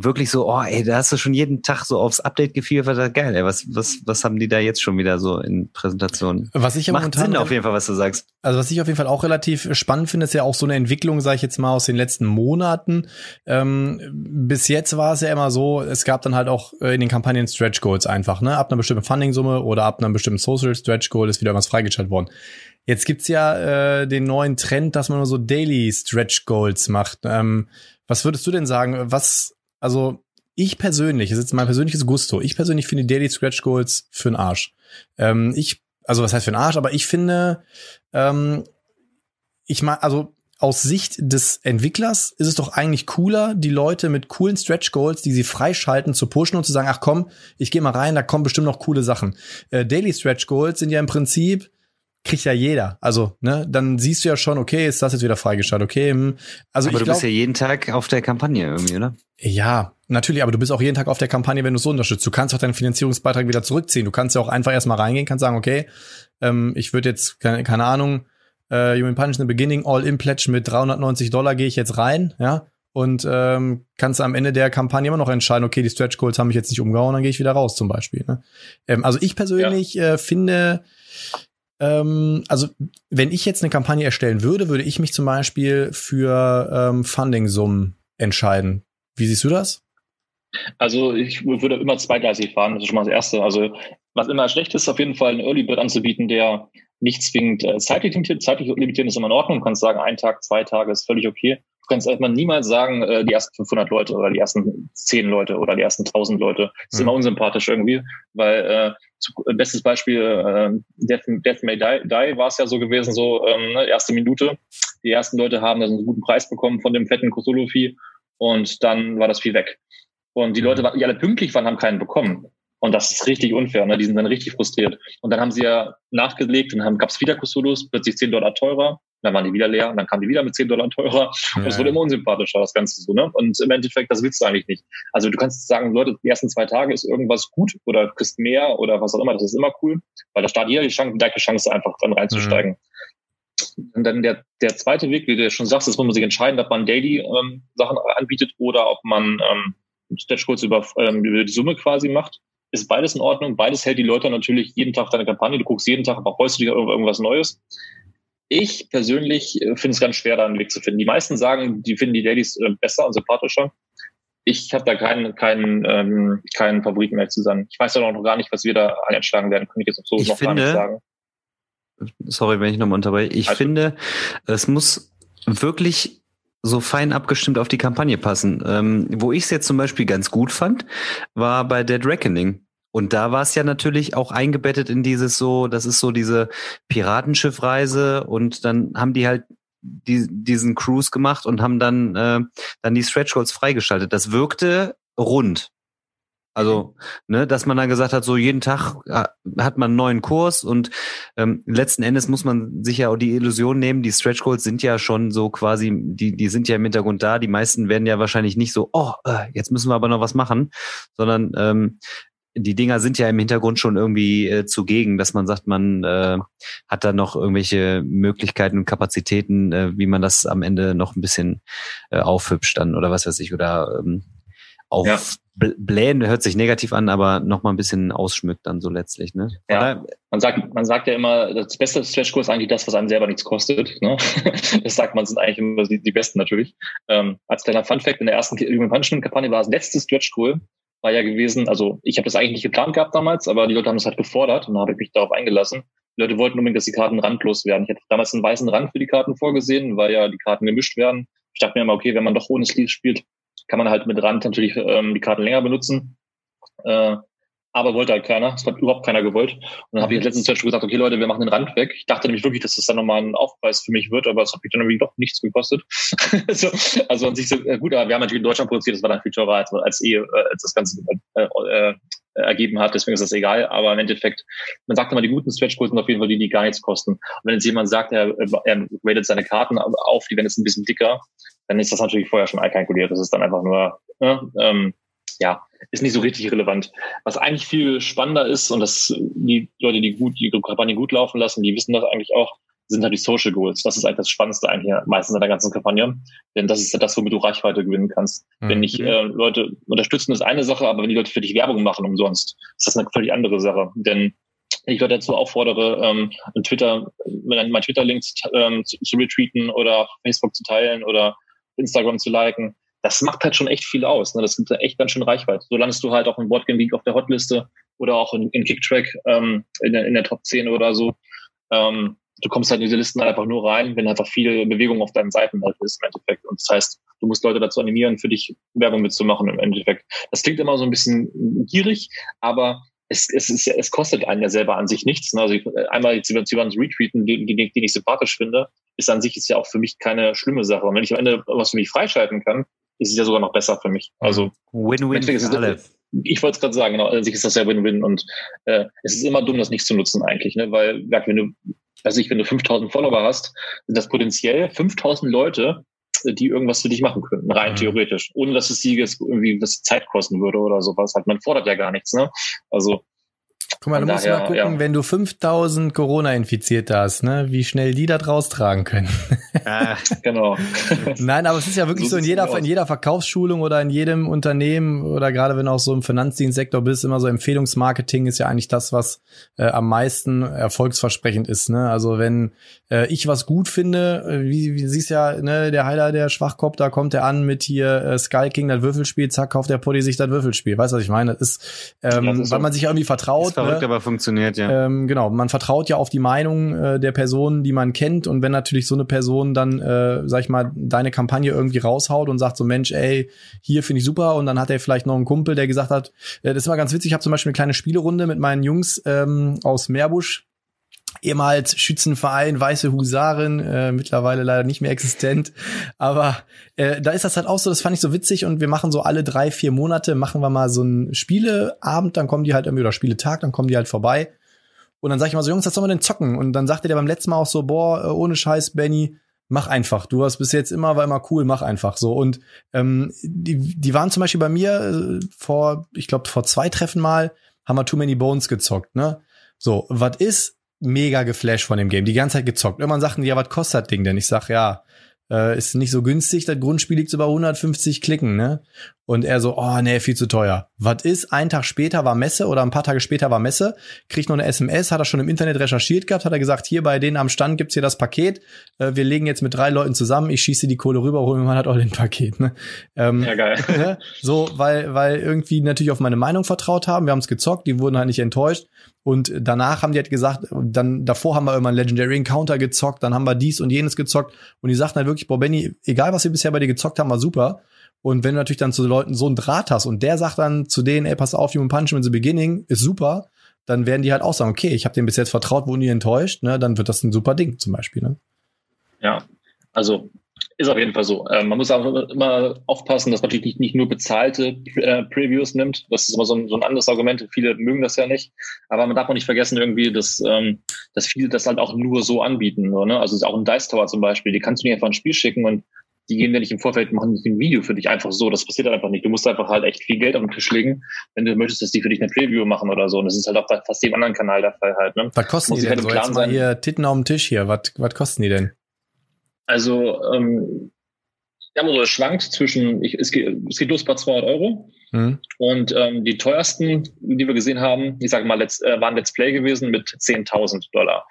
wirklich so, oh, ey, da hast du schon jeden Tag so aufs Update gefiebert, geil, ey, was, was, was haben die da jetzt schon wieder so in Präsentationen? Was ich Macht momentan, Sinn auf jeden Fall, was du sagst. Also was ich auf jeden Fall auch relativ spannend finde, ist ja auch so eine Entwicklung, sage ich jetzt mal, aus den letzten Monaten. Ähm, bis jetzt war es ja immer so, es gab dann halt auch äh, in den Kampagnen Stretch Goals einfach, ne, ab einer bestimmten Funding-Summe oder ab einer bestimmten Social Stretch Goal ist wieder was freigeschaltet worden. Jetzt gibt's ja äh, den neuen Trend, dass man nur so Daily Stretch Goals macht. Ähm, was würdest du denn sagen? Was also ich persönlich, das ist jetzt mein persönliches Gusto, ich persönlich finde Daily Scratch Goals für den Arsch. Ähm, ich, also was heißt für den Arsch, aber ich finde, ähm, ich meine, also aus Sicht des Entwicklers ist es doch eigentlich cooler, die Leute mit coolen Stretch Goals, die sie freischalten, zu pushen und zu sagen, ach komm, ich gehe mal rein, da kommen bestimmt noch coole Sachen. Äh, Daily Stretch Goals sind ja im Prinzip kriegt ja jeder. Also, ne, dann siehst du ja schon, okay, ist das jetzt wieder freigeschaltet, okay. Hm. Also aber ich du glaub, bist ja jeden Tag auf der Kampagne irgendwie, oder? Ja, natürlich, aber du bist auch jeden Tag auf der Kampagne, wenn du es so unterstützt. Du kannst auch deinen Finanzierungsbeitrag wieder zurückziehen. Du kannst ja auch einfach erstmal reingehen, kannst sagen, okay, ähm, ich würde jetzt, keine, keine Ahnung, äh, Human Punch in the Beginning, All-In-Pledge mit 390 Dollar gehe ich jetzt rein, ja, und ähm, kannst am Ende der Kampagne immer noch entscheiden, okay, die Stretch Goals haben mich jetzt nicht umgehauen, dann gehe ich wieder raus zum Beispiel. Ne? Ähm, also ich persönlich ja. äh, finde, ähm, also wenn ich jetzt eine Kampagne erstellen würde, würde ich mich zum Beispiel für ähm, Funding-Summen entscheiden. Wie siehst du das? Also ich würde immer zweigleisig fahren, das ist schon mal das Erste. Also was immer schlecht ist, auf jeden Fall einen Early Bird anzubieten, der nicht zwingend äh, zeitlich limitiert. Zeitlich limitieren ist immer in Ordnung. Du kannst sagen, ein Tag, zwei Tage ist völlig okay. Du kannst erstmal niemals sagen, äh, die ersten 500 Leute oder die ersten 10 Leute oder die ersten 1000 Leute. Das ist mhm. immer unsympathisch irgendwie, weil äh, zu, bestes Beispiel äh, Death, Death May Die, Die war es ja so gewesen, so ähm, ne, erste Minute. Die ersten Leute haben dann einen guten Preis bekommen von dem fetten Cthulhu-Vieh und dann war das Vieh weg. Und die mhm. Leute, die alle pünktlich waren, haben keinen bekommen. Und das ist richtig unfair. Ne? Die sind dann richtig frustriert. Und dann haben sie ja nachgelegt und dann gab es wieder Cthulhus, plötzlich 10 Dollar teurer. Dann waren die wieder leer und dann kamen die wieder mit 10 Dollar teurer. Ja. Und es wurde immer unsympathischer, das Ganze so. Ne? Und im Endeffekt, das willst du eigentlich nicht. Also du kannst sagen, Leute, die ersten zwei Tage ist irgendwas gut oder kriegst mehr oder was auch immer. Das ist immer cool, weil da startet jeder die Chance, die Chance einfach dann reinzusteigen. Mhm. Und dann der, der zweite Weg, wie du schon sagst, ist, muss man sich entscheiden, ob man Daily ähm, Sachen anbietet oder ob man ähm, Stretch Goals über, ähm, über die Summe quasi macht ist beides in Ordnung. Beides hält die Leute natürlich jeden Tag deine Kampagne. Du guckst jeden Tag, aber freust du dich auf irgendwas Neues. Ich persönlich äh, finde es ganz schwer, da einen Weg zu finden. Die meisten sagen, die finden die Dailies äh, besser und sympathischer. Ich habe da keinen, keinen, ähm, keinen Favoriten mehr zu sein. Ich weiß ja noch gar nicht, was wir da einschlagen werden. Kann ich jetzt so ich noch finde, gar nicht sagen. Sorry, wenn ich nochmal unterbreche. Ich also, finde, es muss wirklich so fein abgestimmt auf die Kampagne passen. Ähm, wo ich es jetzt zum Beispiel ganz gut fand, war bei Dead Reckoning. Und da war es ja natürlich auch eingebettet in dieses so, das ist so diese Piratenschiffreise und dann haben die halt die, diesen Cruise gemacht und haben dann, äh, dann die Stretch Goals freigeschaltet. Das wirkte rund. Also, ne, dass man dann gesagt hat, so jeden Tag äh, hat man einen neuen Kurs und ähm, letzten Endes muss man sich ja auch die Illusion nehmen, die Stretch Goals sind ja schon so quasi, die, die sind ja im Hintergrund da. Die meisten werden ja wahrscheinlich nicht so, oh, äh, jetzt müssen wir aber noch was machen, sondern ähm, die Dinger sind ja im Hintergrund schon irgendwie äh, zugegen, dass man sagt, man äh, hat da noch irgendwelche Möglichkeiten und Kapazitäten, äh, wie man das am Ende noch ein bisschen äh, aufhübscht dann oder was weiß ich oder ähm, auf ja. blähen hört sich negativ an, aber noch mal ein bisschen ausschmückt dann so letztlich. Ne? Ja. Man sagt, man sagt ja immer, das beste Stretch-Kurs ist eigentlich das, was einem selber nichts kostet. Ne? <laughs> Das sagt man, sind eigentlich immer die, die besten natürlich. Ähm, als kleiner Fun-Fact, in der ersten Human Punishment-Kampagne war das letzte Stretch-Goal, war ja gewesen, also ich habe das eigentlich nicht geplant gehabt damals, aber die Leute haben es halt gefordert und dann habe ich mich darauf eingelassen. Die Leute wollten unbedingt, dass die Karten randlos werden. Ich hatte damals einen weißen Rand für die Karten vorgesehen, weil ja die Karten gemischt werden. Ich dachte mir immer, okay, wenn man doch ohne Sleeve spielt, kann man halt mit Rand natürlich ähm, die Karten länger benutzen. Äh, aber wollte halt keiner. Es hat überhaupt keiner gewollt. Und dann habe ich letztens schon gesagt, okay Leute, wir machen den Rand weg. Ich dachte nämlich wirklich, dass das dann nochmal ein Aufpreis für mich wird, aber es hat mich dann irgendwie doch nichts gekostet. <laughs> so, also an sich so, äh, gut, aber wir haben natürlich in Deutschland produziert, das war dann viel teurer, als, als, eh, äh, als das Ganze äh, äh, ergeben hat, deswegen ist das egal. Aber im Endeffekt, man sagt immer, die guten Stretch Goals sind auf jeden Fall die, die gar nichts kosten. Und wenn jetzt jemand sagt, er, er ratet seine Karten auf, die werden jetzt ein bisschen dicker, dann ist das natürlich vorher schon einkalkuliert. Das ist dann einfach nur, äh, ähm, ja, ist nicht so richtig relevant. Was eigentlich viel spannender ist, und das die Leute, die gut, die Kampagne gut laufen lassen, die wissen das eigentlich auch, sind halt die Social Goals. Das ist eigentlich das Spannendste eigentlich meistens in der ganzen Kampagne. Denn das ist ja das, womit du Reichweite gewinnen kannst. Mhm. Wenn nicht äh, Leute unterstützen, ist eine Sache, aber wenn die Leute für dich Werbung machen umsonst, ist das eine völlig andere Sache. Denn ich Leute dazu auffordere, ähm, Twitter, mein Twitter-Link ähm, zu, zu retweeten oder Facebook zu teilen oder Instagram zu liken, das macht halt schon echt viel aus. Ne? Das gibt ja echt ganz schön Reichweite. So landest du halt auch in Boardgame Week auf der Hotliste oder auch in, in Kicktrack ähm, in, der, in der Top 10 oder so. Ähm, du kommst halt in diese Listen halt einfach nur rein, wenn einfach viel Bewegung auf deinen Seiten halt ist im Endeffekt. Und das heißt, du musst Leute dazu animieren, für dich Werbung mitzumachen im Endeffekt. Das klingt immer so ein bisschen gierig, aber es, es, ist, es kostet einen ja selber an sich nichts. Ne? Also einmal jetzt jemanden retweeten, den, den, den ich sympathisch finde, ist an sich ist ja auch für mich keine schlimme Sache. Und wenn ich am Ende was für mich freischalten kann, ist es ja sogar noch besser für mich. Also Win-win für alle. Ich wollte es gerade sagen, genau, an sich ist das ja Win-Win und äh, es ist immer dumm, das nicht zu nutzen eigentlich, ne? weil wenn du, also ich, wenn du 5000 Follower hast, sind das potenziell 5000 Leute, die irgendwas für dich machen könnten, rein mhm. theoretisch, ohne dass es sie jetzt irgendwie das Zeit kosten würde oder sowas. Halt, man fordert ja gar nichts, ne? Also Guck mal, du musst daher, mal gucken, ja. wenn du 5000 Corona-Infizierte hast, ne, wie schnell die da draus tragen können. <laughs> Ah, genau. Nein, aber es ist ja wirklich so, so in jeder, in jeder Verkaufsschulung oder in jedem Unternehmen oder gerade wenn du auch so im Finanzdienstsektor bist, immer so Empfehlungsmarketing ist ja eigentlich das, was äh, am meisten erfolgsversprechend ist. Ne? Also wenn äh, ich was gut finde, äh, wie, wie siehst ja, ne, der Heiler, der Schwachkopf, da kommt er an mit hier äh, Sky King, das Würfelspiel, zack, kauft der Potti sich das Würfelspiel. Weißt du, was ich meine? Das ist, ähm, das ist so, weil man sich irgendwie vertraut, Verrückt, aber funktioniert, ja. Ähm, genau, man vertraut ja auf die Meinung äh, der Person, die man kennt. Und wenn natürlich so eine Person dann, äh, sag ich mal, deine Kampagne irgendwie raushaut und sagt so, Mensch, ey, hier finde ich super. Und dann hat er vielleicht noch einen Kumpel, der gesagt hat, äh, das ist immer ganz witzig, ich habe zum Beispiel eine kleine Spielerunde mit meinen Jungs ähm, aus Meerbusch ehemals Schützenverein Weiße Husaren, äh, mittlerweile leider nicht mehr existent. Aber äh, da ist das halt auch so, das fand ich so witzig und wir machen so alle drei, vier Monate, machen wir mal so einen Spieleabend, dann kommen die halt irgendwie, oder Spieletag, dann kommen die halt vorbei. Und dann sag ich mal so, Jungs, was sollen wir denn zocken? Und dann sagte der beim letzten Mal auch so, boah, äh, ohne Scheiß, Benny, mach einfach. Du hast bis jetzt immer, war immer cool, mach einfach so. Und ähm, die, die waren zum Beispiel bei mir äh, vor, ich glaube, vor zwei Treffen mal, haben wir Too Many Bones gezockt, ne? So, was ist, mega geflasht von dem Game, die ganze Zeit gezockt. Irgendwann sagten die, ja, was kostet das Ding denn? Ich sag, ja, äh, ist nicht so günstig, das Grundspiel liegt so bei 150 Klicken, ne? Und er so, oh nee, viel zu teuer. Was ist? Ein Tag später war Messe oder ein paar Tage später war Messe, kriegt noch eine SMS, hat er schon im Internet recherchiert gehabt, hat er gesagt, hier bei denen am Stand gibt's hier das Paket, äh, wir legen jetzt mit drei Leuten zusammen, ich schieße die Kohle rüber, hol mir mal halt auch den Paket, ne? Ähm, Ja, geil. <laughs> ne? so, weil, weil irgendwie natürlich auf meine Meinung vertraut haben, wir haben's gezockt, die wurden halt nicht enttäuscht. Und danach haben die halt gesagt, dann davor haben wir irgendwann Legendary Encounter gezockt, dann haben wir dies und jenes gezockt. Und die sagten halt wirklich, boah, Benny, egal was wir bisher bei dir gezockt haben, war super. Und wenn du natürlich dann zu Leuten so einen Draht hast und der sagt dann zu denen, ey, pass auf, Human in the Beginning ist super, dann werden die halt auch sagen, okay, ich habe dem bis jetzt vertraut, wurden die enttäuscht, ne, dann wird das ein super Ding zum Beispiel, ne? Ja, also ist auf jeden Fall so. Ähm, man muss auch immer aufpassen, dass man natürlich nicht, nicht nur bezahlte äh, Previews nimmt. Das ist immer so ein, so ein anderes Argument. Viele mögen das ja nicht. Aber man darf auch nicht vergessen irgendwie, dass, ähm, dass viele das halt auch nur so anbieten. So, ne? Also auch ein Dice Tower zum Beispiel, die kannst du nicht einfach ein Spiel schicken und die gehen dir nicht im Vorfeld, machen nicht ein Video für dich einfach so. Das passiert halt einfach nicht. Du musst einfach halt echt viel Geld auf den Tisch legen, wenn du möchtest, dass die für dich eine Preview machen oder so. Und das ist halt auch bei fast jedem anderen Kanal der Fall halt. Ne? Was kosten Muss die ich denn halt so? Jetzt mal hier Titten auf dem Tisch hier, was was kosten die denn? Also, ähm, ja, es schwankt zwischen, ich, es, geht, es geht los bei 200 Euro. Hm? Und ähm, die teuersten, die wir gesehen haben, ich sage mal, let's, äh, waren Let's Play gewesen mit 10.000 Dollar.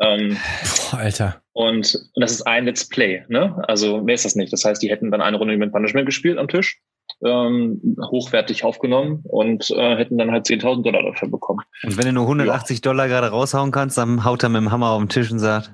Ähm, Boah, Alter. und, und das ist ein Let's Play, ne? Also mehr ist das nicht. Das heißt, die hätten dann eine Runde mit Punishment gespielt am Tisch, ähm, hochwertig aufgenommen und äh, hätten dann halt 10.000 Dollar dafür bekommen. Und wenn du nur 180 Dollar gerade raushauen kannst, dann haut er mit dem Hammer auf den Tisch und sagt,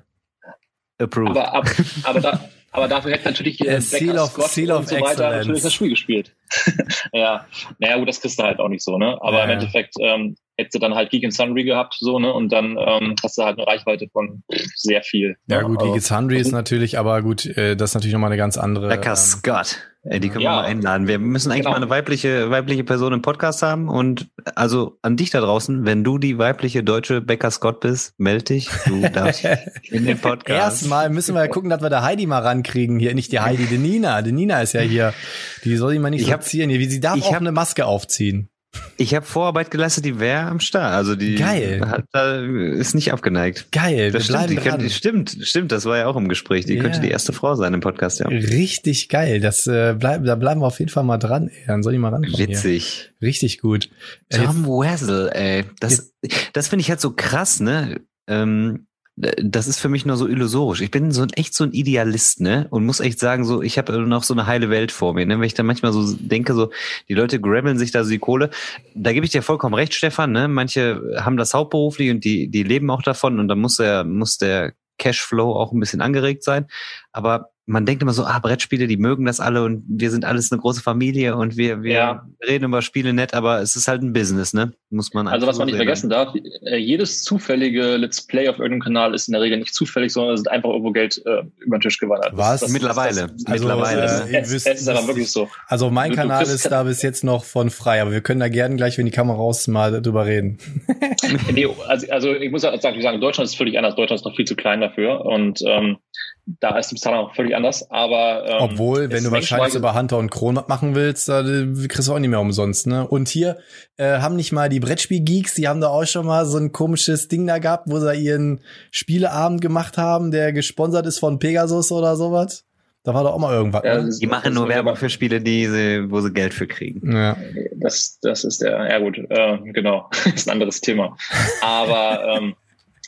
approved. Aber, ab, aber, da, aber dafür hätte natürlich Ja, äh, Seal of- Scott Seal of und so weiter Excellence. natürlich das Spiel gespielt. <laughs> ja, naja, gut, das kriegst du halt auch nicht so, ne? Aber Ja, im. Endeffekt ähm, hättest du dann halt Geek and Sundry gehabt, so, ne? Und dann ähm, hast du halt eine Reichweite von sehr viel. Ja gut, Also, Geek Sundry ist natürlich, aber gut, äh, das ist natürlich nochmal eine ganz andere. Becker ähm, Scott. Ey, die können ja. wir mal einladen. Wir müssen eigentlich Genau. mal eine weibliche, weibliche Person im Podcast haben. Und also an dich da draußen, wenn du die weibliche deutsche Becker Scott bist, meld dich. Du darfst <laughs> in den Podcast. Erstmal müssen wir ja gucken, dass wir da Heidi mal rankriegen. Hier, nicht die Heidi, die Nina. Die Nina ist ja hier. Die soll ich mal nicht Ich hab-. Hier, wie sie darf ich auch hab- eine Maske aufziehen. Ich habe Vorarbeit geleistet, die wäre am Start. Also die Geil. Hat, da, ist nicht abgeneigt. Geil, Das stimmt, bleiben könnte, stimmt, stimmt, das war ja auch im Gespräch. Die Ja. könnte die erste Frau sein im Podcast, ja. Richtig geil. Das äh, bleib, da bleiben wir auf jeden Fall mal dran. Ey. Dann soll ich mal. Hier. Witzig. Richtig gut. Äh, Tom Wessel, ey. Das, das finde ich halt so krass, ne? Ähm, das ist für mich nur so illusorisch. Ich bin so ein echt so ein Idealist, ne? Und muss echt sagen, so, ich habe noch so eine heile Welt vor mir, ne? Wenn ich dann manchmal so denke, so, die Leute grabbeln sich da so die Kohle. Da gebe ich dir vollkommen recht, Stefan, ne? Manche haben das hauptberuflich und die, die leben auch davon und da muss der, muss der Cashflow auch ein bisschen angeregt sein. Aber man denkt immer so, ah, Brettspiele, die mögen das alle und wir sind alles eine große Familie und wir, wir Ja. reden über Spiele nett, aber es ist halt ein Business, ne? Muss man Also was man nicht so vergessen darf, äh, jedes zufällige Let's Play auf irgendeinem Kanal ist in der Regel nicht zufällig, sondern es ist einfach irgendwo Geld äh, über den Tisch gewandert. Was? Das- Mittlerweile. Das, Also, Mittlerweile. äh, das, ihr es, wisst- es ist aber wirklich so. Also mein Du- du Kanal kriegst- ist da bis jetzt noch von frei, aber wir können da gerne gleich, wenn die Kamera raus ist, mal drüber reden. <laughs> Nee, also, also ich muss ja sagen, sagen, Deutschland ist völlig anders. Deutschland ist noch viel zu klein dafür und ähm, da ist Bezahlung auch völlig anders. Aber ähm, Obwohl, wenn du wahrscheinlich über Hunter und Kron machen willst, da äh, kriegst du auch nicht mehr umsonst, ne? Und hier äh, haben nicht mal die Brettspiel-Geeks, die haben da auch schon mal so ein komisches Ding da gehabt, wo sie ihren Spieleabend gemacht haben, der gesponsert ist von Pegasus oder sowas. Da war doch auch mal irgendwas. Ja, ne? Die machen nur Werbung für Spiele, die sie, wo sie Geld für kriegen. Ja. Das, das ist der, ja gut, äh, genau, <laughs> ist ein anderes Thema. Aber ähm,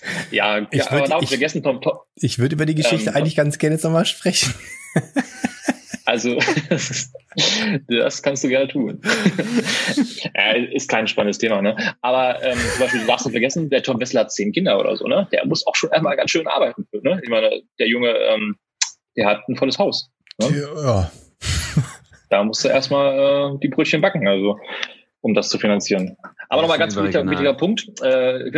<laughs> ja, Ich aber würd- darf ich- vergessen, Tom, Tom, Ich würde über die Geschichte Ähm, eigentlich ganz gerne jetzt nochmal sprechen. <laughs> Also, <laughs> das kannst du gerne tun. äh, ist kein spannendes Thema, ne? Aber ähm, zum Beispiel, du darfst nicht vergessen, der Tom Wessler hat zehn Kinder oder so, ne? Der muss auch schon einmal ganz schön arbeiten. Ne? Ich meine, der Junge, ähm, der hat ein volles Haus. Ne? Ja. Da musst du erstmal äh, die Brötchen backen, also um das zu finanzieren. Aber nochmal ganz wichtiger, wichtiger Punkt. Äh,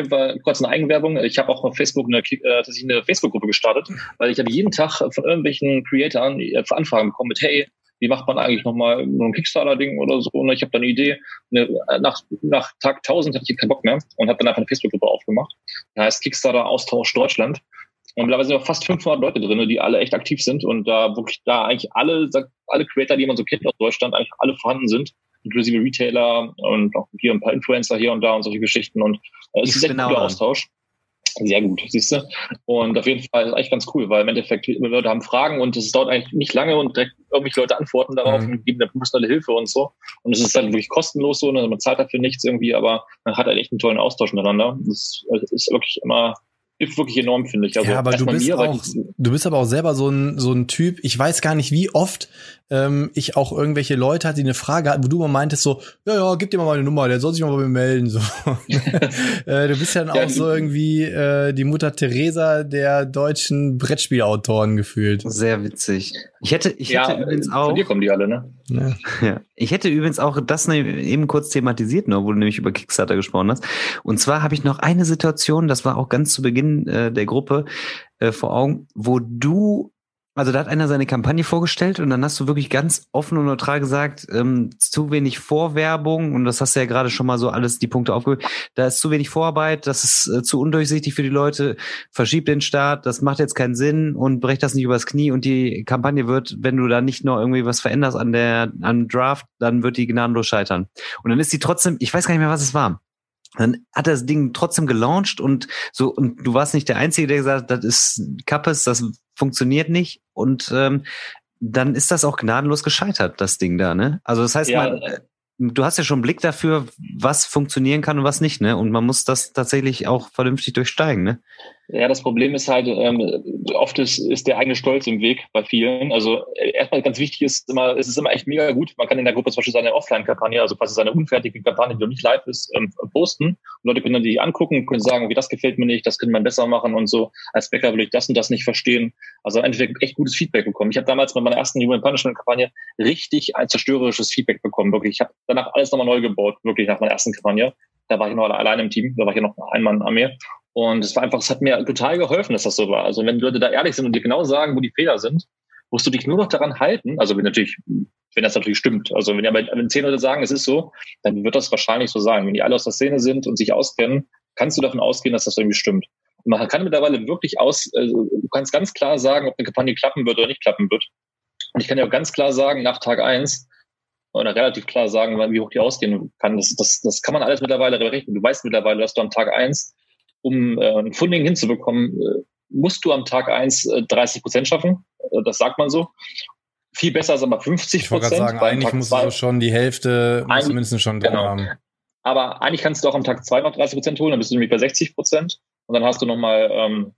kurz eine Eigenwerbung. Ich habe auch auf Facebook eine, äh, eine Facebook-Gruppe gestartet, weil ich habe jeden Tag von irgendwelchen Creatoren äh, Anfragen bekommen mit, hey, wie macht man eigentlich nochmal so ein Kickstarter-Ding oder so? Und ich habe da eine Idee. Eine, nach, nach Tag 1000 hatte ich keinen Bock mehr und habe dann einfach eine Facebook-Gruppe aufgemacht. Die heißt Kickstarter Austausch Deutschland. Und mittlerweile sind fast 500 Leute drin, die alle echt aktiv sind und da wirklich da eigentlich alle, alle Creator, die man so kennt aus Deutschland, eigentlich alle vorhanden sind inklusive Retailer und auch hier ein paar Influencer hier und da und solche Geschichten. Und äh, es ist ein guter Austausch. Sehr gut, siehst du. Und auf jeden Fall ist eigentlich ganz cool, weil im Endeffekt Leute haben Fragen und es dauert eigentlich nicht lange und direkt irgendwelche Leute antworten darauf mhm. und geben eine professionelle Hilfe und so. Und es ist dann wirklich kostenlos so, ne? man zahlt dafür nichts irgendwie, aber man hat halt echt einen tollen Austausch miteinander. Das ist wirklich immer hilft wirklich enorm, finde ich. Also ja, aber du bist mir, auch, du bist aber auch selber so ein, so ein Typ, ich weiß gar nicht, wie oft ähm, ich auch irgendwelche Leute hatte, die eine Frage hatten, wo du mal meintest so, ja, ja, gib dir mal meine Nummer, der soll sich mal bei mir melden. So. <laughs> äh, du bist ja dann auch so irgendwie äh, die Mutter Teresa der deutschen Brettspielautoren gefühlt. Sehr witzig. Ich hätte, ich ja, hätte übrigens auch. Von dir kommen die alle, ne? Ja. ja. Ich hätte übrigens auch das ne, eben kurz thematisiert, ne, wo du nämlich über Kickstarter gesprochen hast. Und zwar habe ich noch eine Situation, das war auch ganz zu Beginn äh, der Gruppe äh, vor Augen, wo du also da hat einer seine Kampagne vorgestellt und dann hast du wirklich ganz offen und neutral gesagt, ähm, zu wenig Vorwerbung und das hast du ja gerade schon mal so alles die Punkte aufgehört. Da ist zu wenig Vorarbeit, das ist äh, zu undurchsichtig für die Leute, verschiebt den Start, das macht jetzt keinen Sinn und brecht das nicht übers Knie und die Kampagne wird, wenn du da nicht noch irgendwie was veränderst an der an Draft, dann wird die gnadenlos scheitern. Und dann ist die trotzdem, ich weiß gar nicht mehr, was es war dann hat das Ding trotzdem gelauncht und so und du warst nicht der Einzige, der gesagt hat, das ist Kappes, das funktioniert nicht und ähm, dann ist das auch gnadenlos gescheitert, das Ding da, ne? Also das heißt, ja, man, äh, du hast ja schon einen Blick dafür, was funktionieren kann und was nicht, ne? Und man muss das tatsächlich auch vernünftig durchsteigen, ne? Ja, das Problem ist halt, ähm, oft ist, ist der eigene Stolz im Weg bei vielen. Also äh, erstmal ganz wichtig ist immer, es ist immer echt mega gut. Man kann in der Gruppe zum Beispiel seine Offline-Kampagne, also quasi seine unfertige Kampagne, die noch nicht live ist, ähm, posten. Und Leute können dann die angucken, können sagen, wie das gefällt mir nicht, das könnte man besser machen und so. Als Bäcker will ich das und das nicht verstehen. Also im Endeffekt echt gutes Feedback bekommen. Ich habe damals bei meiner ersten Human Punishment-Kampagne richtig ein zerstörerisches Feedback bekommen. Wirklich, ich habe danach alles nochmal neu gebaut, wirklich nach meiner ersten Kampagne. Da war ich noch alleine im Team, da war ich ja noch ein Mann an mir. Und es war einfach, es hat mir total geholfen, dass das so war. Also wenn Leute da ehrlich sind und dir genau sagen, wo die Fehler sind, musst du dich nur noch daran halten. Also wenn natürlich, wenn das natürlich stimmt. Also wenn ja wenn zehn Leute sagen, es ist so, dann wird das wahrscheinlich so sein. Wenn die alle aus der Szene sind und sich auskennen, kannst du davon ausgehen, dass das irgendwie stimmt. Und man kann mittlerweile wirklich aus, also du kannst ganz klar sagen, ob eine Kampagne klappen wird oder nicht klappen wird. Und ich kann ja auch ganz klar sagen, nach Tag eins oder relativ klar sagen, wie hoch die ausgehen kann. Das, das, das kann man alles mittlerweile berechnen. Du weißt mittlerweile, dass du am Tag eins um äh, ein Funding hinzubekommen, äh, musst du am Tag eins äh, 30 Prozent schaffen. Äh, das sagt man so. Viel besser als aber 50 Prozent. Ich wollte sagen, eigentlich musst du schon die Hälfte mindestens schon drin genau. haben. Aber eigentlich kannst du auch am Tag zwei noch 30 Prozent holen, dann bist du nämlich bei 60 Prozent. Und dann hast du nochmal ähm,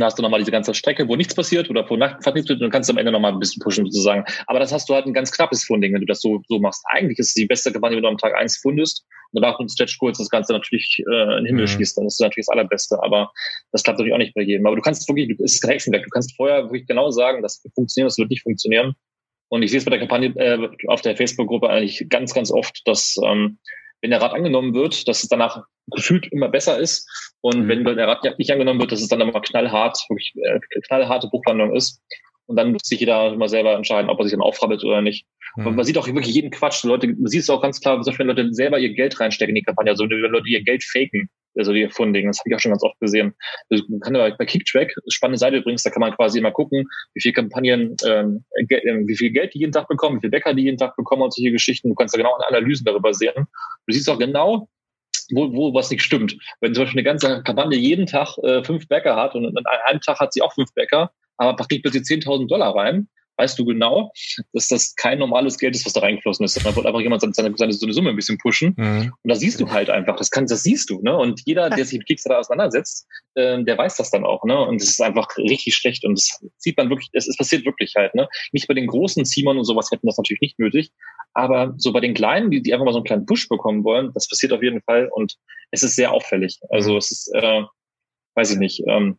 dann hast du nochmal diese ganze Strecke, wo nichts passiert oder wo Nacht nichts passiert und dann kannst du am Ende nochmal ein bisschen pushen sozusagen. Aber das hast du halt ein ganz knappes Funding, wenn du das so, so machst. Eigentlich ist es die beste Kampagne, wenn du am Tag eins fundest und danach mit Stretch Goals das Ganze natürlich äh, in den Himmel mhm. schießt, dann ist das natürlich das Allerbeste. Aber das klappt natürlich auch nicht bei jedem. Aber du kannst wirklich, es ist kein Hexenwerk. Du kannst vorher wirklich genau sagen, das wird funktionieren, das wird nicht funktionieren. Und ich sehe es bei der Kampagne äh, auf der Facebook-Gruppe eigentlich ganz, ganz oft, dass ähm, wenn der Rat angenommen wird, dass es danach gefühlt immer besser ist. Und mhm. wenn der Rat nicht angenommen wird, dass es dann immer knallhart, wirklich äh, knallharte Buchlandung ist. Und dann muss sich jeder immer selber entscheiden, ob er sich dann aufrabbelt oder nicht. Mhm. Und man sieht auch wirklich jeden Quatsch. Leute, man sieht es auch ganz klar, wenn Leute selber ihr Geld reinstecken in die Kampagne, also wenn Leute ihr Geld faken, also die Funding, das habe ich auch schon ganz oft gesehen. Also man kann bei, bei Kicktrack, spannende Seite übrigens, da kann man quasi immer gucken, wie viel Kampagnen, ähm, ähm, wie viel Geld die jeden Tag bekommen, wie viel Bäcker die jeden Tag bekommen und solche Geschichten. Du kannst da genau Analysen darüber sehen. Du siehst auch genau, wo, wo was nicht stimmt. Wenn zum Beispiel eine ganze Kampagne jeden Tag äh, fünf Bäcker hat und an einem Tag hat sie auch fünf Bäcker, aber kriegt plötzlich 10.000 Dollar rein, weißt du genau, dass das kein normales Geld ist, was da reingeflossen ist. Man wollte einfach jemand seine, seine, seine Summe ein bisschen pushen. Mhm. Und da siehst du halt einfach, das kann, das siehst du, ne? Und jeder, der sich mit Kickstarter auseinandersetzt, äh, der weiß das dann auch, ne? Und es ist einfach richtig schlecht. Und das sieht man wirklich, es, es passiert wirklich halt, ne? Nicht bei den großen Simon und sowas hätten das natürlich nicht nötig. Aber so bei den Kleinen, die, die einfach mal so einen kleinen Push bekommen wollen, das passiert auf jeden Fall. Und es ist sehr auffällig. Also mhm. es ist, äh, weiß ich nicht, ähm,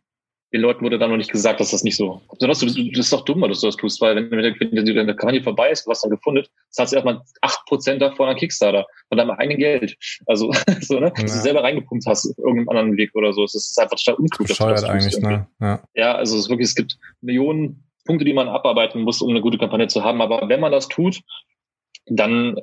den Leuten wurde dann noch nicht gesagt, dass das nicht so. Besonders du, du bist doch dummer, dass du das tust, weil wenn, wenn, wenn deine Kampagne vorbei ist, du hast dann gefunden, zahlst du erstmal Prozent davon an Kickstarter von deinem eigenen Geld. Also <laughs> so, ne? Ja. Dass du selber reingepumpt hast, irgendeinem anderen Weg oder so. Es ist einfach total unklug. Bescheuert eigentlich, ne? Ja. ja, also es ist wirklich, es gibt Millionen Punkte, die man abarbeiten muss, um eine gute Kampagne zu haben. Aber wenn man das tut, dann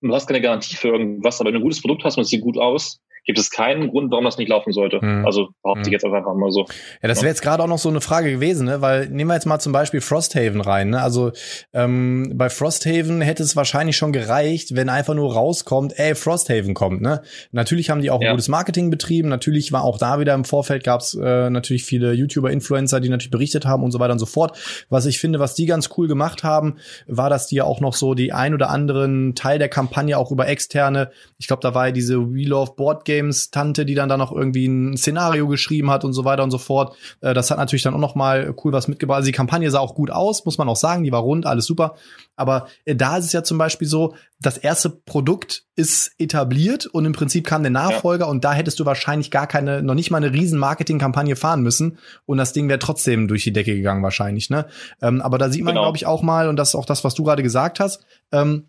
du hast keine Garantie für irgendwas, aber wenn du ein gutes Produkt hast und es sieht gut aus, gibt es keinen Grund, warum das nicht laufen sollte. Hm. Also behaupte hm. ich jetzt einfach mal so. Ja, das wäre jetzt gerade auch noch so eine Frage gewesen, ne? Weil nehmen wir jetzt mal zum Beispiel Frosthaven rein. Ne? Also ähm, bei Frosthaven hätte es wahrscheinlich schon gereicht, wenn einfach nur rauskommt, ey, Frosthaven kommt. Ne? Natürlich haben die auch ja. gutes Marketing betrieben. Natürlich war auch da wieder im Vorfeld gab es äh, natürlich viele YouTuber, Influencer, die natürlich berichtet haben und so weiter und so fort. Was ich finde, was die ganz cool gemacht haben, war, dass die ja auch noch so die ein oder anderen Teil der Kampagne auch über externe, ich glaube, da war ja diese We Love Board Game Games Tante, die dann da noch irgendwie ein Szenario geschrieben hat und so weiter und so fort. Äh, das hat natürlich dann auch noch mal cool was mitgebracht. Also die Kampagne sah auch gut aus, muss man auch sagen. Die war rund, alles super. Aber äh, da ist es ja zum Beispiel so, das erste Produkt ist etabliert und im Prinzip kam der Nachfolger ja. und da hättest du wahrscheinlich gar keine, noch nicht mal eine riesen Marketingkampagne fahren müssen und das Ding wäre trotzdem durch die Decke gegangen wahrscheinlich. Ne? Ähm, aber da sieht man, genau. glaube ich, auch mal, und das ist auch das, was du gerade gesagt hast, ähm,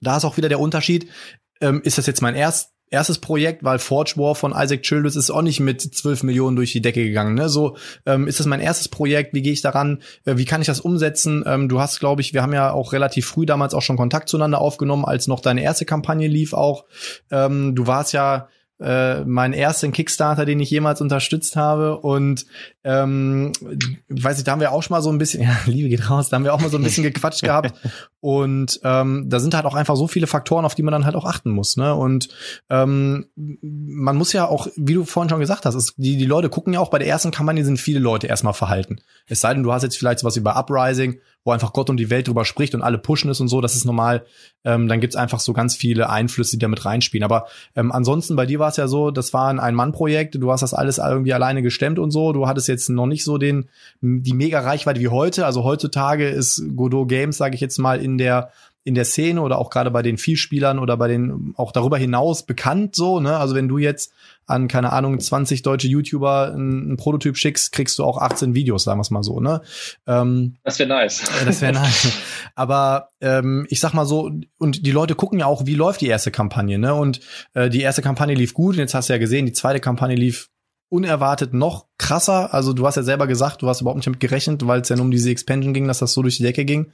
da ist auch wieder der Unterschied, ähm, ist das jetzt mein erst erstes Projekt, weil Forge War von Isaac Childress ist auch nicht mit 12 Millionen durch die Decke gegangen. Ne? So ähm, ist das mein erstes Projekt. Wie gehe ich daran? Äh, wie kann ich das umsetzen? Ähm, du hast, glaube ich, wir haben ja auch relativ früh damals auch schon Kontakt zueinander aufgenommen, als noch deine erste Kampagne lief. Auch ähm, du warst ja äh, mein ersten Kickstarter, den ich jemals unterstützt habe. Und ähm, weiß ich, da haben wir auch schon mal so ein bisschen, <laughs> ja, Liebe geht raus, da haben wir auch mal so ein bisschen gequatscht gehabt. <laughs> Und ähm, da sind halt auch einfach so viele Faktoren, auf die man dann halt auch achten muss. Ne? Und ähm, man muss ja auch, wie du vorhin schon gesagt hast, ist, die, die Leute gucken ja auch bei der ersten Kampagne sind viele Leute erstmal verhalten. Es sei denn, du hast jetzt vielleicht sowas wie bei Uprising, wo einfach Gott und die Welt drüber spricht und alle pushen es und so, das ist normal. Ähm, dann gibt's einfach so ganz viele Einflüsse, die da mit reinspielen. Aber ähm, ansonsten, bei dir war es ja so, das war ein Ein-Mann-Projekt, du hast das alles irgendwie alleine gestemmt und so. Du hattest jetzt noch nicht so den die mega Reichweite wie heute. Also heutzutage ist Godot Games, sage ich jetzt mal, in der in der Szene oder auch gerade bei den Vielspielern oder bei den auch darüber hinaus bekannt so, ne? Also wenn du jetzt an, keine Ahnung, 20 deutsche YouTuber einen Prototyp schickst, kriegst du auch 18 Videos, sagen wir es mal so, ne? Ähm, das wäre nice. Das wäre nice. Aber ähm, ich sag mal so, und die Leute gucken ja auch, wie läuft die erste Kampagne, ne? Und äh, die erste Kampagne lief gut, und jetzt hast du ja gesehen, die zweite Kampagne lief unerwartet noch krasser. Also du hast ja selber gesagt, du hast überhaupt nicht damit gerechnet, weil es ja nur um diese Expansion ging, dass das so durch die Decke ging.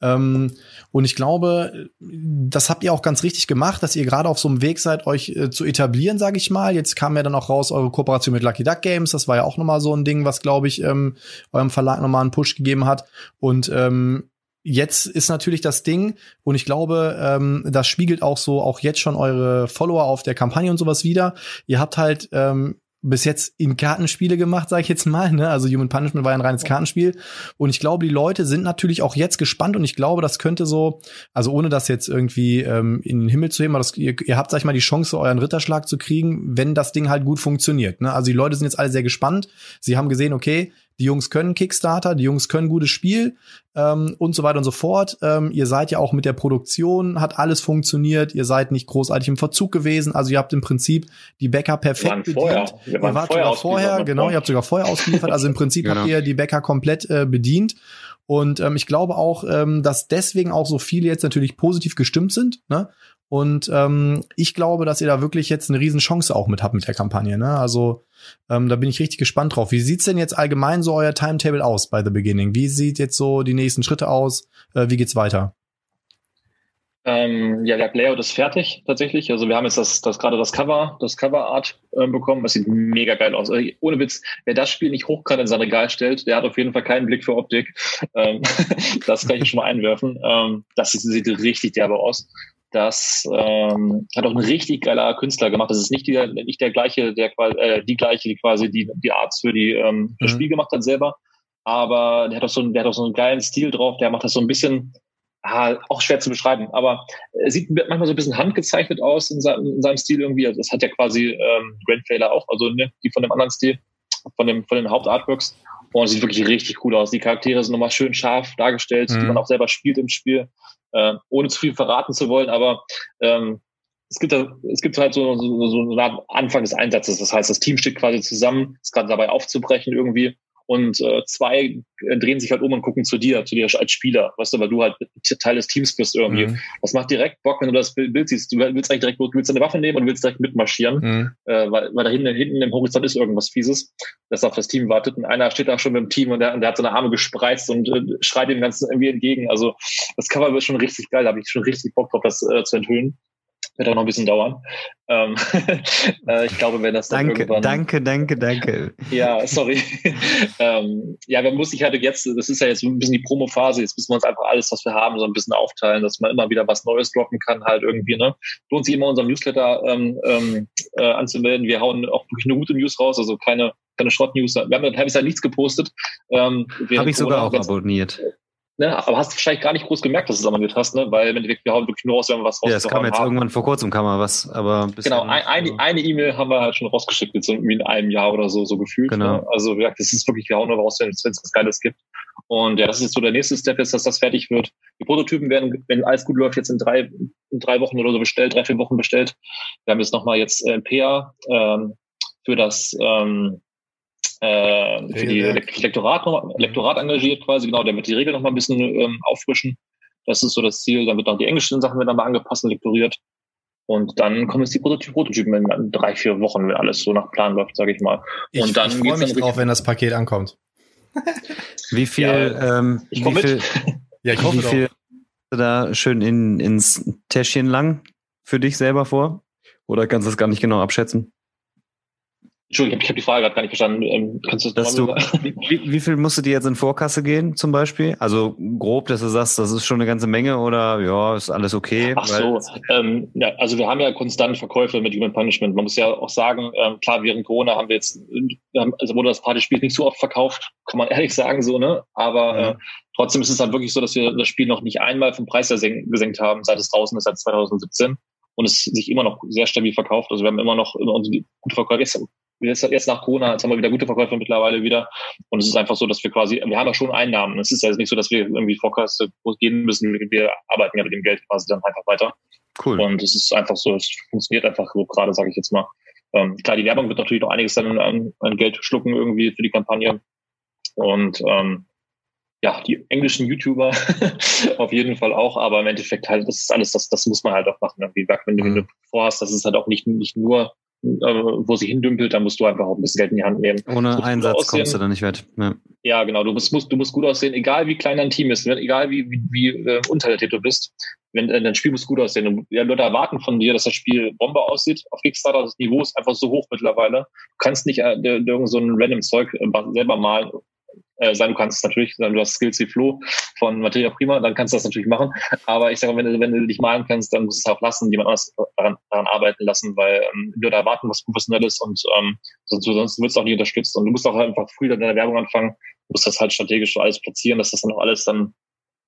Ähm, und ich glaube, das habt ihr auch ganz richtig gemacht, dass ihr gerade auf so einem Weg seid, euch äh, zu etablieren, sage ich mal. Jetzt kam ja dann auch raus eure Kooperation mit Lucky Duck Games. Das war ja auch nochmal so ein Ding, was, glaube ich, ähm, eurem Verlag nochmal einen Push gegeben hat. Und ähm, jetzt ist natürlich das Ding, und ich glaube, ähm, das spiegelt auch so auch jetzt schon eure Follower auf der Kampagne und sowas wieder. Ihr habt halt ähm, bis jetzt in Kartenspiele gemacht, sage ich jetzt mal. Ne? Also Human Punishment war ja ein reines Kartenspiel. Und ich glaube, die Leute sind natürlich auch jetzt gespannt und ich glaube, das könnte so, also ohne das jetzt irgendwie ähm, in den Himmel zu heben, aber das, ihr, ihr habt, sag ich mal, die Chance, euren Ritterschlag zu kriegen, wenn das Ding halt gut funktioniert. Ne? Also die Leute sind jetzt alle sehr gespannt. Sie haben gesehen, okay, die Jungs können Kickstarter, die Jungs können gutes Spiel ähm, und so weiter und so fort. Ähm, ihr seid ja auch mit der Produktion, hat alles funktioniert, ihr seid nicht großartig im Verzug gewesen, also ihr habt im Prinzip die Bäcker perfekt bedient. Vorher. Wir ihr wart sogar vorher, genau, ihr habt sogar vorher ausgeliefert, also im Prinzip <laughs> genau. habt ihr die Bäcker komplett äh, bedient. Und ähm, ich glaube auch, ähm, dass deswegen auch so viele jetzt natürlich positiv gestimmt sind. Ne? Und ähm, ich glaube, dass ihr da wirklich jetzt eine riesen Chance auch mit habt mit der Kampagne. Ne? Also ähm, da bin ich richtig gespannt drauf. Wie sieht's denn jetzt allgemein so euer Timetable aus bei The Beginning? Wie sieht jetzt so die nächsten Schritte aus? Äh, wie geht's weiter? Ähm, ja, der Layout ist fertig tatsächlich. Also wir haben jetzt das, das gerade das Cover, das Cover Art äh, bekommen. Das sieht mega geil aus. Also, ohne Witz, wer das Spiel nicht hochkant in sein Regal stellt, der hat auf jeden Fall keinen Blick für Optik. Ähm, <laughs> das kann ich schon mal einwerfen. Ähm, das sieht richtig derbe aus. Das ähm, hat auch ein richtig geiler Künstler gemacht. Das ist nicht, der, nicht der gleiche, der quasi, äh, die gleiche, die quasi die, die Arts für die ähm, das mhm. Spiel gemacht hat selber. aber der hat auch so einen, der hat auch so einen geilen Stil drauf, der macht das so ein bisschen, ah, auch schwer zu beschreiben, aber er sieht manchmal so ein bisschen handgezeichnet aus in seinem, in seinem Stil irgendwie. Also das hat ja quasi ähm, Grand Failer auch, also ne, die von dem anderen Stil, von dem von den Hauptartworks. Und es sieht wirklich richtig cool aus. Die Charaktere sind nochmal schön scharf dargestellt, mhm. die man auch selber spielt im Spiel, äh, ohne zu viel verraten zu wollen. Aber ähm, es gibt, es gibt halt so, so, so eine Art Anfang des Einsatzes. Das heißt, das Team steht quasi zusammen, ist gerade dabei aufzubrechen irgendwie und äh, zwei äh, drehen sich halt um und gucken zu dir, zu dir als Spieler, weißt du, weil du halt Teil des Teams bist irgendwie. Mhm. Das macht direkt Bock, wenn du das Bild siehst. Du willst eigentlich direkt, du willst deine Waffe nehmen und willst direkt mitmarschieren, mhm. äh, weil, weil da hinten, hinten im Horizont ist irgendwas Fieses, das auf das Team wartet. Und einer steht da schon mit dem Team und der, und der hat seine Arme gespreizt und äh, schreit dem Ganzen irgendwie entgegen. Also das Cover wird schon richtig geil, da habe ich schon richtig Bock drauf, das äh, zu enthüllen. Wird auch noch ein bisschen dauern. Ähm, <laughs> äh, ich glaube, wenn das dann danke, irgendwann... Danke, danke, danke. Ja, sorry. <laughs> ähm, ja, man muss sich halt jetzt, das ist ja jetzt ein bisschen die Promo-Phase, jetzt müssen wir uns einfach alles, was wir haben, so ein bisschen aufteilen, dass man immer wieder was Neues droppen kann, halt irgendwie, ne? Lohnt sich immer unserem Newsletter ähm, ähm, äh, anzumelden. Wir hauen auch wirklich nur gute News raus, also keine, keine Schrott-News. Wir haben ein halbes Jahr nichts gepostet. Ähm, Habe ich sogar auch abonniert. Ne, aber hast du wahrscheinlich gar nicht groß gemerkt, dass du es abonniert hast, ne? weil im Endeffekt wir hauen wirklich nur raus, wenn wir was raus Ja, es kam jetzt haben. irgendwann vor kurzem kam mal was, aber Genau, ein, eine, eine E-Mail haben wir halt schon rausgeschickt, jetzt irgendwie in einem Jahr oder so, so gefühlt. Genau. Ne? Also wie gesagt, das ist wirklich, wir hauen nur raus, wenn es was Geiles gibt. Und ja, das ist jetzt so der nächste Step ist, dass das fertig wird. Die Prototypen werden, wenn alles gut läuft, jetzt in drei, in drei Wochen oder so bestellt, drei, vier Wochen bestellt. Wir haben jetzt nochmal jetzt äh, PA ähm, für das ähm, äh, für die Lektorat, Lektorat engagiert quasi, genau, der wird die Regel noch mal ein bisschen ähm, auffrischen. Das ist so das Ziel. Dann wird auch die englischen Sachen werden mal angepasst und lektoriert. Und dann kommen jetzt die Prototypen in drei, vier Wochen, wenn alles so nach Plan läuft, sage ich mal. Und ich, dann ich freue mich drauf, wenn das Paket ankommt. wie <laughs> viel, ja, ähm, ich wie viel, ja, ich hoffe wie viel da schön in, ins Täschchen lang für dich selber vor? Oder kannst du das gar nicht genau abschätzen? Entschuldigung, ich habe die Frage gerade gar nicht verstanden. Ähm, kannst du das du, <laughs> wie, wie viel musst du dir jetzt in Vorkasse gehen, zum Beispiel? Also grob, dass du sagst, das ist schon eine ganze Menge oder ja, ist alles okay? Ach so, ähm, ja, also wir haben ja konstant Verkäufe mit Human Punishment. Man muss ja auch sagen, ähm, klar, während Corona haben wir jetzt, also wurde das Partyspiel nicht so oft verkauft, kann man <laughs> ehrlich sagen so, ne? Aber ja. äh, trotzdem ist es halt wirklich so, dass wir das Spiel noch nicht einmal vom Preis gesenkt haben, seit es draußen ist, seit 2017 und es sich immer noch sehr stabil verkauft. Also wir haben immer noch immer gute Verkäufe jetzt, jetzt nach Corona, jetzt haben wir wieder gute Verkäufe mittlerweile wieder. Und es ist einfach so, dass wir quasi, wir haben ja schon Einnahmen. Es ist ja nicht so, dass wir irgendwie Vorkasse gehen müssen. Wir arbeiten ja mit dem Geld quasi dann einfach weiter. Cool. Und es ist einfach so, es funktioniert einfach so gerade, sage ich jetzt mal. Ähm, klar, die Werbung wird natürlich noch einiges dann an, an Geld schlucken irgendwie für die Kampagne. Und ähm, ja, die englischen YouTuber <laughs> auf jeden Fall auch, aber im Endeffekt halt, das ist alles, das, das muss man halt auch machen. Wie gesagt, wenn du, mhm. vorhast, das ist halt auch nicht, nicht nur wo sie hindümpelt, dann musst du einfach auch ein bisschen Geld in die Hand nehmen. Ohne Einsatz kommst du da nicht weit. Ja. ja, genau. Du musst, musst, du musst gut aussehen, egal wie klein dein Team ist, egal wie, wie, wie äh, untalentiert du bist. Wenn äh, dein Spiel muss gut aussehen. Und, ja, Leute erwarten von dir, dass das Spiel Bombe aussieht. Auf Kickstarter das Niveau ist einfach so hoch mittlerweile. Du kannst nicht äh, irgend so ein random Zeug äh, selber malen äh, sein. Du kannst es natürlich, du hast Skills wie Flo von Materia Prima, dann kannst du das natürlich machen. Aber ich sage, wenn du, wenn du dich malen kannst, dann musst du es auch lassen, jemand anders daran, daran arbeiten lassen, weil ähm, wir da erwarten, was professionell ist und ähm, sonst, sonst wird es auch nicht unterstützt. Und du musst auch einfach früh in deiner Werbung anfangen, du musst das halt strategisch alles platzieren, dass das dann auch alles dann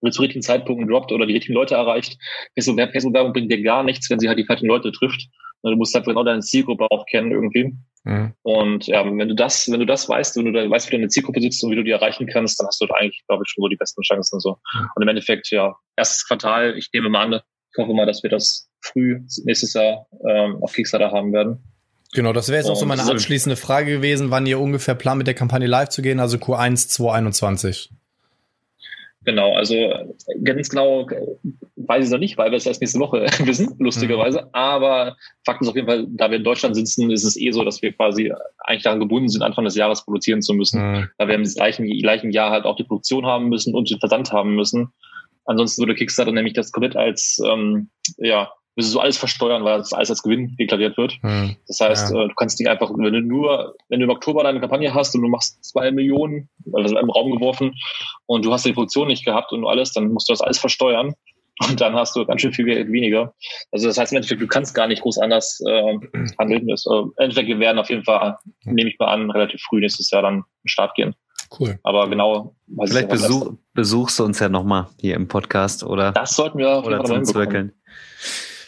mit zu richtigen Zeitpunkten droppt oder die richtigen Leute erreicht. Facebook-Werbung bringt dir gar nichts, wenn sie halt die falschen Leute trifft. Du musst halt genau deine Zielgruppe auch kennen irgendwie. Mhm. Und ja, wenn du das, wenn du das weißt, wenn du da weißt, wie du eine Zielgruppe sitzt und wie du die erreichen kannst, dann hast du da eigentlich, glaube ich, schon so die besten Chancen. So. Mhm. Und im Endeffekt, ja, erstes Quartal, ich nehme mal an, ich hoffe mal, dass wir das früh nächstes Jahr ähm, auf Kickstarter haben werden. Genau, das wäre jetzt auch so meine abschließende Frage gewesen, wann ihr ungefähr plant, mit der Kampagne live zu gehen, also Q1 2021. Genau, also ganz genau weiß ich es noch nicht, weil wir es erst nächste Woche <laughs> wissen, lustigerweise. Mhm. Aber Fakt ist auf jeden Fall, da wir in Deutschland sitzen, ist es eh so, dass wir quasi eigentlich daran gebunden sind, Anfang des Jahres produzieren zu müssen. Mhm. Da wir im gleichen, gleichen Jahr halt auch die Produktion haben müssen und den Versand haben müssen. Ansonsten würde Kickstarter nämlich das komplett als ähm, ja, müssen so alles versteuern, weil das alles als Gewinn deklariert wird. Hm. Das heißt, ja. Äh, du kannst nicht einfach, wenn du nur, wenn du im Oktober deine Kampagne hast und du machst zwei Millionen, also in einem Raum geworfen und du hast die Produktion nicht gehabt und alles, dann musst du das alles versteuern und dann hast du ganz schön viel weniger. Also das heißt im Endeffekt, du kannst gar nicht groß anders äh, handeln. Das, äh, Endeffekt, wir werden auf jeden Fall, nehme ich mal an, relativ früh nächstes Jahr dann in den Start gehen. Cool. Aber genau. Vielleicht besuch, besuchst du uns ja nochmal hier im Podcast oder? Das sollten wir oder zum Zwirkeln.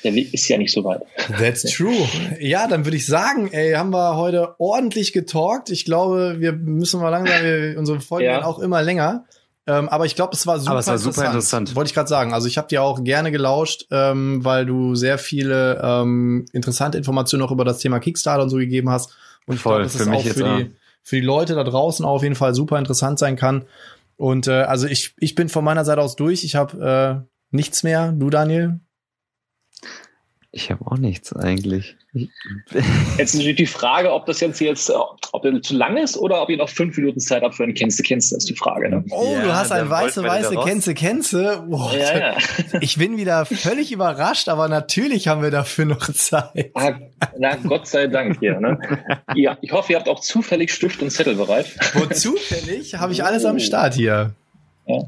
Der Weg ist ja nicht so weit. That's true. Ja, dann würde ich sagen, ey, haben wir heute ordentlich getalkt. Ich glaube, wir müssen mal langsam, wir, unsere Folgen ja. werden auch immer länger. Ähm, aber ich glaube, es war super aber es war interessant. Super interessant. Wollte ich gerade sagen. Also ich habe dir auch gerne gelauscht, ähm, weil du sehr viele ähm, interessante Informationen auch über das Thema Kickstarter und so gegeben hast. Und ich glaube, dass es auch für die, für die Leute da draußen auch auf jeden Fall super interessant sein kann. Und äh, also ich, ich bin von meiner Seite aus durch. Ich habe äh, nichts mehr. Du, Daniel? Ich habe auch nichts eigentlich. Jetzt ist natürlich die Frage, ob das jetzt, jetzt ob der zu lang ist oder ob ihr noch fünf Minuten Zeit habt für ein Kennste Kennste, ist die Frage. Ne? Oh, ja, du hast ein weiße, weiße Kennste Kennste. Oh, ja, ja. <laughs> Ich bin wieder völlig überrascht, aber natürlich haben wir dafür noch Zeit. Ah, na, Gott sei Dank hier. Ne? ja, ich hoffe, ihr habt auch zufällig Stift und Zettel bereit. Wo zufällig habe ich alles am oh. Start hier. Ja.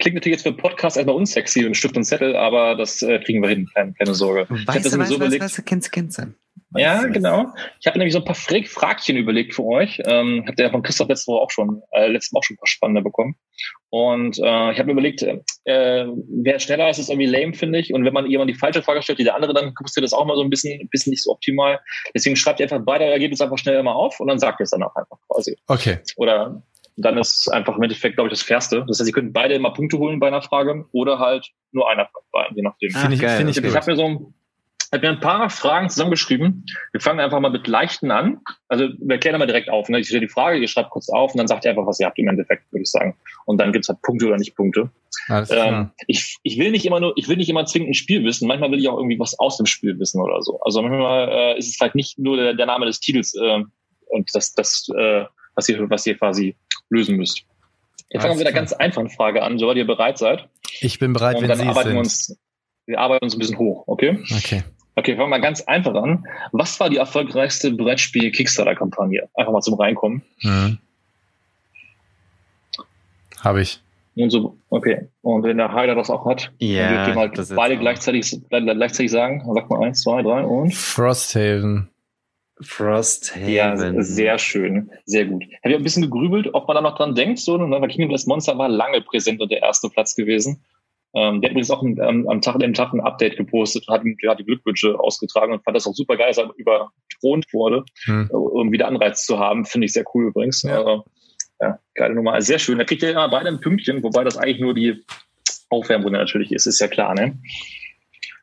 Klingt natürlich jetzt für Podcast erstmal unsexy und Stift und Zettel, aber das äh, kriegen wir hin, keine, keine Sorge. Weißt ich habe das weißt, so überlegt. Weißt, kennst, kennst Ja, genau. Ich habe nämlich so ein paar Fra Fragchen überlegt für euch. Ähm, habt ihr von Christoph letzte Woche auch schon, äh, letztes Mal auch schon ein paar spannende bekommen. Und äh, ich habe mir überlegt, äh, wer schneller ist, ist irgendwie lame, finde ich. Und wenn man jemand die falsche Frage stellt, die der andere, dann guckst du das auch mal so ein bisschen, ein bisschen nicht so optimal. Deswegen schreibt ihr einfach beide Ergebnisse einfach schnell immer auf und dann sagt ihr es dann auch einfach quasi. Okay. Oder dann ist es einfach im Endeffekt, glaube ich, das Fairste. Das heißt, Sie können beide immer Punkte holen bei einer Frage oder halt nur einer von beiden, je nachdem. Ah, Finde ich, find ich, ich habe mir so habe mir ein paar Fragen zusammengeschrieben. Wir fangen einfach mal mit leichten an. Also wir klären mal direkt auf. Ne? Ich stelle die Frage, ihr schreibt kurz auf und dann sagt ihr einfach, was ihr habt im Endeffekt, würde ich sagen. Und dann gibt's halt Punkte oder nicht Punkte. Ähm, ich, ich will nicht immer nur, ich will nicht immer zwingend ein Spiel wissen. Manchmal will ich auch irgendwie was aus dem Spiel wissen oder so. Also manchmal äh, ist es halt nicht nur der, der Name des Titels äh, und das, das äh, was ihr, was ihr quasi lösen müsst. Jetzt fangen wir mit einer ganz einfachen Frage an, soweit ihr bereit seid. Ich bin bereit, und wenn dann Sie arbeiten sind. Wir, uns, wir arbeiten uns ein bisschen hoch, okay? Okay. Okay, fangen wir mal ganz einfach an. Was war die erfolgreichste Brettspiel-Kickstarter-Kampagne? Einfach mal zum Reinkommen. Mhm. Habe ich. Und so, okay. Und wenn der Heiler das auch hat, ja, dann wir halt beide gleichzeitig, gleichzeitig sagen. Sag mal eins, zwei, drei und. Frosthaven. Frosthaven. Ja, sehr schön, sehr gut. Hätte ich ein bisschen gegrübelt, ob man da noch dran denkt, so, ne? weil Kingdom Death Monster war lange präsent und der erste Platz gewesen. Ähm, der hat übrigens auch ähm, am Tag, dem Tag ein Update gepostet, hat, hat die Glückwünsche ausgetragen und fand das auch super geil, dass er überthront wurde, hm. Äh, um wieder Anreiz zu haben. Finde ich sehr cool übrigens. Ja. Also, ja, geile Nummer. Also sehr schön. Da kriegt ihr ja beide ein Pünktchen, wobei das eigentlich nur die Aufwärmrunde natürlich ist, ist ja klar, ne?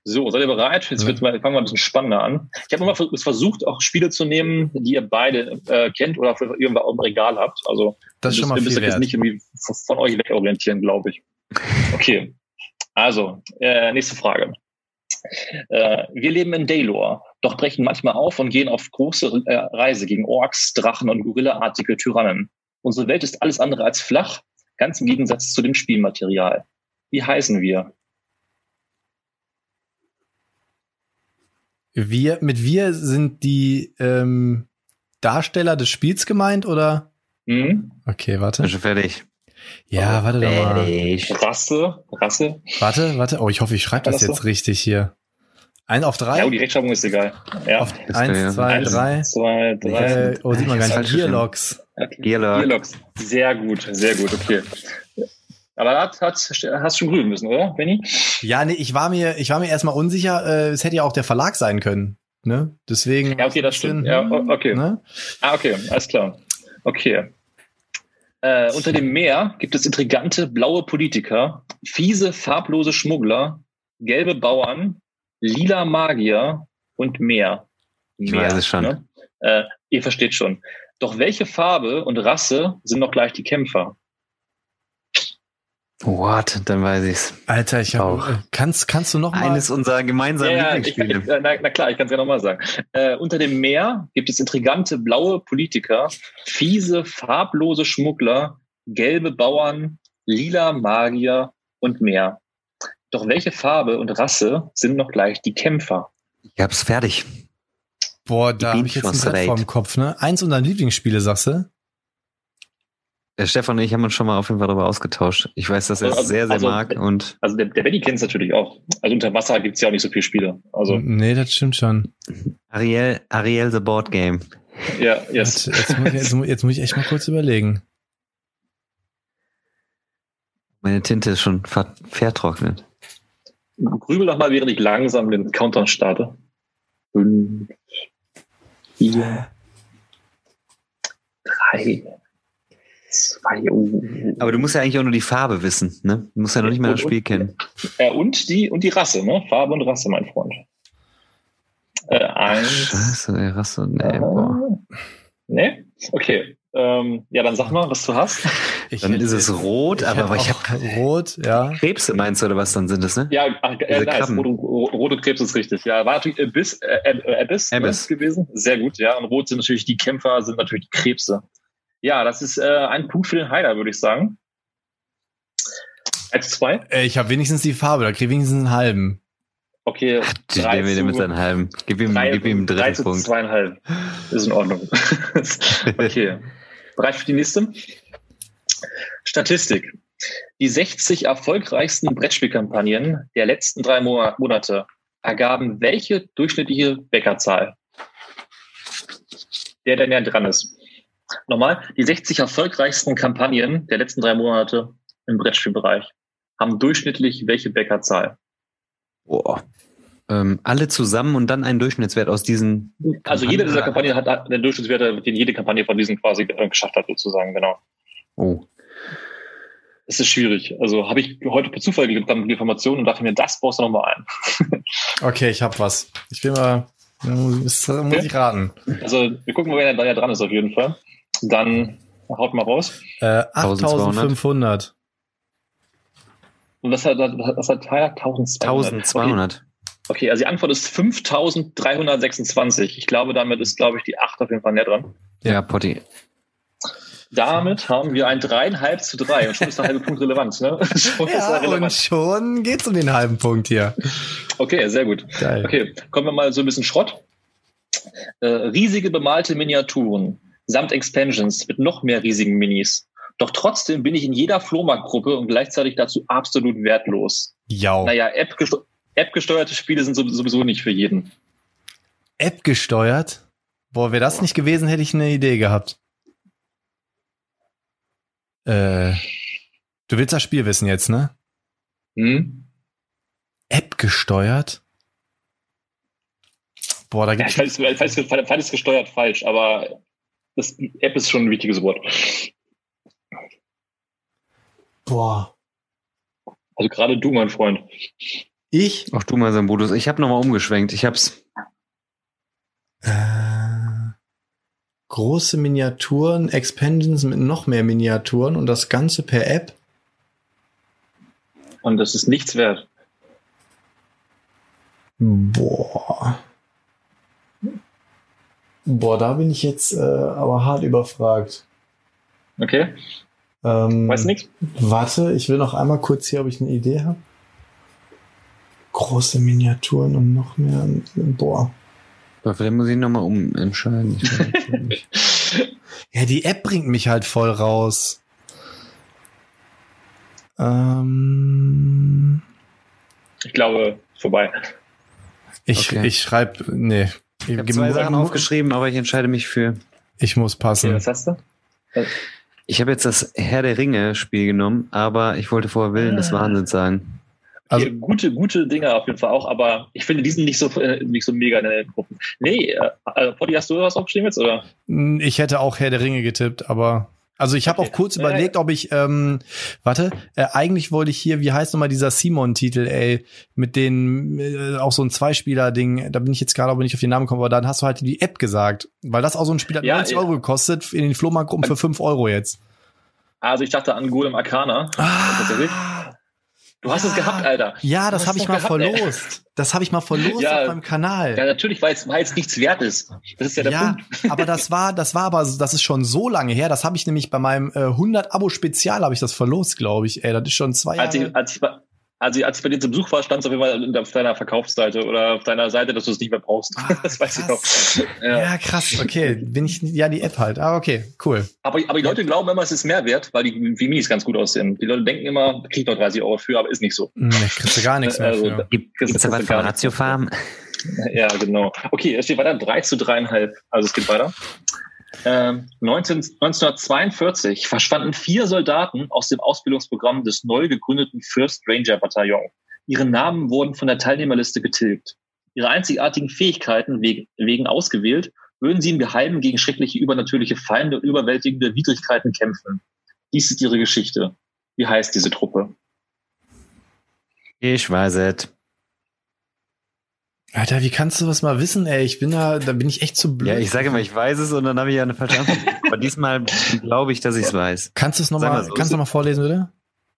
So, seid ihr bereit? Jetzt wird mal, fangen wir ein bisschen spannender an. Ich habe immer versucht, auch Spiele zu nehmen, die ihr beide äh, kennt oder irgendwo auch im Regal habt. Also das ist schon mal ihr müsst jetzt nicht irgendwie von euch wegorientieren, glaube ich. Okay. Also, äh, nächste Frage. Äh, wir leben in Daylor, doch brechen manchmal auf und gehen auf große äh, Reise gegen Orks, Drachen und Gorilla-artige Tyrannen. Unsere Welt ist alles andere als flach, ganz im Gegensatz zu dem Spielmaterial. Wie heißen wir? Wir, mit wir sind die ähm, Darsteller des Spiels gemeint, oder? Mhm. Okay, warte. Bin schon fertig. Ja, warte doch mal. Rasse, Rasse. Warte, warte. Oh, ich hoffe, ich schreibe das jetzt richtig hier. Ein auf drei? Ja, die Rechtschreibung ist egal. Ja. Auf eins, zwei, eins, drei. zwei, drei. Äh, oh, sieht man gar nicht. Gearlocks. Gearlocks. Sehr gut, sehr gut, okay. Aber hat, hast schon grüben müssen, oder, Benny? Ja, nee, ich war mir, ich war mir erstmal unsicher, äh, es hätte ja auch der Verlag sein können. Ne? Deswegen. Ja, okay, das stimmt. Ja, okay. Ne? Ah, okay, alles klar. Okay. Äh, unter dem Meer gibt es intrigante blaue Politiker, fiese, farblose Schmuggler, gelbe Bauern, lila Magier und mehr. Ich weiß es schon. Ne? Äh, ihr versteht schon. Doch welche Farbe und Rasse sind noch gleich die Kämpfer? What? Dann weiß ich's. Alter, ich auch. Äh, kannst, kannst du noch mal? Eines unserer gemeinsamen ja, Lieblingsspiele. Ich, na, na, klar, ich kann es ja nochmal sagen. Äh, unter dem Meer gibt es intrigante blaue Politiker, fiese, farblose Schmuggler, gelbe Bauern, lila Magier und mehr. Doch welche Farbe und Rasse sind noch gleich die Kämpfer? Ich hab's fertig. Boah, da habe ich jetzt ein Set vor dem Kopf, ne? Eins unserer Lieblingsspiele, sagst du? Der Stefan und ich haben uns schon mal auf jeden Fall darüber ausgetauscht. Ich weiß, dass er es also, sehr, sehr also, mag. Und also der, der Benny kennt es natürlich auch. Also unter Wasser gibt's ja auch nicht so viele Spiele. Also nee, das stimmt schon. Ariel, Ariel the Board Game. Ja, yes. Jetzt, jetzt, muss ich, jetzt, jetzt muss ich echt mal kurz überlegen. Meine Tinte ist schon ver vertrocknet. Grübel doch mal, während ich langsam den Countdown starte. Fünf, vier, drei, zwei. Oh. Aber du musst ja eigentlich auch nur die Farbe wissen, ne? Du musst ja noch nicht mal das Spiel kennen. Ja, und die, und die Rasse, ne? Farbe und Rasse, mein Freund. Äh, eins. Scheiße, ey, Rasse. Nee, boah. Ne? Okay. Ähm, ja, dann sag mal, was du hast. Ich Dann ist es rot, aber, aber ich habe rot, ja. Krebse meinst du oder was dann sind das, ne? Ja, ach, äh, nice. Rote, rote Krebs ist richtig. Ja, war natürlich Abyss, äh, äh, Abyss, Abyss. Ne, gewesen. Sehr gut, ja. Und rot sind natürlich die Kämpfer, sind natürlich die Krebse. Ja, das ist äh, ein Punkt für den Heiler, würde ich sagen. 1 zu 2. Äh, Ich habe wenigstens die Farbe, da krieg ich wenigstens einen halben. Okay. Die drei wir mit zu- seinen halben. Gib ihm, drei- gib ihm einen drei dritten zu Punkt. zweieinhalb. Ist in Ordnung. <laughs> okay. Bereit für die nächste? Statistik. Die 60 erfolgreichsten Brettspielkampagnen der letzten drei Mo Monate ergaben welche durchschnittliche Bäckerzahl? Der, der näher dran ist. Nochmal, die 60 erfolgreichsten Kampagnen der letzten drei Monate im Brettspielbereich haben durchschnittlich welche Bäckerzahl? Boah. Ähm, alle zusammen und dann einen Durchschnittswert aus diesen. Also jede dieser Kampagnen- Kampagnen hat einen Durchschnittswert, den jede Kampagne von diesen quasi äh, geschafft hat, sozusagen, genau. Oh. Es ist schwierig. Also habe ich heute per Zufall gelandet mit Informationen und dachte mir, das brauchst du nochmal ein. <laughs> Okay, ich hab was. Ich will mal, muss muss ich raten. Also wir gucken mal, wer da ja dran ist auf jeden Fall. Dann haut mal raus. Äh, 1200. 8500. Und das hat, das hat Tyler 1200. 1200. Okay. okay, also die Antwort ist 5326. Ich glaube, damit ist, glaube ich, die 8 auf jeden Fall näher dran. Ja, Potti. Damit haben wir ein dreieinhalb zu drei und schon ist der halbe Punkt relevant. Ne? <laughs> schon Ja, und relevant. schon geht's um den halben Punkt hier. Okay, sehr gut. Geil. Okay, kommen wir mal so ein bisschen Schrott. Äh, riesige bemalte Miniaturen samt Expansions mit noch mehr riesigen Minis. Doch trotzdem bin ich in jeder Flohmarktgruppe und gleichzeitig dazu absolut wertlos. Jau. Naja, App gest App-gesteuerte Spiele sind sowieso nicht für jeden. App gesteuert? Boah, wäre das nicht gewesen, hätte ich eine Idee gehabt. Äh, du willst das Spiel wissen jetzt, ne? Hm? App gesteuert? Boah, da Ja, gibt's fand es fand- fand es gesteuert falsch, aber das App ist schon ein wichtiges Wort. Boah. Also gerade du, mein Freund. Ich? Auch du mal, Sambudus. Ich habe nochmal umgeschwenkt. Ich hab's. Äh, große Miniaturen, Expansions mit noch mehr Miniaturen und das Ganze per App? Und das ist nichts wert. Boah. Boah, da bin ich jetzt äh, aber hart überfragt. Okay? Ähm, Weißt du nichts? Warte, ich will noch einmal kurz hier, ob ich eine Idee habe. Große Miniaturen und noch mehr. Boah. Aber vielleicht muss ich nochmal umentscheiden. Weiß. <laughs> Ja, die App bringt mich halt voll raus. Ähm, Ich glaube, vorbei. ich Okay. ich schreibe, nee. Ich, habe zwei Sachen aufgeschrieben, aber ich entscheide mich für. ich muss Okay, passen. was hast du? Ich habe jetzt das Herr der Ringe Spiel genommen, aber ich wollte vorher Willen des Ah. Wahnsinns sagen. Also- Also, gute, gute Dinge auf jeden Fall auch, aber ich finde, die sind nicht so, äh, nicht so mega in den Gruppen. Nee, äh, äh, Potti, hast du was aufgeschrieben jetzt, oder? Ich hätte auch Herr der Ringe getippt, aber also ich habe Okay. auch kurz Ja, überlegt, ob ich ähm, warte, äh, eigentlich wollte ich hier, wie heißt nochmal dieser Simon-Titel, ey, mit den äh, auch so ein Zweispieler-Ding. Da bin ich jetzt gerade aber nicht auf den Namen gekommen, aber dann hast du halt die App gesagt, weil das auch so ein Spiel hat Ja, 90 ja. Euro gekostet in den Flohmarktgruppen für 5 Euro jetzt. Also, ich dachte an Golem Arcana. Tatsächlich. Du hast es gehabt, Alter. Ja, das habe ich doch mal gehabt, ey. verlost. Das habe ich mal verlost Ja. auf meinem Kanal. Ja, natürlich, weil es, nichts wert ist. Das ist ja der ja, Punkt. <laughs> aber das war, das war aber, das ist schon so lange her. Das habe ich nämlich bei meinem äh, 100 Abo Spezial habe ich das verlost, glaube ich. Ey, das ist schon zwei Jahre. ich, ich, als ich, als ich bei dir zum Besuch war, stand es auf jeden Fall auf deiner Verkaufsseite oder auf deiner Seite, dass du es nicht mehr brauchst. Ah, <laughs> das weiß krass. ich noch. Ja. Ja, krass. Okay, bin ich ja die App halt. Ah, okay, cool. Aber, aber die Leute glauben immer, es ist mehr wert, weil die, Minis ganz gut aussehen. Die Leute denken immer, krieg ich noch 30 Euro für, aber ist nicht so. Nee, kriegst du gar nichts mehr Also, für. Gibt Das es ist da was von. Ratio Farm? Ja, genau. Okay, es steht weiter 3 zu 3,5. Also es geht weiter. Ähm, 19, 1942 verschwanden vier Soldaten aus dem Ausbildungsprogramm des neu gegründeten First Ranger Bataillon. Ihre Namen wurden von der Teilnehmerliste getilgt. Ihre einzigartigen Fähigkeiten wegen ausgewählt, würden sie im Geheimen gegen schreckliche übernatürliche Feinde und überwältigende Widrigkeiten kämpfen. Dies ist ihre Geschichte. Wie heißt diese Truppe? Ich weiß es. Alter, wie kannst du was mal wissen, ey? Ich bin da, da bin ich echt zu blöd. Ja, ich sage immer, ich weiß es und dann habe ich ja eine falsche Antwort. <laughs> Aber diesmal glaube ich, dass ich es weiß. Kannst du es nochmal, mal so, kannst du mal vorlesen, bitte?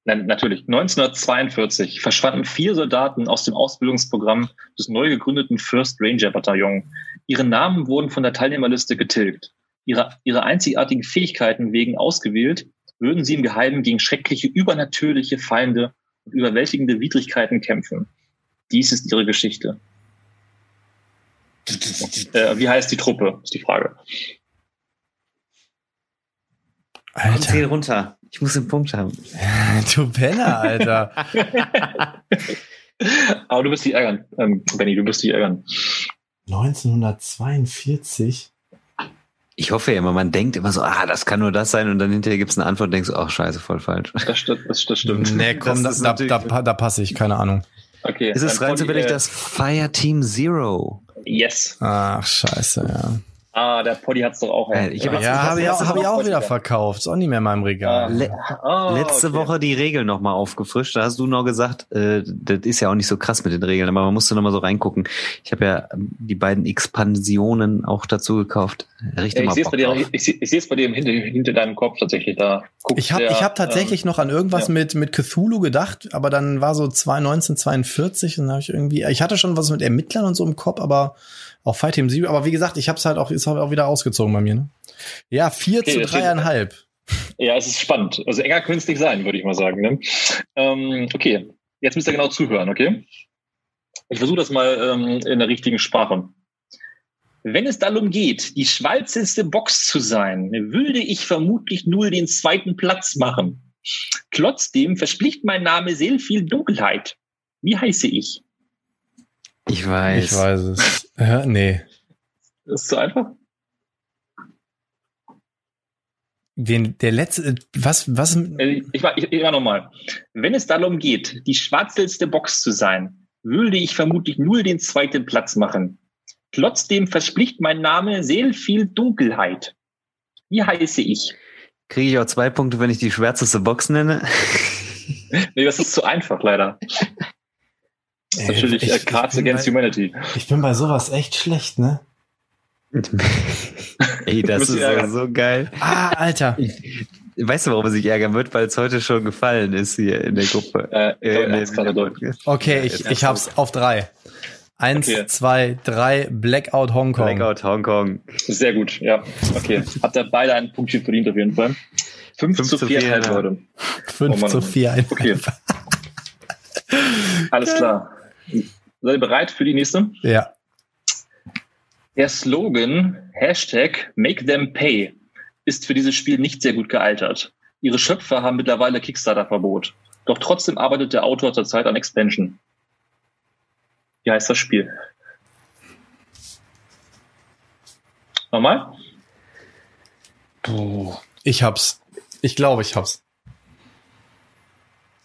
Nein, natürlich. 1942 verschwanden vier Soldaten aus dem Ausbildungsprogramm des neu gegründeten First Ranger Bataillon. Ihre Namen wurden von der Teilnehmerliste getilgt. Ihre, ihre einzigartigen Fähigkeiten wegen ausgewählt, würden sie im Geheimen gegen schreckliche, übernatürliche Feinde und überwältigende Widrigkeiten kämpfen. Dies ist ihre Geschichte. Äh, wie heißt die Truppe, ist die Frage. Komm, zähl Alter, runter. Ich muss den Punkt haben. <laughs> du Penner, Alter. <laughs> Aber du wirst dich ärgern, ähm, Benny, du wirst dich ärgern. 1942? Ich hoffe ja immer, man denkt immer so, ah, das kann nur das sein und dann hinterher gibt es eine Antwort und denkst, ach scheiße, voll falsch. Das, stimmt, das, das stimmt. Nee, komm, da, Das da, natürlich- da, da passe ich, keine Ahnung. Okay. Ist es rein zufällig äh, das Fire Team Zero? Yes. Ach, scheiße, ja. Ah, der Poddy hat's doch auch. Äh, ich hab jetzt- Ja, habe ich, auch- hab ich auch wieder verkauft. Ist auch nicht mehr in meinem Regal. Le Ah, Letzte okay. Woche die Regeln nochmal aufgefrischt. Da hast du noch gesagt, äh, das ist ja auch nicht so krass mit den Regeln, aber man musste nochmal so reingucken. Ich habe ja ähm, die beiden Expansionen auch dazu gekauft. Richtig Ja, ich mal sehe es bei dir, drauf. ich, seh- ich sehe es bei dir hinter, hinter deinem Kopf tatsächlich. Da guckt Ich habe ich hab tatsächlich noch an irgendwas ja. mit, mit Cthulhu gedacht, aber dann war so 1942 und dann habe ich irgendwie, ich hatte schon was mit Ermittlern und so im Kopf, aber auch Fight Team Zero, aber wie gesagt, ich habe es halt auch, ist halt auch wieder ausgezogen bei mir, ne? Ja, 4 Okay, zu das steht- dreieinhalb. Ähm, ja, es ist spannend. Also enger könnte es nicht sein, würde ich mal sagen. Ne? Ähm, okay, jetzt müsst ihr genau zuhören, okay? Ich versuche das mal ähm, in der richtigen Sprache. Wenn es darum geht, die schwarzeste Box zu sein, würde ich vermutlich nur den zweiten Platz machen. Trotzdem verspricht mein Name sehr viel Dunkelheit. Wie heiße ich? Ich weiß. Ich weiß es. Ja, nee. Das ist zu einfach? Den, der letzte, was, was, Äh, Ich war, ich, ich war nochmal. Wenn es darum geht, die schwarzelste Box zu sein, würde ich vermutlich nur den zweiten Platz machen. Trotzdem verspricht mein Name sehr viel Dunkelheit. Wie heiße ich? Kriege ich auch zwei Punkte, wenn ich die schwärzeste Box nenne? Nee, das ist zu einfach, leider. Das ist natürlich ich- äh, ich Cards bin Against bei- Humanity. ich bin bei sowas echt schlecht, ne? <laughs> Ey, das ist ärgern. so, geil. Ah, Alter. <laughs> Weißt du, warum er sich ärgern wird? Weil es heute schon gefallen ist hier in der Gruppe. Äh, Äh, glaube, in er der-. Okay, Ja, ich, ich hab's auf drei. Eins, Okay. zwei, drei, Blackout Hongkong. Blackout Hongkong. Sehr gut, ja. Okay. Habt ihr beide einen Punktchen verdient auf jeden Fall. 5, Fünf zu zu 4, vier, ja. Leute. Fünf Oh zu vier. Ein Okay. <laughs> Alles klar. Seid ihr bereit für die nächste? Ja. Der Slogan Hashtag Make Them Pay ist für dieses Spiel nicht sehr gut gealtert. Ihre Schöpfer haben mittlerweile Kickstarter-Verbot. Doch trotzdem arbeitet der Autor zurzeit an Expansion. Wie heißt das Spiel? Nochmal? Ich hab's. Ich glaube, ich hab's.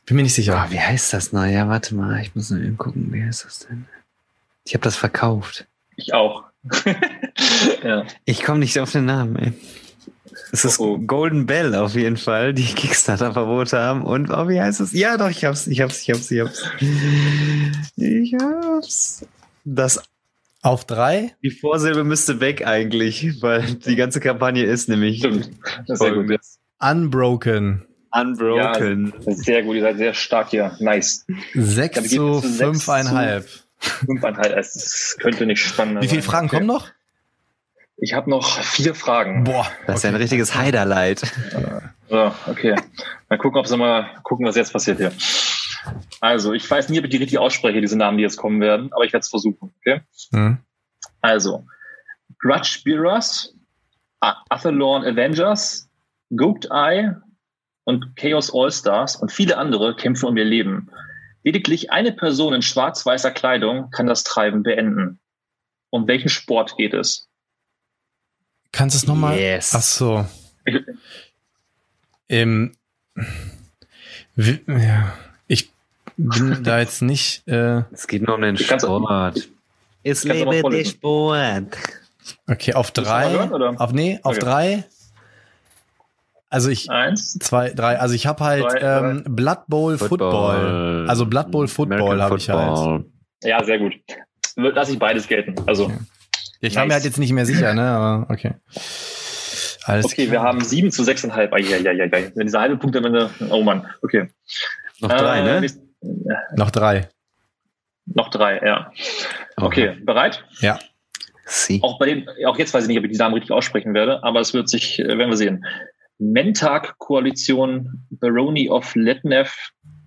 Bin mir nicht sicher. Ah, wie heißt das noch? Ja, warte mal, ich muss noch eben gucken, wie heißt das denn? Ich habe das verkauft. Ich auch. <laughs> ja. Ich komme nicht auf den Namen, ey. Es ist Oh, oh. Golden Bell auf jeden Fall, die Kickstarter-Verbote haben. Und oh, wie heißt es? Ja, doch, ich hab's, ich hab's, ich hab's, ich hab's. Ich hab's. Das, Auf drei? die Vorsilbe müsste weg eigentlich, weil die ganze Kampagne ist nämlich Stimmt. Das ist sehr gut. folgendes. Unbroken. Unbroken. Sehr gut, ihr seid sehr stark hier. Nice. Sechs Damit geht zu es zu sechs fünfeinhalb. Fünfeinhalb. Es könnte nicht spannender Wie viele sein. Fragen Okay. kommen noch? Ich habe noch vier Fragen. Boah. Das ist ja ein richtiges Heiderleid. So, okay. Mal gucken, ob sie mal gucken, was jetzt passiert hier. Also, ich weiß nie, ob ich die richtig ausspreche, diese Namen, die jetzt kommen werden, aber ich werde es versuchen. Okay. Hm. Also, Grudge Bearers, A- Athelorn Avengers, Goat Eye und Chaos All-Stars und viele andere kämpfen um ihr Leben. Lediglich eine Person in schwarz-weißer Kleidung kann das Treiben beenden. Um welchen Sport geht es? Kannst du es nochmal? Yes. Ach so. Ähm, ja, ich bin da jetzt nicht. Äh, Es geht nur um den Sport. Es lebe der. Sport. okay, auf drei. hören, auf nee, auf Okay. drei. Also ich Eins. zwei, drei. Also ich habe halt Zwei, ähm, Blood Bowl Football. Also Blood Bowl Football habe ich halt. Football. Ja, sehr gut. Lass ich beides gelten. Also, Ja. Ich war mir Nice. halt jetzt nicht mehr sicher, ne? Aber okay. Alles okay, wir klar. haben sieben zu sechseinhalb. Eieieiei. Wenn dieser halbe Punkt am Ende, oh Mann, okay. Noch drei, Äh, ne? nächst- ja, noch drei. noch drei, ja. Okay, bereit? Ja. Sie. Auch bei dem, auch jetzt weiß ich nicht, ob ich die Namen richtig aussprechen werde, aber es wird sich, äh, werden wir sehen. Mentag Koalition, Baroni of Letnev,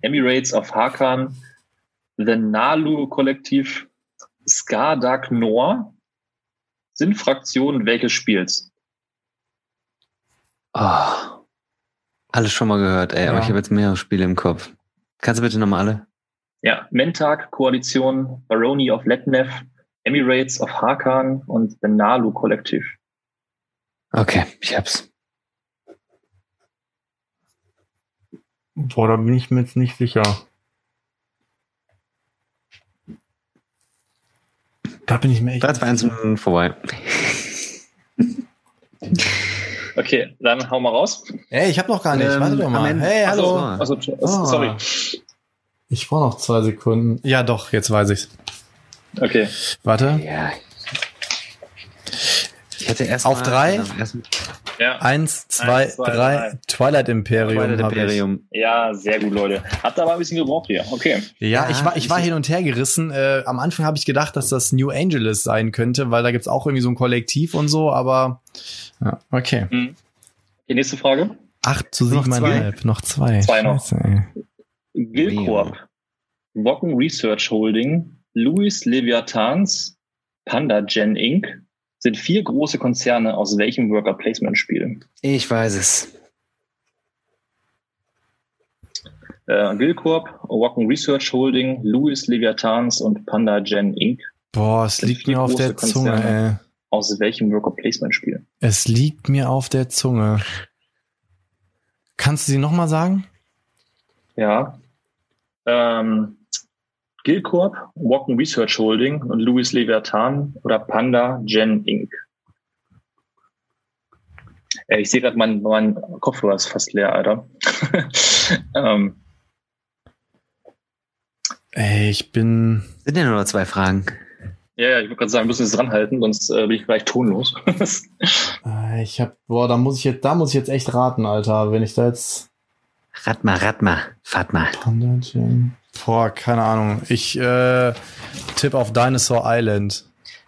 Emirates of Hakan, The Nalu Kollektiv, Skardak Noor sind Fraktionen welches Spiels? Oh. Alles schon mal gehört, ey, aber Ja. ich habe jetzt mehrere Spiele im Kopf. Kannst du bitte nochmal alle? Ja, Mentag Koalition, Baroni of Letnev, Emirates of Hakan und The Nalu Kollektiv. Okay, ich hab's. Boah, da bin ich mir jetzt nicht sicher. Da bin ich mir echt. 3, 2, 1 Minuten vorbei. Okay, dann hau mal raus. Hey, ich habe noch gar nicht. Ähm, Warte doch mal. Hey, hallo. Also, Ah. sorry. Ich brauche noch zwei Sekunden. Ja, doch, jetzt weiß ich's. Okay. Warte. Ja. Ich hatte erst Auf mal- drei? Ja. Eins, zwei, Eins, zwei, drei. drei. Twilight Imperium. Twilight Imperium. Ja, sehr gut, Leute. Habt aber ein bisschen gebraucht hier. Okay. Ja, Ja, ich war, ich war hin und her gerissen. Äh, am Anfang habe ich gedacht, dass das New Angeles sein könnte, weil da gibt's auch irgendwie so ein Kollektiv und so, aber ja, okay. Mhm. Die nächste Frage. Acht zu Noch siebeneinhalb. Noch zwei. Zwei noch. Gilcorp, Wocken Research Holding, Louis Leviathans, Panda Gen Inc. sind vier große Konzerne aus welchem Worker Placement Spiel? Ich weiß es. Äh, Gilcorp, Wocken Research Holding, Louis Leviathans und Panda Gen Inc. Boah, es liegt mir auf der Zunge, ey. Aus welchem Worker Placement Spiel? Es liegt mir auf der Zunge. Kannst du sie nochmal sagen? Ja. Ähm, Gilcorp, Wocken Research Holding und Louis Leviathan oder Panda Gen Inc. Äh, ich sehe gerade, mein, mein Kopfhörer ist fast leer, Alter. <laughs> ähm, Ey, ich bin. Sind ja nur noch zwei Fragen. ja, ja, ich würde gerade sagen, wir müssen es dranhalten, sonst äh, bin ich gleich tonlos. <laughs> Äh, Ich hab, boah, da muss ich jetzt, da muss ich jetzt echt raten, Alter. Wenn ich da jetzt Ratma, Ratma, Fatma. Panda Jam. Boah, keine Ahnung. Ich äh, tipp auf Dinosaur Island.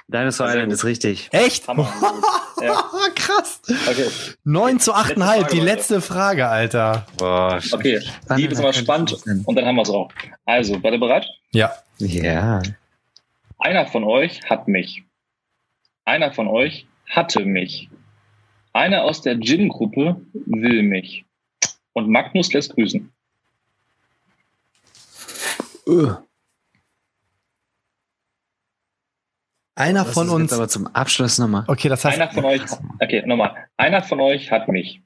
Dinosaur Island gut. ist richtig. Echt? Hammer. <laughs> ja, Krass. okay. 9 zu 8,5, Frage, die Leute. letzte Frage, Alter. Boah, Okay, die ist aber spannend und dann haben wir es auch. Also, seid ihr bereit? Ja. Ja. Einer von euch hat mich. Einer von euch hatte mich. Einer aus der Gin-Gruppe will mich. Und Magnus lässt grüßen. Einer Das von ist uns. Jetzt aber zum Abschluss nochmal. Okay, das heißt. Einer von euch, okay, nochmal. Einer von euch hat mich.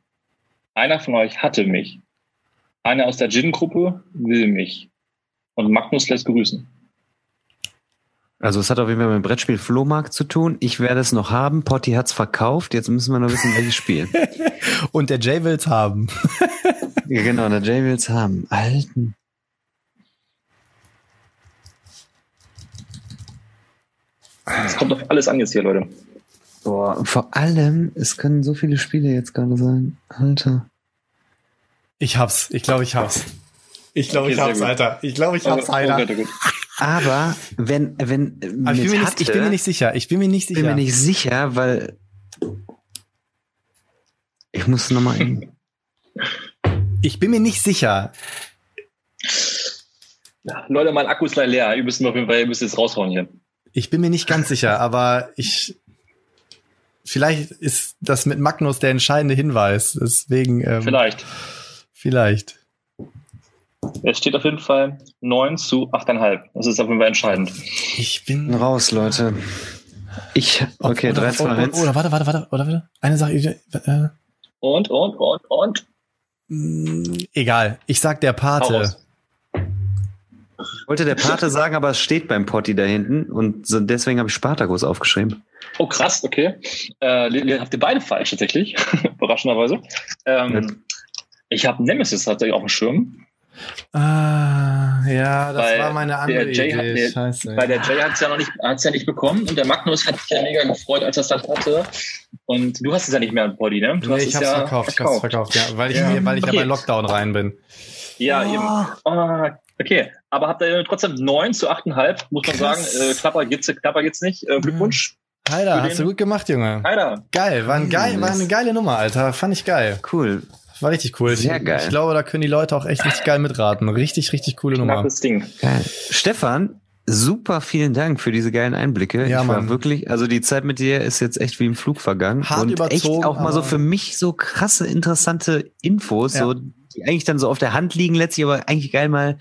Einer von euch hatte mich. Einer aus der Gin-Gruppe will mich. Und Magnus lässt grüßen. Also es hat auf jeden Fall mit dem Brettspiel Flohmarkt zu tun. Ich werde es noch haben. Potti hat's verkauft. Jetzt müssen wir noch wissen, welches Spiel. <laughs> Und der Jay will's haben. ja, genau, der Jay will's haben. Alten. Es kommt auf alles an jetzt hier, Leute. Boah, vor allem, es können so viele Spiele jetzt gerade sein. Alter. Ich hab's. Ich glaube, ich hab's. Ich glaube, Okay, ich hab's, gut. Alter. Ich glaube, ich hab's, Oh, Alter. Aber wenn, wenn, Aber ich bin, mir nicht, hatte, ich bin mir nicht sicher. Ich bin mir nicht bin sicher. mir nicht sicher, weil ich muss nochmal. <laughs> Ich bin mir nicht sicher. Ja, Leute, mein Akku ist leider leer. Ihr müsst auf jeden Fall, ihr müsst jetzt raushauen hier. Ich bin mir nicht ganz sicher, <laughs> aber ich. Vielleicht ist das mit Magnus der entscheidende Hinweis. Deswegen. Ähm, Vielleicht. Vielleicht. Es steht auf jeden Fall 9 zu 8,5. Das ist auf jeden Fall entscheidend. Ich bin. Raus, Leute. Ich, okay, oder, 3, 2, oder, 1. oder warte, warte, warte, oder warte. Eine Sache. Äh, Und, und, und, und. egal. Ich sag der Hau Pate. Wollte der Pate <laughs> sagen, aber es steht beim Potti da hinten und so, deswegen habe ich Spartacus aufgeschrieben. Oh, krass, okay. Äh, habt ihr beide falsch tatsächlich, <laughs> überraschenderweise. Ähm, ich habe Nemesis tatsächlich auf dem Schirm. Ah, ja, das Weil war meine der andere Jay hat- Idee. der- Scheiße. Weil der Jay hat es ja noch nicht, hat's ja nicht bekommen und der Magnus hat sich ja mega gefreut, als er es dann hatte. Und du hast es ja nicht mehr im Body, ne? Du nee, hast ich es hab's ja verkauft, ich hab's verkauft, ja, weil ich, Ja. weil ich Okay. ja bei Lockdown rein bin. Ja, Oh. eben. Ah, okay, aber habt ihr trotzdem 9 zu 8,5, muss man sagen. Äh, knapper geht's, knapper geht's nicht. Äh, Glückwunsch. Heider, Für hast du gut gemacht, Junge. Heider. Geil, war, ein geil, war eine geile Nummer, Alter. Fand ich geil. Cool. War richtig cool. Sehr ich, geil. Ich glaube, da können die Leute auch echt richtig geil mitraten. Richtig, richtig coole Nummer. Knappes Ding. Geil. Stefan, super vielen Dank für diese geilen Einblicke. Ja, ich war Mann. wirklich, also die Zeit mit dir ist jetzt echt wie im Flug vergangen. Hart und überzogen, echt auch mal so für mich so krasse, interessante Infos, Ja. so, die eigentlich dann so auf der Hand liegen letztlich, aber eigentlich geil mal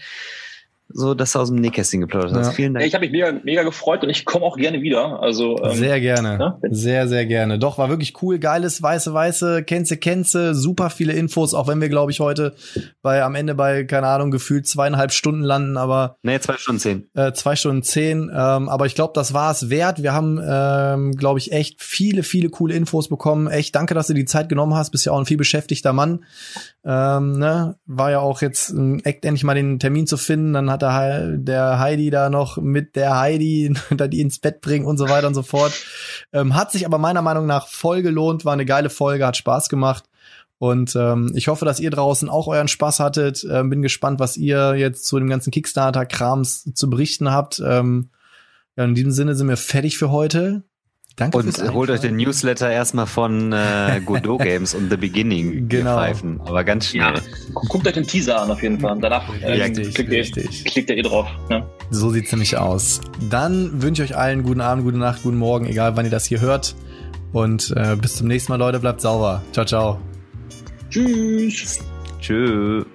so, dass du aus dem Nähkästchen geplaudert hast. Ja. Vielen Dank. ich habe mich mega, mega gefreut und ich komme auch gerne wieder. Also ähm, Sehr gerne. Ja? Sehr, sehr gerne. Doch, war wirklich cool. Geiles, weiße, weiße, Kenze, Kenze. Super viele Infos, auch wenn wir, glaube ich, heute bei, am Ende bei, keine Ahnung, gefühlt zweieinhalb Stunden landen, aber Nee, zwei Stunden zehn. äh, zwei Stunden zehn. Ähm, aber ich glaube, das war es wert. Wir haben, ähm, glaube ich, echt viele, viele coole Infos bekommen. Echt danke, dass du die Zeit genommen hast. Bist ja auch ein viel beschäftigter Mann. Ähm, ne? War ja auch jetzt ähm, echt endlich mal den Termin zu finden. Dann hat der, der Heidi da noch mit der Heidi <laughs> da die ins Bett bringen und so weiter und so fort. Ähm, hat sich aber meiner Meinung nach voll gelohnt. War eine geile Folge, hat Spaß gemacht. Und ähm, ich hoffe, dass ihr draußen auch euren Spaß hattet. Ähm, bin gespannt, was ihr jetzt zu dem ganzen Kickstarter-Krams zu berichten habt. Ähm, ja, in diesem Sinne sind wir fertig für heute. Danke Und fürs holt euch den. Newsletter erstmal von äh, Godot Games und The Beginning. ihr Genau. Pfeifen. Aber ganz schnell. Ja. Guckt euch den Teaser an auf jeden Fall. Danach äh, Richtig, klickt, ihr, richtig. klickt ihr eh drauf. Ne? So sieht's nämlich aus. Dann wünsche ich euch allen guten Abend, gute Nacht, guten Morgen, egal wann ihr das hier hört. Und äh, bis zum nächsten Mal, Leute. Bleibt sauber. Ciao, ciao. Tschüss. Tschüss.